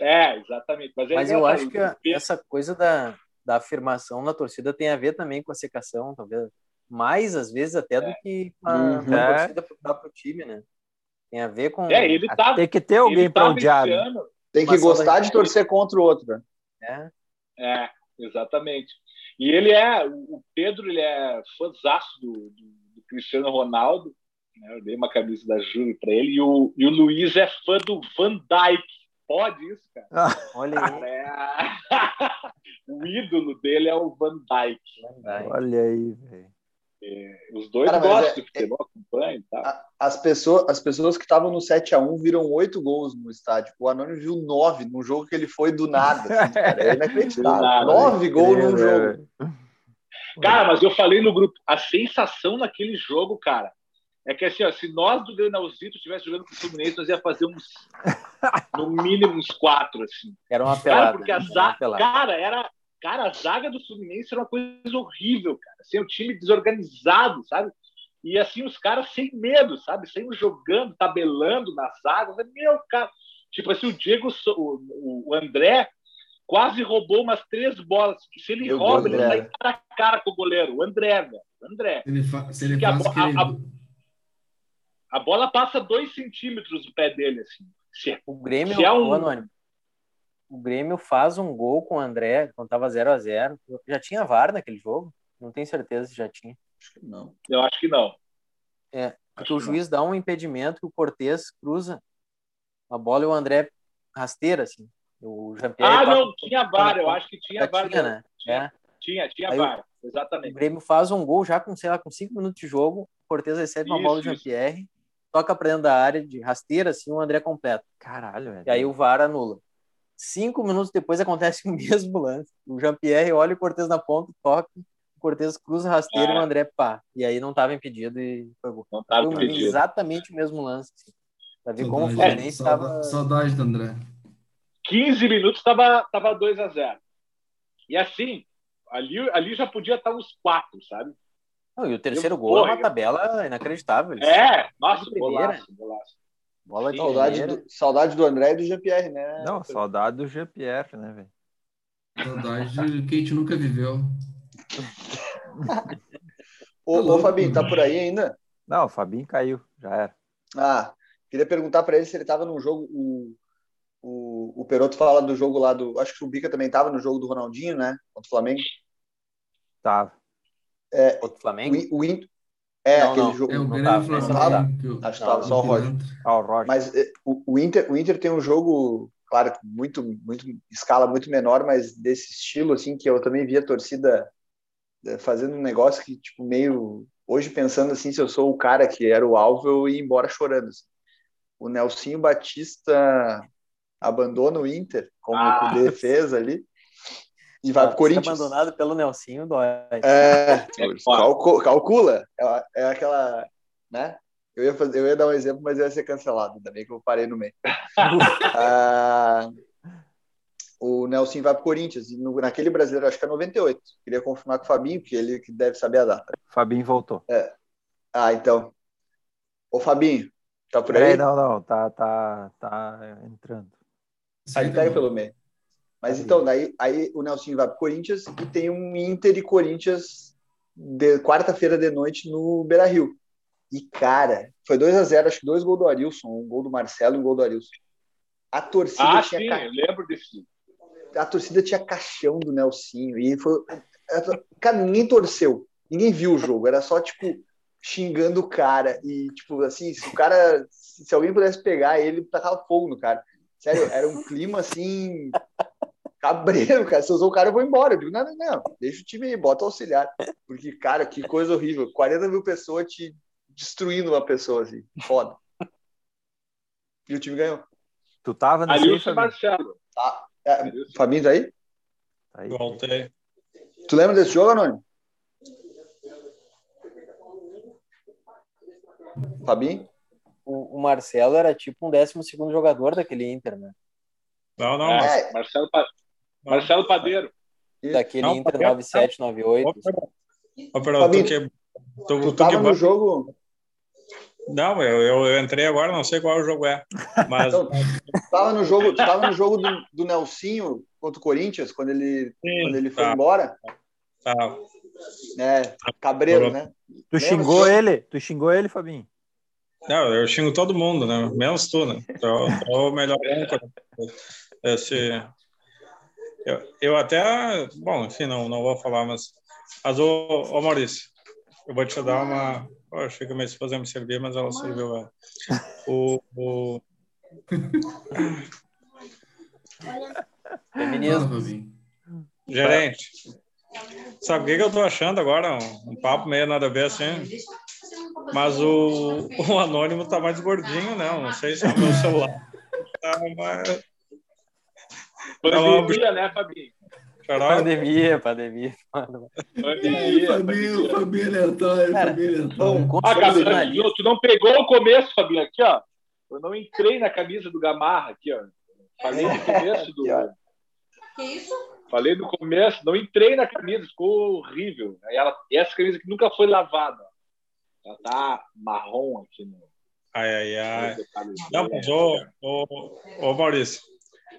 S1: É, exatamente. Mas,
S3: é Mas eu acho que essa coisa da, da afirmação na torcida tem a ver também com a secação, talvez mais às vezes até do é. que a, uhum. a é. torcida para o time, né? Tem a ver com.
S1: É, ele tá,
S5: tem que ter alguém para odiar. Né?
S2: Tem que gostar de torcer contra o outro. Né?
S1: É. é, exatamente. E ele é, o Pedro, ele é fãzaço do, do, do Cristiano Ronaldo. Né? Eu dei uma camisa da Júlia para ele. E o, e o Luiz é fã do Van Dyke. Pode isso, cara? Ah,
S3: olha aí. É...
S1: o ídolo dele é o Van Dyke.
S5: Olha aí, velho.
S1: É, os dois cara, gostam é, de futebol, é, acompanham e tal.
S2: As pessoas, as pessoas que estavam no 7x1 viram oito gols no estádio. O Anônimo viu nove num jogo que ele foi do nada. Assim, cara. É inacreditável. Nove gols num jogo.
S1: Cara, mas eu falei no grupo, a sensação naquele jogo, cara, É que assim, ó, se nós do Grenalzito estivesse jogando com o Fluminense, nós ia fazer uns, no mínimo uns quatro, assim.
S3: Era uma
S1: Cara,
S3: pelada.
S1: porque a zaga, cara, era, cara, a zaga do Fluminense era uma coisa horrível, cara. Assim, o time desorganizado, sabe? E assim, os caras sem medo, sabe? Sempre jogando, tabelando na zaga. Meu, cara. Tipo assim, o Diego, o, o André quase roubou umas três bolas. Se ele
S2: Meu
S1: rouba,
S2: Deus,
S1: ele
S2: André.
S1: sai cara a cara com o goleiro. O André, velho. O André.
S4: Se ele, fa- se ele
S1: a
S4: faz
S1: bo- a- a- bola passa dois centímetros do pé dele, assim. Se-
S3: O Grêmio,
S1: Se é um-
S3: ô, Anônimo, o Grêmio faz um gol com o André quando tava 0 a 0 Já tinha VAR naquele jogo? Não tenho certeza se já tinha.
S2: Acho que não.
S1: Eu acho que não.
S3: Porque
S1: Acho
S3: o juiz dá um impedimento que o Cortez cruza a bola e o André rasteira, assim. O Jean-Pierre
S1: Ah, não, tinha VAR, eu acho que tinha
S3: Já
S1: VAR.
S3: tinha, né?
S1: Tinha,
S3: É.
S1: tinha, tinha
S3: Aí
S1: VAR,
S3: O
S1: exatamente.
S3: Grêmio faz um gol já com, sei lá, com cinco minutos de jogo. O Cortez recebe uma
S1: Isso,
S3: bola do. Jean-Pierre, toca pra dentro da área de rasteira, assim, o André completa.
S5: Caralho, velho.
S3: E aí o VAR anula. Cinco minutos depois acontece o mesmo lance. O Jean-Pierre olha o Cortez na ponta, toca, o Cortez cruza rasteiro e o
S1: Ah.
S3: André pá. E aí não estava impedido e foi gol.
S1: Não estava
S3: Foi
S1: impedido.
S3: exatamente o mesmo lance. Assim. Pra ver como o Fluminense estava.
S4: saudade do André.
S1: 15 minutos estava tava 2 a 0 E assim, ali, ali já podia estar uns quatro, sabe?
S3: Não, e o terceiro
S1: Eu-
S3: gol é uma
S1: Porra,
S3: tabela inacreditável. Eles-
S1: É, nossa, golaço, golaço.
S3: Bola de
S2: Saudade do, saudade do André e do Jean-Pierre, né?
S5: Não, saudade do Jean-Pierre, né, velho?
S4: Saudade do que a gente nunca viveu.
S2: Ô, ô, Fabinho, tá por aí ainda?
S5: Não, o Fabinho caiu, já era.
S2: Ah, queria perguntar para ele se ele estava no jogo. O, o, o Peroto fala do jogo lá do. Acho que o Bica também estava no jogo do Ronaldinho, né? Contra o Flamengo.
S5: Tava.
S3: Contra o
S2: O,
S3: Flamengo?
S2: O Inter. É,
S3: Não,
S2: aquele
S3: não.
S2: jogo.
S4: É o
S3: Não
S4: Grêmio
S3: tava,
S4: e
S3: esse
S4: Flamengo.
S3: não tava.
S2: Acho que tava só o Roger.
S5: Ah, o Roger.
S2: Mas eh, o, o Inter, o Inter tem um jogo, claro, muito, muito escala muito menor, mas desse estilo assim que eu também vi a torcida eh, fazendo um negócio que tipo meio hoje pensando assim, se eu sou o cara que era o alvo, eu ia embora chorando. assim. O Nelsinho Batista abandona o Inter, como
S1: Ah.
S2: o Cudê fez ali, e vai
S3: Ah,
S2: pro Corinthians.
S3: ser abandonado pelo Nelsinho dói.
S2: É,
S1: foda.
S2: calcu- calcula. É, é aquela, né? Eu ia, fazer, eu ia dar um exemplo, mas ia ser cancelado. Ainda bem que eu parei no meio. Ah, o Nelson vai para o Corinthians. E no, naquele brasileiro, acho que é 98. Queria confirmar com o Fabinho, porque ele que deve saber a data.
S5: Fabinho voltou.
S2: Ah, então. Ô, Fabinho, tá por aí?
S5: não, não, tá, tá, tá entrando.
S2: Aí pega pelo meio. Mas então, daí aí o Nelson vai para Corinthians e tem um Inter e Corinthians de quarta-feira de noite no Beira Rio. E, cara, foi 2 a 0 acho que dois gols do Arilson, um gol do Marcelo e um gol do Arilson. A torcida
S1: Ah,
S2: tinha
S1: sim,
S2: ca-
S1: lembro disso.
S2: a torcida tinha caixão do Nelsinho. E foi. Cara, ninguém torceu. Ninguém viu o jogo. Era só, tipo, xingando o cara. E, tipo, assim, se o cara. Se alguém pudesse pegar ele, tacava fogo no cara. Sério, era um clima assim. Cabreiro, cara. Se usou o cara, eu vou embora. Eu digo, não, não, não. Deixa o time aí, bota o auxiliar. Porque, cara, que coisa horrível. 40 mil pessoas te destruindo uma pessoa, assim. Foda. E o time ganhou.
S5: Tu tava nesse aí,
S1: Arilson e
S5: Fabinho?
S1: Marcelo.
S2: É. Fabinho, tá aí?
S5: Tá aí.
S6: Voltei.
S2: Tu lembra desse jogo, Anônimo? Fabinho?
S3: O, o Marcelo era tipo um décimo segundo jogador daquele Inter, né?
S6: Não, não.
S2: É,
S1: Marcelo, Marcelo Padeiro.
S3: Daquele
S6: Não,
S3: Inter
S6: Fabiano,
S3: 97, 98.
S6: Ô,
S2: Fabinho,
S6: tu que. Tu,
S2: Tu
S6: tu que
S2: no jogo.
S6: Não, eu, eu, eu entrei agora, não sei qual o jogo é. Mas.
S2: Tu tava no jogo, tu tava no jogo do, do Nelsinho contra o Corinthians, quando ele,
S6: Sim,
S2: quando ele foi
S6: tá,
S2: embora.
S6: tá.
S2: É, cabreiro, né?
S5: Tu xingou ele? Tu xingou ele, Fabinho?
S6: Não, eu xingo todo mundo, né? Menos tu, né? Tô, tô melhor esse. Eu, eu até. Bom, enfim, não, não vou falar, mas. Mas, ô, ô Maurício, eu vou te dar uma. Eu achei que minha esposa ia me servir, mas ela serviu ela. O, o,
S3: Feminismo.
S4: Fabinho.
S6: gerente, sabe o que, que eu tô achando agora? Um, um papo meio nada a ver assim. Mas o, o anônimo tá mais gordinho, né? Não sei se é o meu celular. Tá mais,
S1: Pandemia, né, Fabinho?
S3: Pandemia, pandemia. mano.
S1: Pandemia,
S4: Fabinho,
S1: pandemia.
S4: Fabinho aleatório,
S3: Cara,
S4: Fabinho aleatório.
S1: Ah, cara,
S3: jornalista-
S1: tu, não pegou o começo, Fabinho, aqui, ó. Eu não entrei na camisa do Gamarra aqui, ó. Falei no começo do.
S7: Que isso?
S1: Falei no começo, não entrei na camisa, ficou horrível. Aí ela, essa camisa que nunca foi lavada. Ela tá marrom aqui no.
S6: Ai, ai, ai. Não, mas ô, ô, ô Maurício,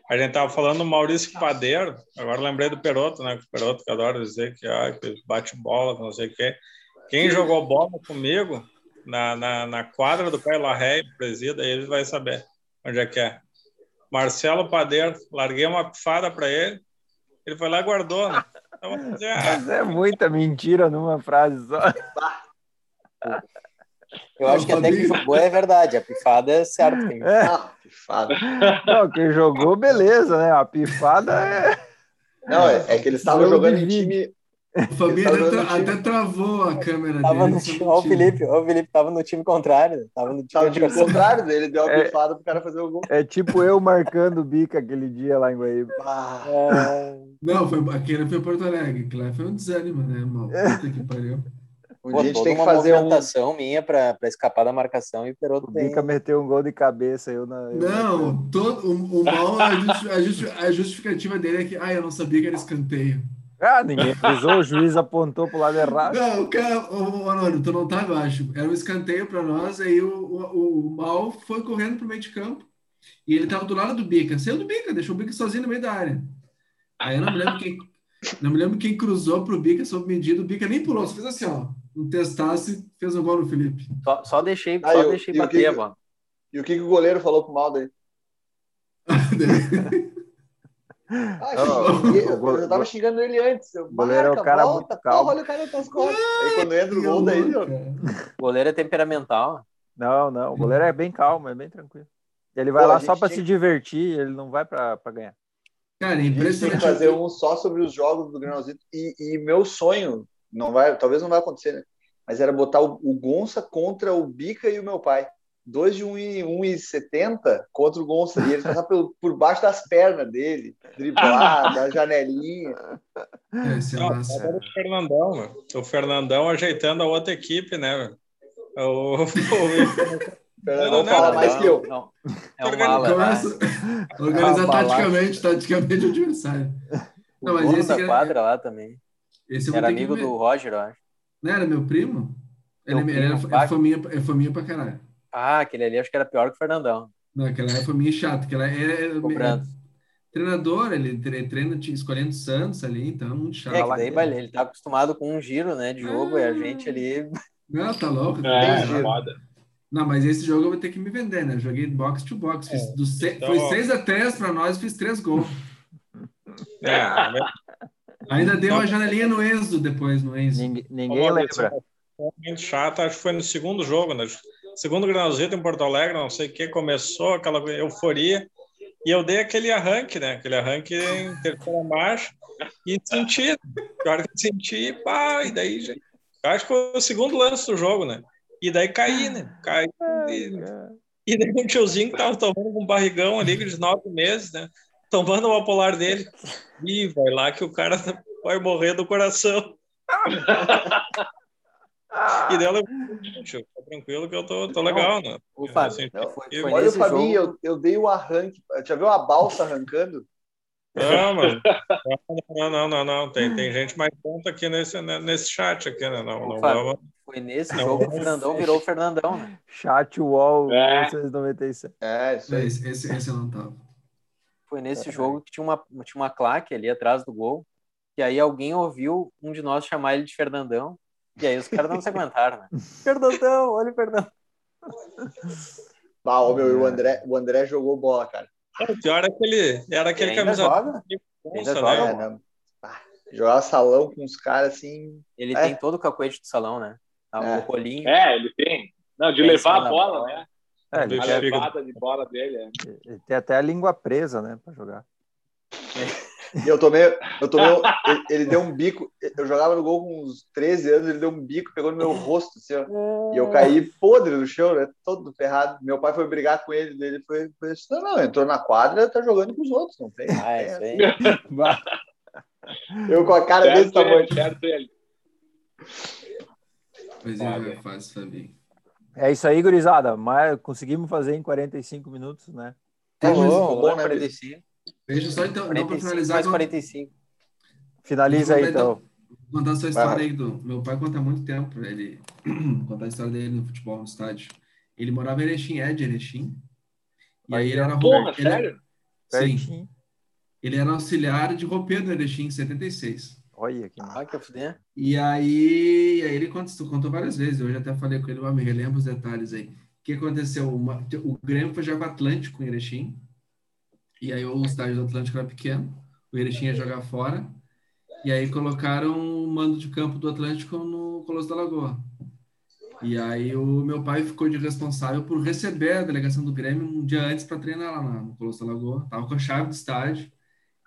S6: a gente tava falando do Maurício Padeiro, agora lembrei do Peroto, né? O Peroto que adora dizer que, ah, que bate bola, não sei o quê. Quem jogou bola comigo na, na, na quadra do Caio Larré, presida, ele vai saber onde é que é. Marcelo Padeiro, larguei uma pifada para ele, ele foi lá e guardou, né? Então, ah,
S5: Mas é muita mentira numa frase só.
S3: Eu acho que até que jogou é verdade. A pifada é certo. Tem.
S5: É,
S2: Ah, que fada.
S5: não, quem jogou, beleza, né? A pifada é.
S2: Não, é, é que eles estavam jogando
S5: de
S2: em time.
S4: O Fabinho até, tra-
S2: time.
S4: até travou a câmera
S3: Tava
S4: dele.
S3: time,
S4: no
S3: ó, o
S4: time.
S3: Felipe, ó, o Felipe tava no time contrário. Tava no time
S2: Tava
S3: adversário.
S2: contrário dele, deu uma
S5: É.
S2: pifada pro cara fazer o gol.
S5: É tipo eu marcando o bica aquele dia lá em Guaíba.
S2: Ah,
S3: É,
S4: Não, foi, aquele foi Porto Alegre. que lá foi um desânimo, né, irmão? Puta que pariu.
S2: Um
S3: Pô,
S2: dia a gente tem que
S3: uma
S2: fazer um.
S3: movimentação minha pra, pra escapar da marcação e o Peroto
S5: O
S3: tem.
S5: bica meteu um gol de cabeça. Eu na, eu
S4: Não, todo, o, o mal, a, justi- a justi- a justificativa dele é que, ah, eu não sabia que era escanteio.
S5: Ah, ninguém avisou, o juiz apontou pro lado errado.
S4: Não, o cara, ô, ô, Anônimo, tu não tá abaixo. Era um escanteio para nós, aí o, o, o Mal foi correndo pro meio de campo e ele tava do lado do Bica. Saiu do Bica, deixou o Bica sozinho no meio da área. Aí eu não me lembro quem, não me lembro quem cruzou pro Bica sob medida. O Bica nem pulou, só fez assim, ó. Um testasse fez um gol no Felipe.
S3: Só, só deixei,
S2: Ah,
S3: só
S2: e o-
S3: deixei bater
S2: que-
S3: a bola.
S2: E o que, que o goleiro falou pro mal daí? Ah,
S5: Não, o
S2: eu,
S5: go-
S2: já tava xingando ele antes. Eu,
S5: O goleiro é o
S2: marca,
S5: cara
S2: volta,
S5: muito calmo.
S2: porra, olha o cara nas costas. Aí quando entra o gol daí.
S3: O goleiro é temperamental.
S5: Não, não. O goleiro é bem calmo, é bem tranquilo. Ele vai
S2: Pô,
S5: lá só para
S2: tinha
S5: se divertir, ele não vai para ganhar.
S4: Cara,
S2: a gente tem que
S4: impressionante.
S2: fazer um só sobre os jogos do Granalzito. E, e meu sonho, não vai, talvez não vai acontecer, né? Mas era botar o, o Gonça contra o Bica e o meu pai. Dois de 1,70 contra o Gonça. E eles passar por, por baixo das pernas dele, driblar, da janelinha.
S4: Esse é
S6: Não, agora o Fernandão, meu. o Fernandão ajeitando a outra equipe, né? O, o,
S2: Fernandão
S6: Não, não,
S2: fala
S6: não,
S2: mais que eu.
S3: Não, é um
S6: Organizado.
S3: mala. né?
S4: Começa organizar
S5: balaço.
S4: taticamente, taticamente o adversário.
S3: O
S4: Não, mas esse
S3: da
S4: que é-
S3: quadra lá também.
S4: Esse
S3: Era
S4: que
S3: amigo
S4: ver.
S3: do Roger, eu acho.
S4: Não era meu primo? Ele,
S3: Teu
S4: ele era,
S3: primo,
S4: é, faminha, é faminha pra caralho.
S3: Ah, aquele ali acho que era pior que o Fernandão.
S4: Não, aquela é faminha chata. Aquela é, é,
S3: Cobrando.
S4: treinador, ele tre- treina escolhendo Santos ali, então é muito chato.
S3: É, que daí vai- ele tá acostumado com um giro, né, de jogo, e a gente ali.
S4: Não, tá louco?
S1: É, foda.
S4: Não, mas esse jogo eu vou ter que me vender, né? Joguei box to box. Fiz do se-
S6: então-
S4: Foi 6x3 pra nós, fiz 3 gols.
S6: é,
S4: Ainda dei uma janelinha no Enzo depois, no Enzo.
S5: Ninguém, ninguém lembra.
S6: foi muito chato, acho que foi no segundo jogo, né? Segundo Granalzito em Porto Alegre, não sei o que, começou aquela euforia, e eu dei aquele arranque, né? Aquele arranque em terceira marcha, e senti, hora que senti, pá, e daí, gente, acho que foi o segundo lance do jogo, né? E daí caí, né? Caí, e, e daí um tiozinho que tava tomando um barrigão ali, de nove meses, né? Tomando uma polar dele, e vai lá que o cara vai morrer do coração. E dela, tá tranquilo que eu tô, tô legal, né?
S3: O Fábio,
S2: Não,
S3: foi,
S6: eu-
S3: foi
S2: Olha o Fabinho, eu, eu dei o arranque. Já viu a balsa arrancando?
S6: Não, mano. Não, não, não, não. Tem, tem gente mais pronta aqui nesse, né, nesse chat aqui, né? Não, não
S3: Fábio.
S6: vamos.
S3: Foi nesse
S6: Não.
S3: jogo que o Fernandão virou o Fernandão, né?
S5: Chat Wall
S1: É.
S5: 1997.
S2: É, isso aí.
S4: Esse, esse, esse eu não tava.
S3: Foi nesse jogo que tinha uma, tinha uma claque ali atrás do gol. E aí alguém ouviu um de nós chamar ele de Fernandão. E aí os caras não se aguentaram, né? Fernandão, olha o Fernandão.
S2: Ah, ô, meu, e o André, o André jogou bola, cara.
S6: O pior é que ele era aquele camisa
S3: joga. ainda joga,
S6: né?
S2: É, né? Ah, jogar salão com os caras assim.
S3: Ele
S2: É.
S3: tem todo o cacuete do salão, né? Tá,
S2: É.
S3: O rolinho.
S1: É, ele tem. Não, de
S3: É, em
S1: levar a bola,
S3: bola.
S1: né?
S5: É, ele,
S1: A
S5: tem,
S1: levada de bola dele. é.
S5: ele tem até a língua presa, né, para jogar.
S2: E eu tomei. Eu tomei ele, ele deu um bico. Eu jogava no gol com uns 13 anos, ele deu um bico, pegou no meu rosto, assim, ó. E eu caí podre no chão, né? Todo ferrado. Meu pai foi brigar com ele, ele foi, foi assim, não, não, entrou na quadra, tá jogando com os outros, não tem.
S3: Ah,
S2: tem
S3: isso aí.
S2: Eu com a cara desse
S1: Certo
S2: tamanho.
S1: ele, certo ele.
S4: Pois é, é fácil, Fabinho.
S5: É isso aí, gurizada. Mas conseguimos fazer em 45 minutos, né?
S2: Tá
S3: Rolou,
S2: bom,
S3: rolou
S2: né,
S3: 45,
S4: Deixa eu só então, então para
S3: 45
S4: finalizar,
S3: mais
S4: con-
S3: 45.
S5: Finaliza aí,
S4: Vou contar,
S5: então.
S4: contar essa
S2: Vai,
S4: história
S2: vai.
S4: aí do meu pai conta há muito tempo, ele contar a história dele no futebol no estádio. Ele morava em Erechim, é de Erechim. E aí ele era
S1: Porra,
S4: ele-
S1: sério?
S4: Sim, ele era auxiliar de roupeiro no Erechim em 76.
S5: Olha que.
S3: Ah, fuder.
S4: E aí, aí ele contou, contou várias vezes, eu já até falei com ele, mas me relembro os detalhes aí. O que aconteceu? Uma- o Grêmio foi jogar Atlântico em Erechim, e aí o estádio do Atlântico era pequeno, o Erechim ia jogar fora, e aí colocaram o mando de campo do Atlântico no Colosso da Lagoa. E aí o meu pai ficou de responsável por receber a delegação do Grêmio um dia antes para treinar lá no Colosso da Lagoa. Tava com a chave do estádio.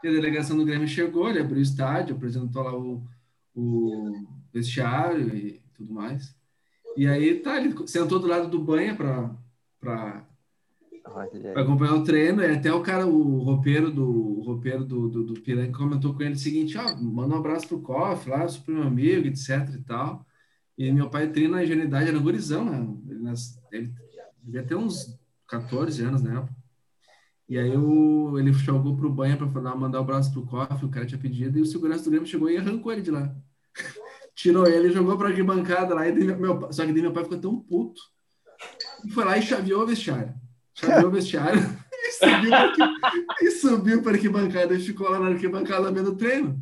S4: E a delegação do Grêmio chegou, ele abriu o estádio, apresentou lá o, o vestiário e tudo mais. E aí tá, ele sentou do lado do banha para para acompanhar o treino, e até o cara, o roupeiro do o roupeiro do, do, do Piranha comentou com ele o seguinte, ó, manda um abraço pro Koff lá, super meu amigo, etc e tal. E meu pai treina na ingenuidade, era gurizão, né? Ele, nas- ele devia ter uns 14 anos na época. E aí o, ele jogou pro banho para mandar um abraço pro Koff, o cara tinha pedido, e o segurança do Grêmio chegou e arrancou ele de lá. Tirou ele jogou pra arquibancada lá, e meu, só que daí meu pai ficou tão puto, e foi lá e chaveou o vestiário. Chaveou o vestiário e subiu e subiu para arquibancada e ficou lá na arquibancada vendo o treino.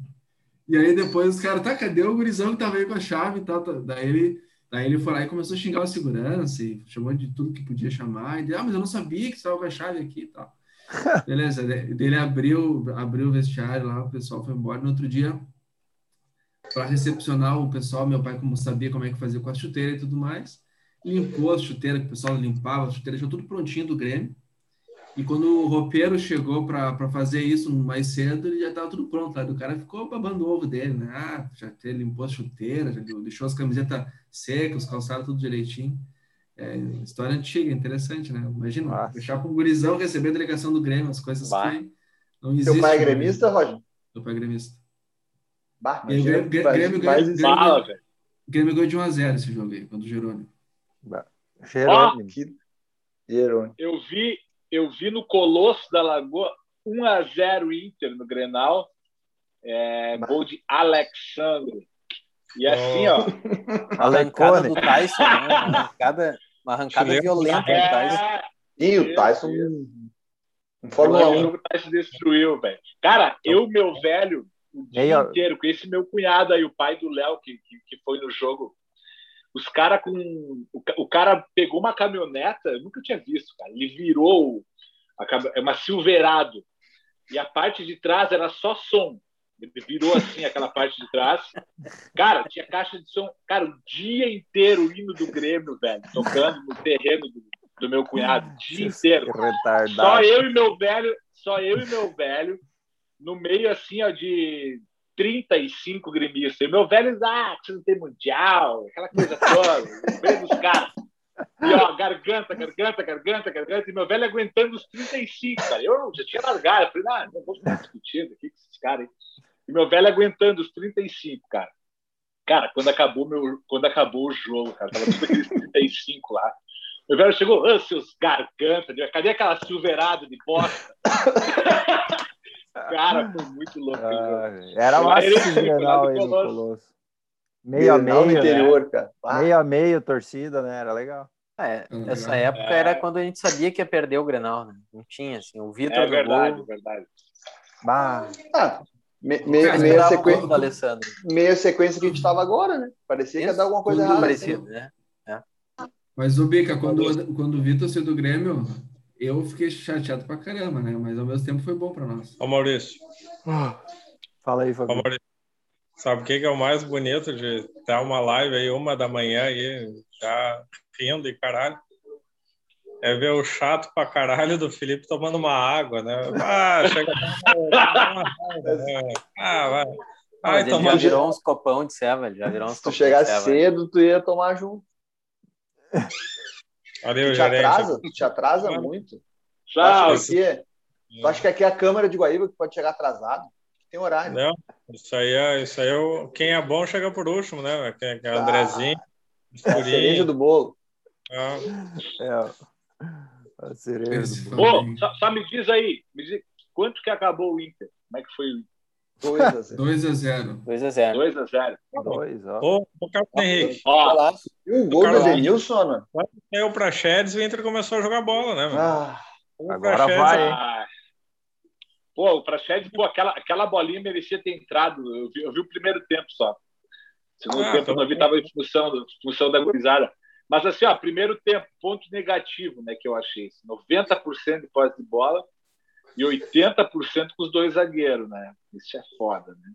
S4: E aí depois os caras, tá, cadê o gurizão que tava aí com a chave e tal? tá? Daí ele, daí ele foi lá e começou a xingar o segurança e chamou de tudo que podia chamar. E ah, mas eu não sabia que você tava com a chave aqui e tal. Beleza, ele abriu, abriu o vestiário lá, o pessoal foi embora. No outro dia, para recepcionar o pessoal, meu pai, como sabia como é que fazia com a chuteira e tudo mais, limpou as chuteiras, que o pessoal limpava as chuteiras, deixou tudo prontinho do Grêmio. E quando o roupeiro chegou para fazer isso mais cedo, ele já estava tudo pronto. Lá. O cara ficou babando o ovo dele, né? Ah, já limpou as chuteiras, já deixou as camisetas secas, os calçados tudo direitinho. É, história antiga, interessante, né? Imagina,
S5: Nossa.
S4: deixar para um gurizão receber a delegação do Grêmio, as coisas
S3: Bah.
S4: que não existem.
S2: Teu pai é
S4: né?
S2: gremista, Roger?
S4: Meu pai é gremista.
S2: Bah,
S4: E o
S2: imagina,
S4: Grêmio-
S2: faz-
S4: Grêmio-
S2: faz
S4: Grêmio-
S2: isso.
S1: Fala, velho.
S4: O Grêmio ganhou de 1x0 esse jogo aí, contra o Jerônimo.
S5: Jerônimo.
S2: Que... Jerônimo.
S1: Eu vi, eu vi no Colosso da Lagoa 1x0 Inter no Grenal. É, gol de Alexandre. E assim, ó.
S3: Arrancada
S5: Alecone.
S3: do Tyson, né? Arrancada, uma arrancada
S6: Chileno.
S3: violenta do Tyson.
S1: É,
S2: E o Tyson em Fórmula
S1: o
S2: 1.
S1: jogo tá se destruiu, velho. Cara, eu, meu velho, o dia
S5: Meia-
S1: inteiro, com esse meu cunhado aí, o pai do Léo, que, que, que foi no jogo. Os caras com. O, o cara pegou uma caminhoneta, eu nunca tinha visto, cara. Ele virou é uma Silverado. E a parte de trás era só som. Ele virou assim aquela parte de trás. Cara, tinha caixa de som. Cara, o dia inteiro o hino do Grêmio, velho, tocando no terreno do, do meu cunhado. O dia inteiro.
S5: Retardado.
S1: Só eu e meu velho, só eu e meu velho, no meio assim, ó, de 35 gremistas. E meu velho, ah, você não tem mundial, aquela coisa toda, no meio dos caras. E ó, garganta, garganta, garganta, garganta, e meu velho aguentando os 35, cara. Eu já tinha largado, eu falei, ah, não vou ficar discutindo aqui com esses caras aí. E meu velho aguentando os 35, cara. Cara, quando acabou, meu, quando acabou o jogo, cara, tava tudo aqueles 35 lá. Meu velho chegou, ah, seus gargantas, cadê aquela silverada de bosta? Cara, foi muito louco.
S5: Ah, era
S1: lá
S5: Grenal
S1: do
S5: aí no
S1: Colosso.
S5: Colosso. Meio a
S2: no
S5: meio, né?
S2: interior, cara. Ah,
S5: meio a meio, torcida, né? Era legal.
S3: É,
S4: Hum,
S3: essa
S4: legal.
S3: época
S1: É.
S3: era quando a gente sabia que ia perder o Grenal, né? Não tinha, assim. O Vitor
S1: É verdade,
S3: gol,
S1: verdade.
S5: Bah,
S2: ah, me- me- meia,
S3: Alessandro.
S2: meia sequência que a gente tava agora, né? Parecia que ia dar alguma coisa errada.
S3: parecido, né?
S4: Mas, o Bica, quando, quando o Vitor saiu do Grêmio, eu fiquei chateado pra caramba, né? Mas ao mesmo tempo foi bom pra nós.
S6: Ô, Maurício,
S5: fala aí,
S6: ô,
S5: Fabio.
S6: Maurício, sabe o que, é o mais bonito de ter uma live aí, uma da manhã aí, já rindo e caralho? É ver o chato pra caralho do Felipe tomando uma água, né? Ah, chega. Ah, vai.
S3: Ele
S6: tomar
S3: já virou uns copão de ceva, já virou uns
S2: Se tu chegar
S3: ceva.
S2: cedo, tu ia tomar junto.
S6: Valeu,
S2: Tu te
S6: gerente.
S2: atrasa, tu te atrasa muito. Tu
S1: Tchau.
S2: acha, que aqui é, tu acha que aqui é a Câmara de Guaíba que pode chegar atrasado? Tem horário.
S6: Não, isso aí é, isso aí é o, quem é bom chega por último, né? Que, que é o Andrezinho,
S2: É a cereja do bolo.
S6: ah,
S5: É, a do bolo.
S4: Bem.
S1: só, só me diz aí, me diz, quanto que acabou o Inter? Como é que foi o Inter?
S2: 2 a 0.
S4: 2 a 0
S3: 2 a 0
S1: 2 a 0
S5: Dois, ó.
S6: Ô, ô Carlos Henrique,
S1: Ó.
S2: E o gol do
S6: Carlos.
S2: Edenilson, mano?
S6: saiu pra Chedes e o Inter começou a jogar bola, né? mano?
S2: Ah,
S6: O
S5: Agora
S6: Praxedes-
S5: vai, hein?
S1: Ah, Pô, o Praxedes, pô, aquela, aquela bolinha merecia ter entrado. Eu vi, eu vi o primeiro tempo só. Segundo
S6: Ah,
S1: tempo eu não vi, estava em função, do- função da gurizada. Mas assim, ó, primeiro tempo, ponto negativo, né, que eu achei. 90% de posse de bola e 80% com os dois zagueiros, né? Isso é foda, né?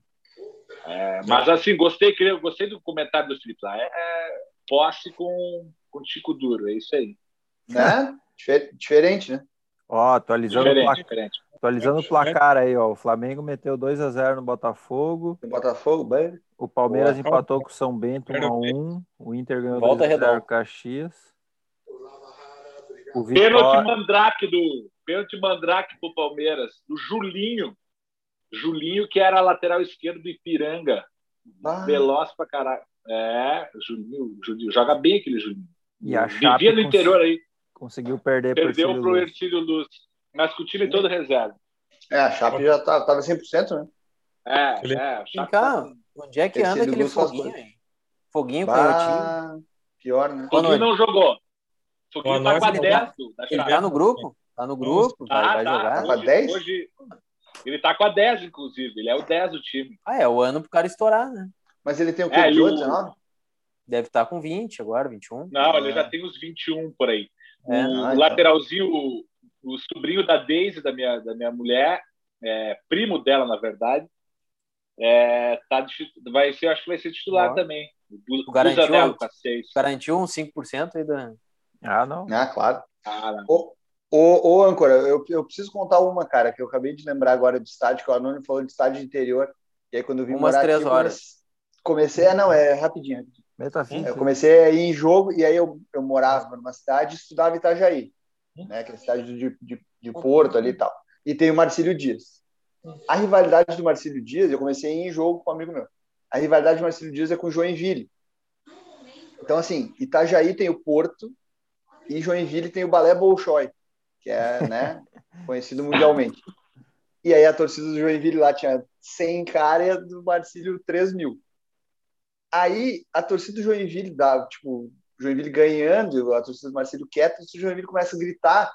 S1: É, mas assim, gostei, creio- gostei do comentário do Felipe lá. É, é posse com, com tico duro, é isso aí.
S2: né? Difer- Diferente, né?
S5: Ó, atualizando, o
S1: Diferente,
S5: placar,
S1: diferente.
S5: atualizando o placar aí, ó. O Flamengo meteu 2 a 0 no Botafogo.
S2: O Botafogo, bem.
S5: O Palmeiras
S6: Boa.
S5: empatou com o São Bento 1
S6: Quero
S5: a 1 O Inter ganhou
S3: Volta
S5: 2 a 0
S3: redonda.
S5: Caxias. O
S1: Pênalti
S5: Vitória,
S1: mandrake do pênalti mandrake pro Palmeiras, do Julinho. Julinho, que era lateral esquerdo do Ipiranga.
S2: Ah.
S1: Veloz pra caralho. É, Julinho, Julinho, joga bem aquele Julinho.
S5: E a Chape
S1: Vivia no
S5: cons-
S1: interior aí,
S5: conseguiu perder pro
S1: perdeu pro. Ercílio Luz. Mas com o time todo reserva.
S2: É, a Chape já tá, tava 100%, né?
S1: É,
S6: Ele-
S1: é. o
S3: Vem
S1: Chape
S3: cá,
S1: tá-
S3: onde é que
S2: Esse
S3: anda aquele foguinho, hein? Foguinho canhotinho.
S2: Bah, pior, né?
S1: Foguinho não jogou. Foguinho tá com a
S6: noite.
S1: 10 do- da
S3: Ele tá no grupo? Tá no grupo, vai,
S1: Tá,
S3: vai
S1: tá.
S3: jogar.
S2: Tá com a
S1: Hoje-
S2: 10?
S1: Hoje, ele tá com a 10, inclusive. Ele é o 10 do time.
S3: Ah, é o ano pro cara estourar, né?
S2: Mas ele tem o quê?
S1: É, e
S2: 18,
S1: o-
S2: 19?
S3: Deve estar com 20 agora, 21.
S1: Não,
S2: Ah.
S1: ele já tem uns 21 por aí.
S3: É.
S1: o
S2: Ah, então.
S1: lateralzinho, o, o sobrinho da Daisy, da minha, da minha mulher, é, primo dela, na verdade, é, tá, de- vai ser, acho que vai ser titular
S5: Ó.
S1: também. O
S3: garantiu,
S1: Busanello com a 6.
S3: Garantiu uns 5% aí da.
S5: Ah, não.
S2: Ah, claro.
S1: Ah, não.
S2: Ô, ô, ô âncora, eu, eu preciso contar uma, cara, que eu acabei de lembrar agora de estádio, que o Anônimo falou de estádio interior. E aí, quando eu vim
S3: Umas
S2: morar
S3: três
S2: aqui,
S3: horas.
S2: Comecei, a, não, é rapidinho.
S5: Metafísica.
S2: Eu comecei a ir em jogo, e aí eu, eu morava numa cidade e estudava em Itajaí, né? Aquela cidade de, de, de Porto ali e tal. E tem o Marcílio Dias. A rivalidade do Marcílio Dias, eu comecei em jogo com um amigo meu. A rivalidade do Marcílio Dias é com o Joinville. Então, assim, Itajaí tem o Porto e Joinville tem o Balé Bolshoi, que é, né, conhecido mundialmente. E aí a torcida do Joinville lá tinha 100 cara e a do Marcílio 3 mil. Aí a torcida do Joinville dá, tipo, Joinville ganhando, a torcida do Marcílio quieta, o Joinville começa a gritar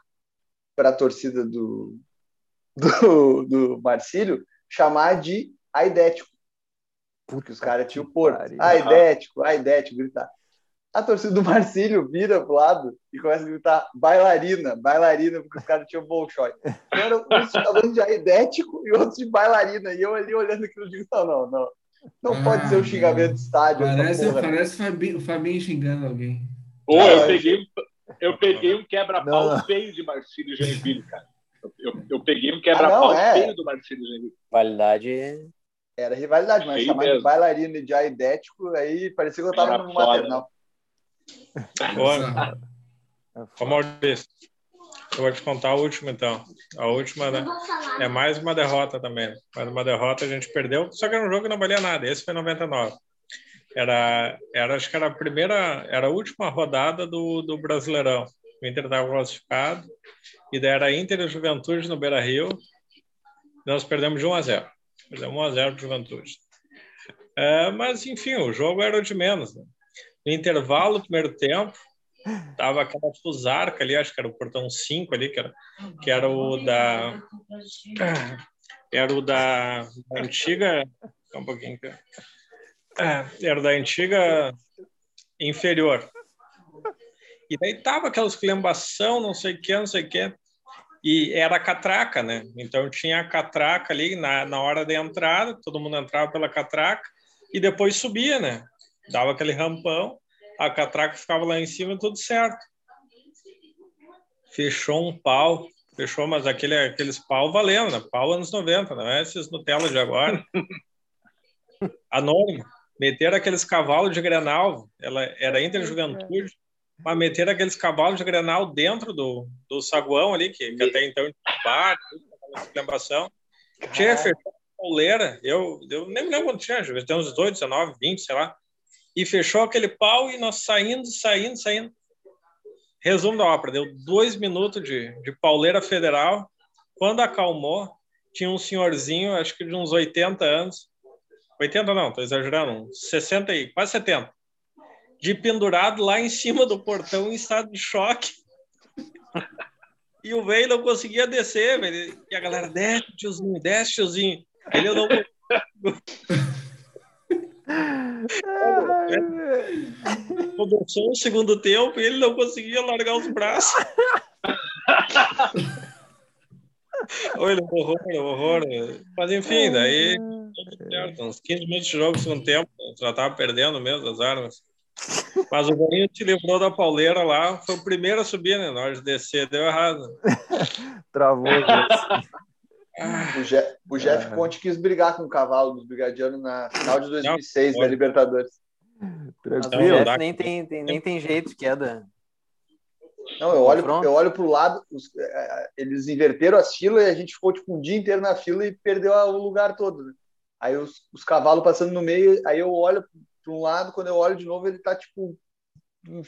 S2: para a torcida do, do, do Marcílio chamar de aidético. Porque os caras tinham o Porto.
S5: pariu.
S2: Aidético, aidético, gritar. A torcida do Marcílio vira pro lado e começa a gritar bailarina, bailarina, porque os caras tinham Bolshoi. Então, era uns falando de aidético e outros de bailarina. E eu ali olhando aquilo e digo, não, não, não. Não pode ser um xingamento de estádio.
S4: Parece, parece o Fabinho, o Fabinho xingando alguém.
S2: Não,
S1: eu peguei, eu peguei um quebra-pau feio de Marcílio Joinville, cara. Eu, eu, peguei um quebra-pau
S2: Ah, é.
S1: feio do Marcílio Joinville.
S3: Validade.
S2: Era rivalidade, mas chamar de e de aidético, aí parecia que eu tava
S1: Era
S2: no maternal.
S6: Ô,
S5: É
S6: Ô. Maurício, eu vou te contar a última, então. A última né, é mais uma derrota também. Mais uma derrota, a gente perdeu, só que era um jogo que não valia nada. Esse foi 99. Era, era acho que era a primeira, era a última rodada do, do Brasileirão. O Inter estava classificado, e daí era Inter e Juventude no Beira Rio. Nós perdemos de 1 a 0. Perdemos 1 a 0 para Juventude. É, mas, enfim, o jogo era o de menos. Né? No intervalo, primeiro tempo, tava aquela fusarca ali, acho que era o portão 5 ali, que era, que era o da. Era o da, da antiga. Um pouquinho. É, Era da antiga inferior. E daí tava aquelas clembação, não sei o que, não sei o que. E era catraca, né? Então tinha a catraca ali na, na hora da entrada, todo mundo entrava pela catraca e depois subia, né? Dava aquele rampão, a catraca ficava lá em cima e tudo certo. Fechou um pau, fechou, mas aquele, aqueles pau valendo, né? Pau anos 90, não é esses Nutella de agora. Anônimo. Meteram aqueles cavalos de Grenal, ela era Inter Juventude, mas meteram aqueles cavalos de Grenal dentro do, do saguão ali, que, que até então tinha bar, aquela exclamação. Tchê, fechou, pauleira, eu, eu nem me lembro quando tinha, ter uns 18, 19, 20, sei lá, e fechou aquele pau e nós saindo, saindo, saindo. Resumo da ópera, deu dois minutos de, de pauleira federal. Quando acalmou, tinha um senhorzinho, acho que de uns 80 anos, 80 não, tô exagerando, uns 60 e quase 70, de pendurado lá em cima do portão em estado de choque. E o velho não conseguia descer, velho. E a galera, desce, tiozinho, desce, tiozinho. Ele não. Começou o segundo tempo e ele não conseguia largar os braços. Olha, horror, horror. Mas enfim, daí uns 15 minutos de jogo, segundo tempo, já tava perdendo mesmo as armas. Mas o Boninho te livrou da pauleira lá, foi o primeiro a subir, né? Na hora de descer, deu errado.
S5: Travou.
S2: O, Je o Jeff
S5: Ah.
S2: Conte quis brigar com o cavalo dos brigadianos na final de 2006 da. Libertadores.
S3: Mas o
S5: Tranquilo.
S3: Jeff nem tem, tem- nem tem jeito de queda.
S2: Não, eu olho, eu olho pro lado, os- eh, eles inverteram as filas e a gente ficou tipo um dia inteiro na fila e perdeu o lugar todo. né? Aí os, os cavalos passando no meio, aí eu olho para um lado, quando eu olho de novo, ele tá tipo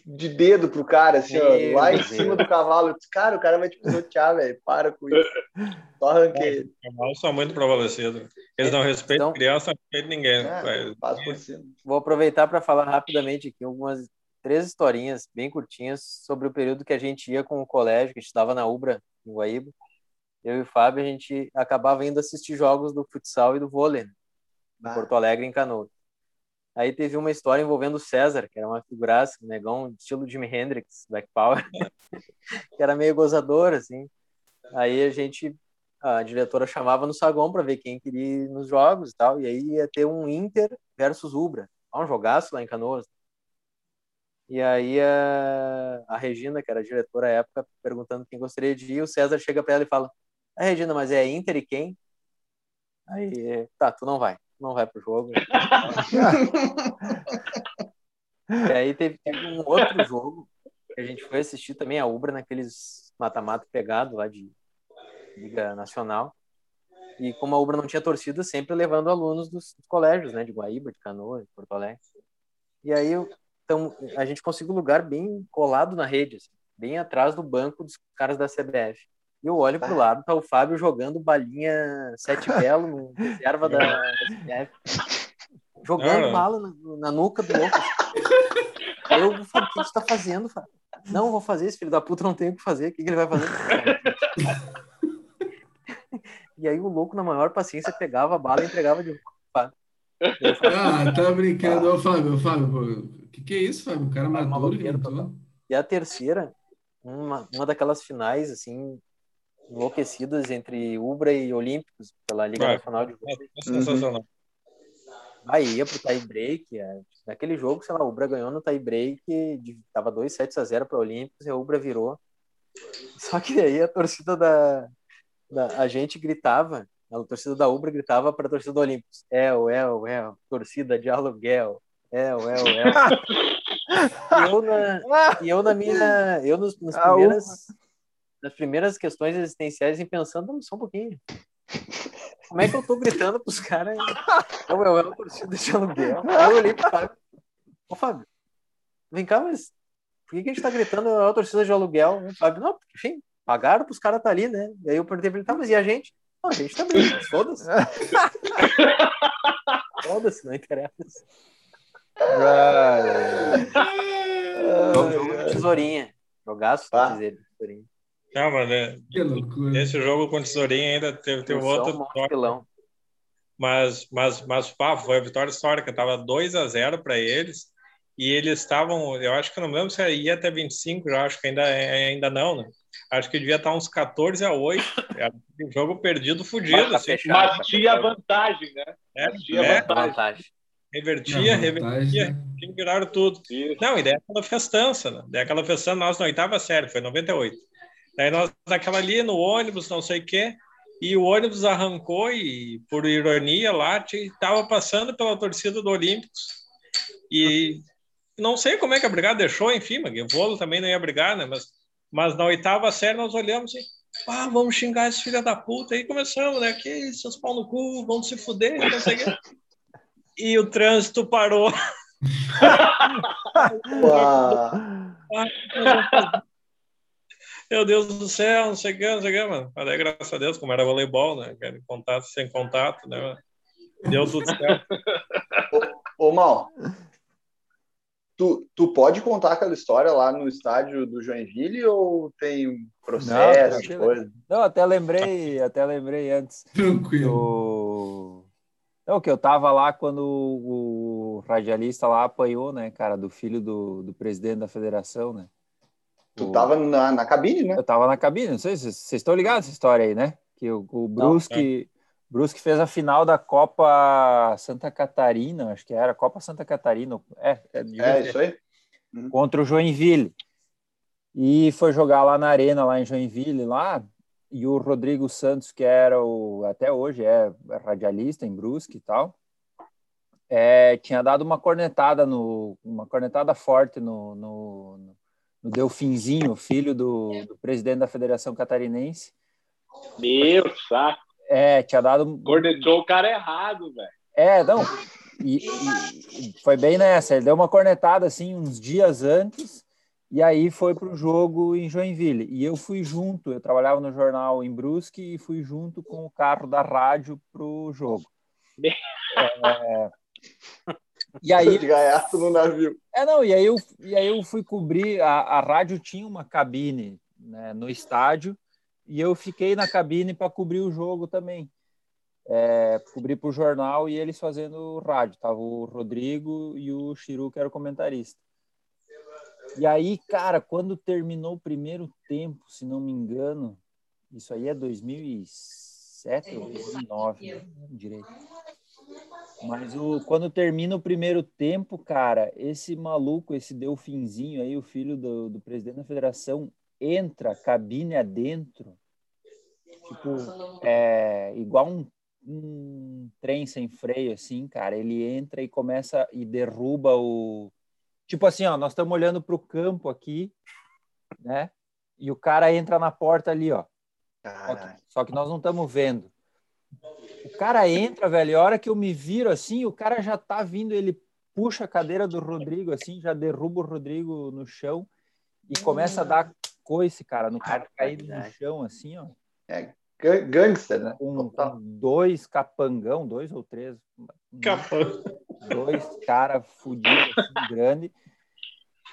S2: de dedo pro cara, assim, ó, lá em cima do cavalo. Eu disse, cara, o cara vai te pisotear, velho. Para com isso. Só arranquei ele.
S6: Os cavalos são muito prevalecidos. Eles não respeitam
S3: Então-
S6: criança, não respeitam ninguém.
S2: É,
S6: Vai-
S2: passa por cima.
S3: Vou aproveitar para falar rapidamente aqui algumas três historinhas bem curtinhas sobre o período que a gente ia com o colégio, que a gente estava na Ubra, em Guaíba. Eu e o Fábio, a gente acabava indo assistir jogos do futsal e do vôlei, né, em
S2: Ah.
S3: Porto Alegre, em Canoas. Aí teve uma história envolvendo o César, que era uma figuraça, um negão, estilo Jimi Hendrix, Black Power, que era meio gozador, assim. Aí a gente, a diretora chamava no saguão para ver quem queria ir nos jogos e tal, e aí ia ter um Inter versus Ubra. Um jogaço lá em Canoas. E aí a, a Regina, que era a diretora à época, perguntando quem gostaria de ir, o César chega para ela e fala: Ah, Regina, mas é Inter e quem? Aí, tá, tu não vai, não vai pro jogo. E aí teve, teve um outro jogo que a gente foi assistir também a Ubra naqueles mata-mata pegado lá de Liga Nacional. E como a Ubra não tinha torcida, sempre levando alunos dos, dos colégios, né, de Guaíba, de Canoa, de Porto Alegre. E aí eu- então, a gente conseguiu um lugar bem colado na rede, assim, bem atrás do banco dos caras da CBF. E eu olho pro lado, tá o Fábio jogando balinha sete belo, no reserva da CBF. Jogando
S6: Ah.
S3: bala na, na nuca do louco. Aí eu falei, o que você tá fazendo, Fábio? Não, vou fazer, esse filho da puta não tem o que fazer, o que, que ele vai fazer? e aí o louco, na maior paciência, pegava a bala e entregava de falei,
S4: Ah, tá brincando. Ô, Fábio, ô, Fábio, o que, que é isso, Fábio? O cara não tô.
S3: total. E a terceira, uma, uma daquelas finais, assim, enlouquecidas entre Ubra e Olímpicos pela Liga
S6: Ah.
S3: Nacional de Vôlei.
S6: É sensacional.
S3: Aí ia pro tie break. é, Naquele jogo, sei lá, o Ubra ganhou no tie break, de- tava 2 sets a 0 para Olímpicos e a Ubra virou. Só que aí a torcida da, da a gente gritava, a torcida da Ubra gritava para a torcida do Olímpicos: El, El, El, torcida de aluguel. El, El, El. E eu na, e eu na minha, eu nos,
S5: Ah,
S3: primeiras nas primeiras questões existenciais e pensando, "Não, só um pouquinho. Como é que eu tô gritando pros caras? Eu, eu, eu, torcida de aluguel. Aí eu olhei pro Fábio. Ô, Fábio, vem cá, mas por que, que a gente tá gritando a torcida de aluguel? O Fábio, não, porque, enfim, pagaram pros caras tá ali, né? E aí eu perguntei pra ele, tá, mas e a gente? Não, a gente também, mas foda-se. Foda-se, não interessa. Jogo, jogo de tesourinha. Jogaço, quer dizer, de tesourinha.
S6: Não, mas né,
S4: Que loucura.
S6: esse jogo com o Tesourinho ainda teve, teve outro. Mas, mas, mas pá, foi a vitória histórica. Tava 2 a 0 para eles. E eles estavam, eu acho que eu não lembro se ia até 25, eu acho que ainda, ainda não, né? Acho que devia estar uns 14 a 8. Era um jogo perdido, fudido.
S3: Mas tá
S6: Assim.
S3: fechado.
S1: Mas tinha vantagem, né?
S6: É,
S1: tinha
S6: é,
S1: vantagem.
S6: Revertia, revertia,
S4: vantagem,
S6: tinha viraram tudo.
S1: Isso.
S6: Não, e daí aquela festança, né? Daí aquela festança, nós na oitava série, foi 98. Daí nós naquela ali no ônibus, não sei o quê, e o ônibus arrancou e, por ironia, lá estava passando pela torcida do Olímpicos. E não sei como é que a brigada deixou, enfim, mas o Volo também não ia brigar, né? Mas, mas na oitava série nós olhamos e Ah, vamos xingar esse filho da puta. Aí começamos, né? Que seus pau no cu, vamos se fuder, não sei o quê. E o trânsito parou.
S2: Uau.
S6: Meu Deus do céu, não sei o que, não sei o que, mano. Mas aí, graças a Deus, como era voleibol, né? Contato sem contato, né? mano? Deu tudo certo.
S2: Ô, Mal, tu, tu pode contar aquela história lá no estádio do Joinville ou tem processo,
S5: tranquilo.
S2: coisa?
S5: Não, até lembrei, até lembrei antes.
S4: Tranquilo.
S5: do... Não, que eu tava lá quando o radialista lá apanhou, né, cara, do filho do, do presidente da federação, né?
S2: Tu
S5: O-
S2: tava na, na cabine, né?
S5: Eu tava na cabine, não sei se vocês estão ligados essa história aí, né? Que o, o Brusque, Brusque fez a final da Copa Santa Catarina, acho que era Copa Santa Catarina, é, é,
S2: É, isso aí.
S5: contra o Joinville. E foi jogar lá na arena, lá em Joinville, lá. E o Rodrigo Santos, que era o, até hoje é radialista em Brusque e tal, é, tinha dado uma cornetada no, uma cornetada forte no, no, no Delfinzinho, filho do, do presidente da Federação Catarinense.
S1: Meu saco.
S5: É, tinha dado
S1: Cornetou o cara errado, velho.
S5: é, não. E, e- foi bem nessa. Ele deu uma cornetada assim uns dias antes e aí foi para o jogo em Joinville. E eu fui junto. Eu trabalhava no jornal em Brusque e fui junto com o carro da rádio para o jogo. É, e aí
S2: De gaiato no navio.
S5: é, não, e aí eu, e aí eu fui cobrir, a, a rádio tinha uma cabine né, no estádio, e eu fiquei na cabine para cobrir o jogo também. É, cobrir para o jornal e eles fazendo rádio. Tava o Rodrigo e o Chiru, que era o comentarista. E aí, cara, quando terminou o primeiro tempo, se não me engano, isso aí é 2007 ou 2009, né? direito. Mas o, quando termina o primeiro tempo, cara, esse maluco, esse Delfinzinho aí, o filho do, do presidente da federação, entra cabine adentro, tipo, é, igual um, um trem sem freio, assim, cara. Ele entra e começa e derruba o. Tipo assim, ó, nós estamos olhando para o campo aqui, né? E o cara entra na porta ali, ó. Só que, só que nós não estamos vendo. O cara entra, velho, e a hora que eu me viro assim, o cara já tá vindo, ele puxa a cadeira do Rodrigo assim, já derruba o Rodrigo no chão e começa a dar coice, cara, no cara caído no chão assim, ó,
S2: Ga- Gangster, né?
S5: com,
S2: Total.
S5: com dois capangão, dois ou três,
S6: Capão.
S5: dois cara fudidos assim, grande.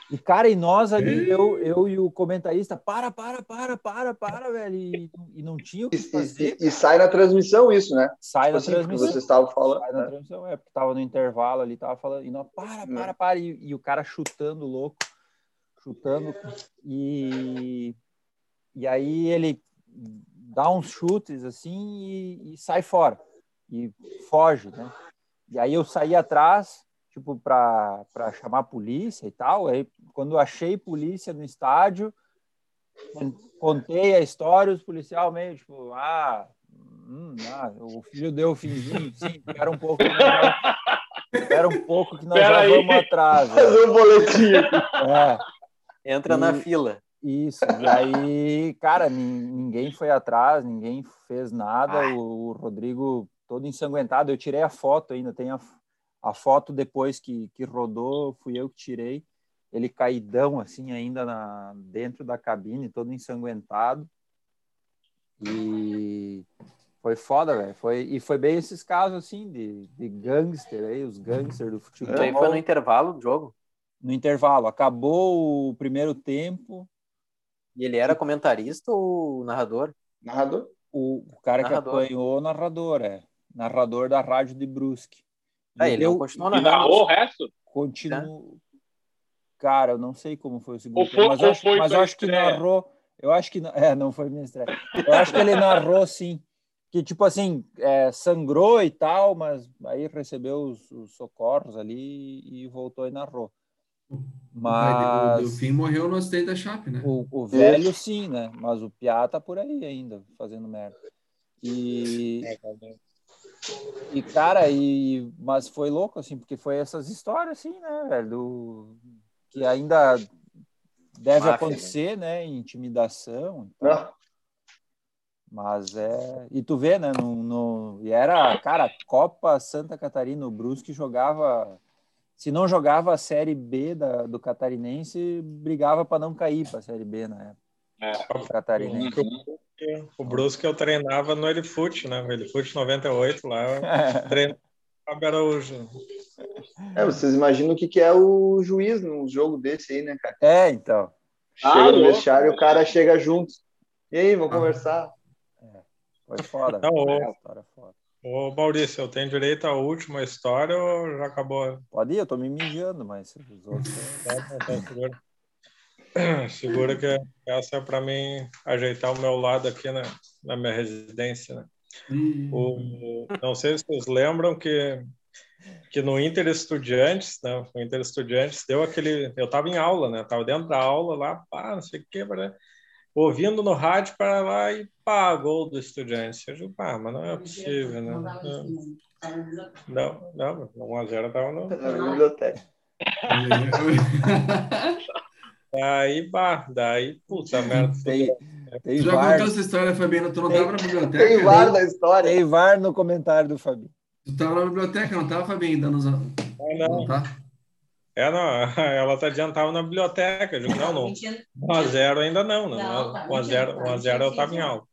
S5: E, cara, e nós ali, eu, eu e o comentarista, para, para, para, para, para, velho. E, e não tinha o
S2: E,
S5: que fazer.
S2: e- e sai na transmissão isso, né?
S5: Sai
S2: Tipo
S5: na
S2: assim,
S5: transmissão.
S2: vocês estavam falando.
S5: Sai na
S2: né?
S5: transmissão, é, porque tava no intervalo ali, tava falando, e nós, para, para, para, e, e o cara chutando louco, chutando, e, e aí ele dá uns chutes assim e, e sai fora, e foge, né? E aí eu saí atrás, tipo, para chamar a polícia e tal, aí quando eu achei polícia no estádio, contei a história, os policiais meio, tipo, ah, hum, ah, o filho deu o finzinho, sim, espera um pouco, que nós já, espera um pouco que nós
S1: Pera
S5: já
S1: aí.
S5: vamos atrás.
S2: Fazer um boletim.
S5: É,
S3: Entra na
S5: E-
S3: fila.
S5: isso. E aí, cara, nin- ninguém foi atrás, ninguém fez nada. O, o Rodrigo todo ensanguentado. Eu tirei a foto ainda, tem a, a foto depois que, que rodou, fui eu que tirei. Ele caidão, assim, ainda na, dentro da cabine, todo ensanguentado. E foi foda, velho. Foi, e foi bem esses casos, assim, de, de gangster aí, os gangsters do futebol.
S3: Isso aí foi no intervalo do jogo.
S5: no intervalo. Acabou o primeiro tempo,
S3: E ele era comentarista ou narrador?
S2: Narrador.
S5: o, o cara
S3: Narrador.
S5: que apanhou o narrador, é. Narrador da rádio de Brusque.
S3: Ah, ele
S5: eu
S3: continuou narrando.
S1: narrou o resto?
S5: continuo. Cara, eu não sei como foi o segundo
S1: Ou
S5: tempo,
S1: foi-
S5: mas, acho,
S1: foi
S5: mas acho que narrou. Eu acho que. É, não foi minha estreia. Eu acho que ele narrou sim. Que, tipo assim, é, sangrou e tal, mas aí recebeu os, os socorros ali e voltou e narrou.
S4: O
S5: Mas.
S4: Delfim morreu no acidente da Chape, né?
S5: O, o velho, sim, né? Mas o Piá tá por aí ainda, fazendo merda. E, e cara, e, mas foi louco, assim, porque foi essas histórias, assim, né, velho? do- que ainda deve
S3: Máfia,
S5: acontecer, né? Intimidação. e tal. Mas é. E tu vê, né? No, no... E era, cara, Copa Santa Catarina, o Brusque jogava. Se não jogava a Série B da, do Catarinense, brigava para não cair para a Série B na época.
S1: É.
S5: Catarinense.
S6: O Brusque eu treinava no Elifute, né? O Elifute 98 lá, eu treinava com o Araújo.
S2: É, vocês imaginam o que, que é o juiz num jogo desse aí, né, cara?
S5: É, então.
S2: Chega
S1: Ah,
S2: no vestiário e o cara chega junto. E aí, vamos conversar?
S5: Foi foda.
S6: Tá
S5: velho. História foda.
S6: Ô, Maurício, eu tenho direito à última história ou já acabou?
S5: Pode ir, eu tô me mijando, mas os outros.
S6: Segura. Que essa é para mim ajeitar o meu lado aqui na, na minha residência. Né?
S4: Ih,
S6: O, não sei se vocês lembram que, que no Inter Estudiantes, né? O Inter Estudiantes deu aquele. Eu estava em aula, né? Estava dentro da aula lá, pá, não sei o que, né? ouvindo no rádio para lá e pá, gol do Estudiantes. Eu digo, pá, mas não é possível, né? Não, não, 1x0 estava no.
S2: Na biblioteca.
S6: Daí, pá, daí, puta merda.
S5: Tem, tem,
S4: Já
S5: VAR,
S4: contou essa história, Fabiano? Tu não tava na biblioteca?
S2: Tem VAR da história.
S5: tem VAR no comentário do Fabinho.
S4: Tu tava na biblioteca, não tava, Fabinho? Dando os... Não
S6: não,
S4: tá?
S6: é, não, ela tá adiantava na biblioteca. Digo, não, não. 1x0 ainda não, né? 1x0 1x0 eu tava em aula.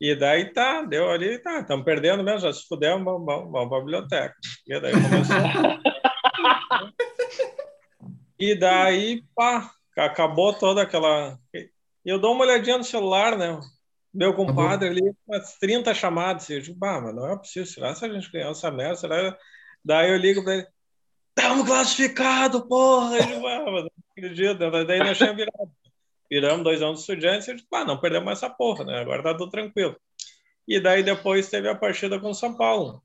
S6: E daí tá, deu ali, tá, estamos perdendo mesmo, já se fudemos, vamos, vamos, vamos para a biblioteca. E daí começou. e daí, pá, acabou toda aquela. Eu dou uma olhadinha no celular, né? Meu compadre ali, umas 30 chamadas. Eu digo, bah, mas não é possível, será se a gente ganhar essa merda? Será? Daí eu ligo para ele, estamos classificados, porra! Eu digo, ah, mas não acredito. Daí nós tínhamos virado viramos dois anos de estudiantes e eu disse, ah, não perdemos mais essa porra, né? Agora tá tudo tranquilo. E daí depois teve a partida com São Paulo.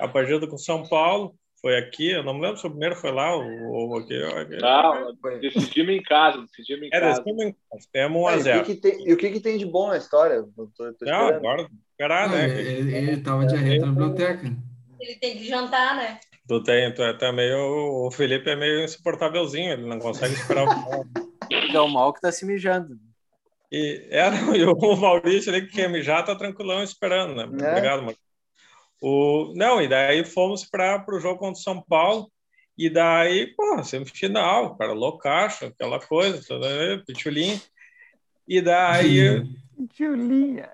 S6: A partida com São Paulo foi aqui, eu não me lembro se o primeiro foi lá ou, ou aqui.
S1: Não, decidimos em casa, decidimos em
S6: É,
S1: casa.
S6: decidimos em casa, temos 1
S2: Ah,
S6: a
S2: e o
S6: 0
S2: que que tem- E o que, que tem de bom na história? Tô, tô
S6: Não, agora esperar,
S4: Não,
S6: né?
S4: ele, ele tava de arreta na biblioteca.
S7: Ele tem que jantar, né?
S6: Tu, tem, tu é também o, o Felipe é meio insuportávelzinho, ele não consegue esperar o final.
S3: É o mal que tá se mijando.
S6: E, é, e o Maurício ali que quer mijar tá tranquilão esperando, né?
S2: É.
S6: Obrigado, Maurício. O, não, e daí fomos para o jogo contra o São Paulo. E daí, pô, semifinal, cara, loucaço, aquela coisa, toda, pitulinho. E daí,
S5: Julinha.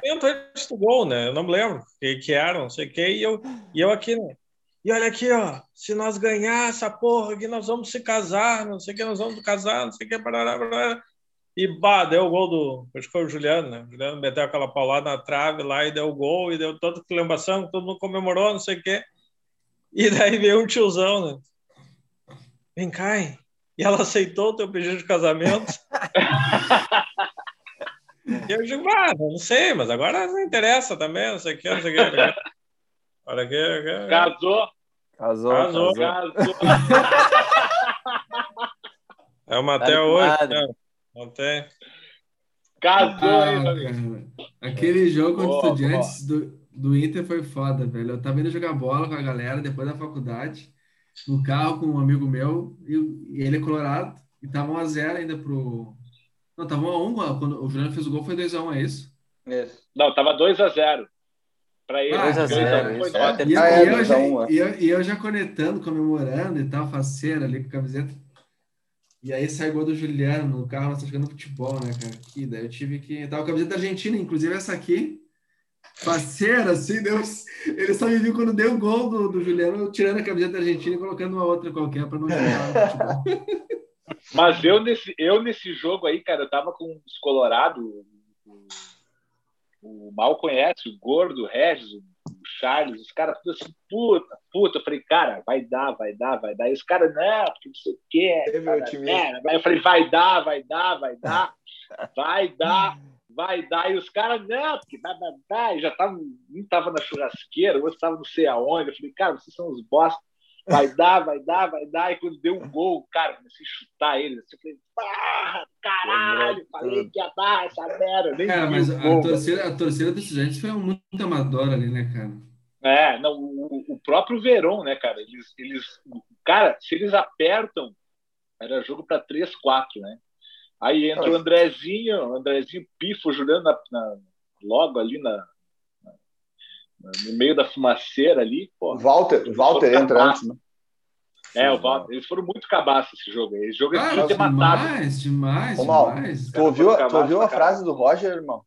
S6: tento antes do gol, né? Eu não me lembro o que, que era, não sei o que, e eu, e eu aqui, né? E olha aqui, ó, se nós ganhar essa porra aqui, nós vamos se casar, não sei o que, nós vamos casar, não sei o que, parará, parará. E bah, deu o gol do. Acho que foi o Juliano, né? O Juliano meteu aquela paulada na trave lá e deu o gol, e deu toda a celebração, todo mundo comemorou, não sei o quê. E daí veio um tiozão, né? Vem cá, hein? E ela aceitou o teu pedido de casamento. e eu digo, ah, não sei, mas agora não interessa também, não sei o quê, não sei o quê. Olha aqui, aqui.
S1: Casou,
S5: Casou,
S6: Casou,
S5: casou.
S1: casou.
S6: É uma
S3: Tá
S6: até hoje, né? Tem.
S1: Casou, hein,
S4: Ah, cara. Aquele jogo contra
S1: Boa,
S4: os estudiantes do, do Inter foi foda, velho. Eu tava indo jogar bola com a galera depois da faculdade, no carro com um amigo meu, e, e ele é colorado, e tava 1x0 ainda pro. Não, tava 1x1 quando o Juliano fez o gol, foi 2x1, é isso?
S2: Isso.
S1: Não, tava 2x0 para ele.
S4: Ah,
S3: 2 a 0,
S1: Foi
S3: isso.
S1: nós.
S4: E eu,
S2: Ah, é,
S4: e eu já,
S2: 2x1, é.
S4: e eu, e eu já conectando, comemorando e tal, faceiro ali com a camiseta. E aí sai gol do Juliano no carro, nós estamos jogando futebol, né, cara? Que daí eu tive que. Tava com a camiseta da Argentina, inclusive essa aqui. Faceira, assim, Deus. Ele só me viu quando deu o gol do, do Juliano, eu tirando a camiseta da Argentina e colocando uma outra qualquer para não jogar.
S1: Mas eu nesse, eu nesse jogo aí, cara, eu tava com os Colorado, o, o Mal conhece, o Gordo, o Regis, o Charles, os caras tudo assim, puta, puta. Eu falei, cara, vai dar, vai dar, vai dar. E os caras, não, porque não sei o quê.
S2: Teve
S1: cara,
S2: otimismo.
S1: é. Aí eu falei, vai dar, vai dar, vai dar, vai dar, vai dar. E os caras, não, porque vai, vai, vai. E já tava, um tava na churrasqueira, o outro tava não sei aonde. Eu falei, cara, vocês são os bosta. Vai dar, vai dar, vai dar. E quando deu um gol, cara, comecei a chutar eles. Eu falei, ah, caralho, falei que ia dar essa merda. Nem
S4: Cara, mas a
S1: gol,
S4: torcida, a torcida dos estudantes foi muito amadora ali, né, cara?
S1: É, não, o, o próprio Verón, né, cara? Eles, eles, cara, se eles apertam, era jogo para 3, 4, né? Aí entra o Andrezinho, o Andrezinho pifo, o Juliano na, na, logo ali na- no meio da fumaceira ali, pô.
S2: O Walter, Walter entra antes, né?
S1: É, o Walter, eles foram muito cabaços esse jogo aí. Esse jogo eles
S4: Ah,
S1: ter matado.
S4: demais, demais,
S2: Ô, Mal,
S4: demais.
S2: Tu ouviu, tu ouviu a frase do Roger, irmão?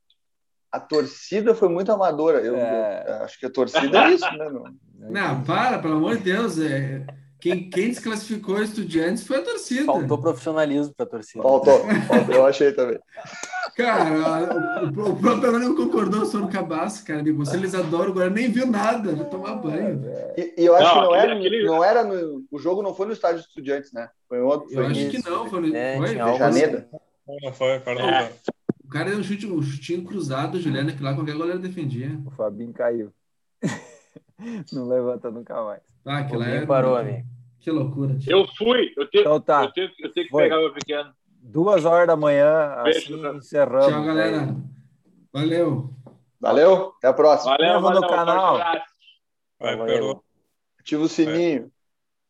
S2: A torcida foi muito amadora. Eu,
S5: É.
S2: eu acho que a torcida é isso, né? meu?
S4: Não, para, pelo amor de Deus. É... Quem, quem desclassificou Estudiantes foi a torcida.
S3: Faltou profissionalismo pra torcida.
S2: Faltou, faltou, eu achei também.
S4: Cara, o, o, o próprio Guarani concordou sobre o cabaço, cara. Amigo, se eles adoram, o Guarani nem viu nada, vai tomar banho.
S2: E, e eu acho
S1: Não,
S2: que não
S1: aquele-
S2: era,
S1: aquele-
S2: não era no, o jogo não foi no estádio de Estudiantes, né? Foi em outro.
S4: Eu
S2: Foi
S4: acho que não, foi,
S3: É,
S4: foi, foi.
S2: Janeda.
S6: Não foi, perdão.
S1: É.
S4: O cara deu um chute, um chutinho cruzado, Juliano, que lá qualquer goleiro defendia.
S5: O Fabinho caiu. Não levanta nunca mais.
S4: Ah, aquilo
S3: Alguém
S4: é.
S3: parou, amigo.
S4: Que loucura. tio.
S1: Eu fui, eu tenho,
S5: Então tá.
S1: eu tenho, eu tenho que
S5: Foi.
S1: pegar meu pequeno.
S5: Duas horas da manhã,
S1: Beijo,
S5: assim
S1: cara.
S5: encerramos.
S4: Tchau, galera. Valeu.
S2: Valeu, até a próxima.
S1: Valeu,
S5: Inscreva no
S1: valeu,
S5: canal.
S6: Vai,
S3: Valeu.
S2: Ativa o sininho.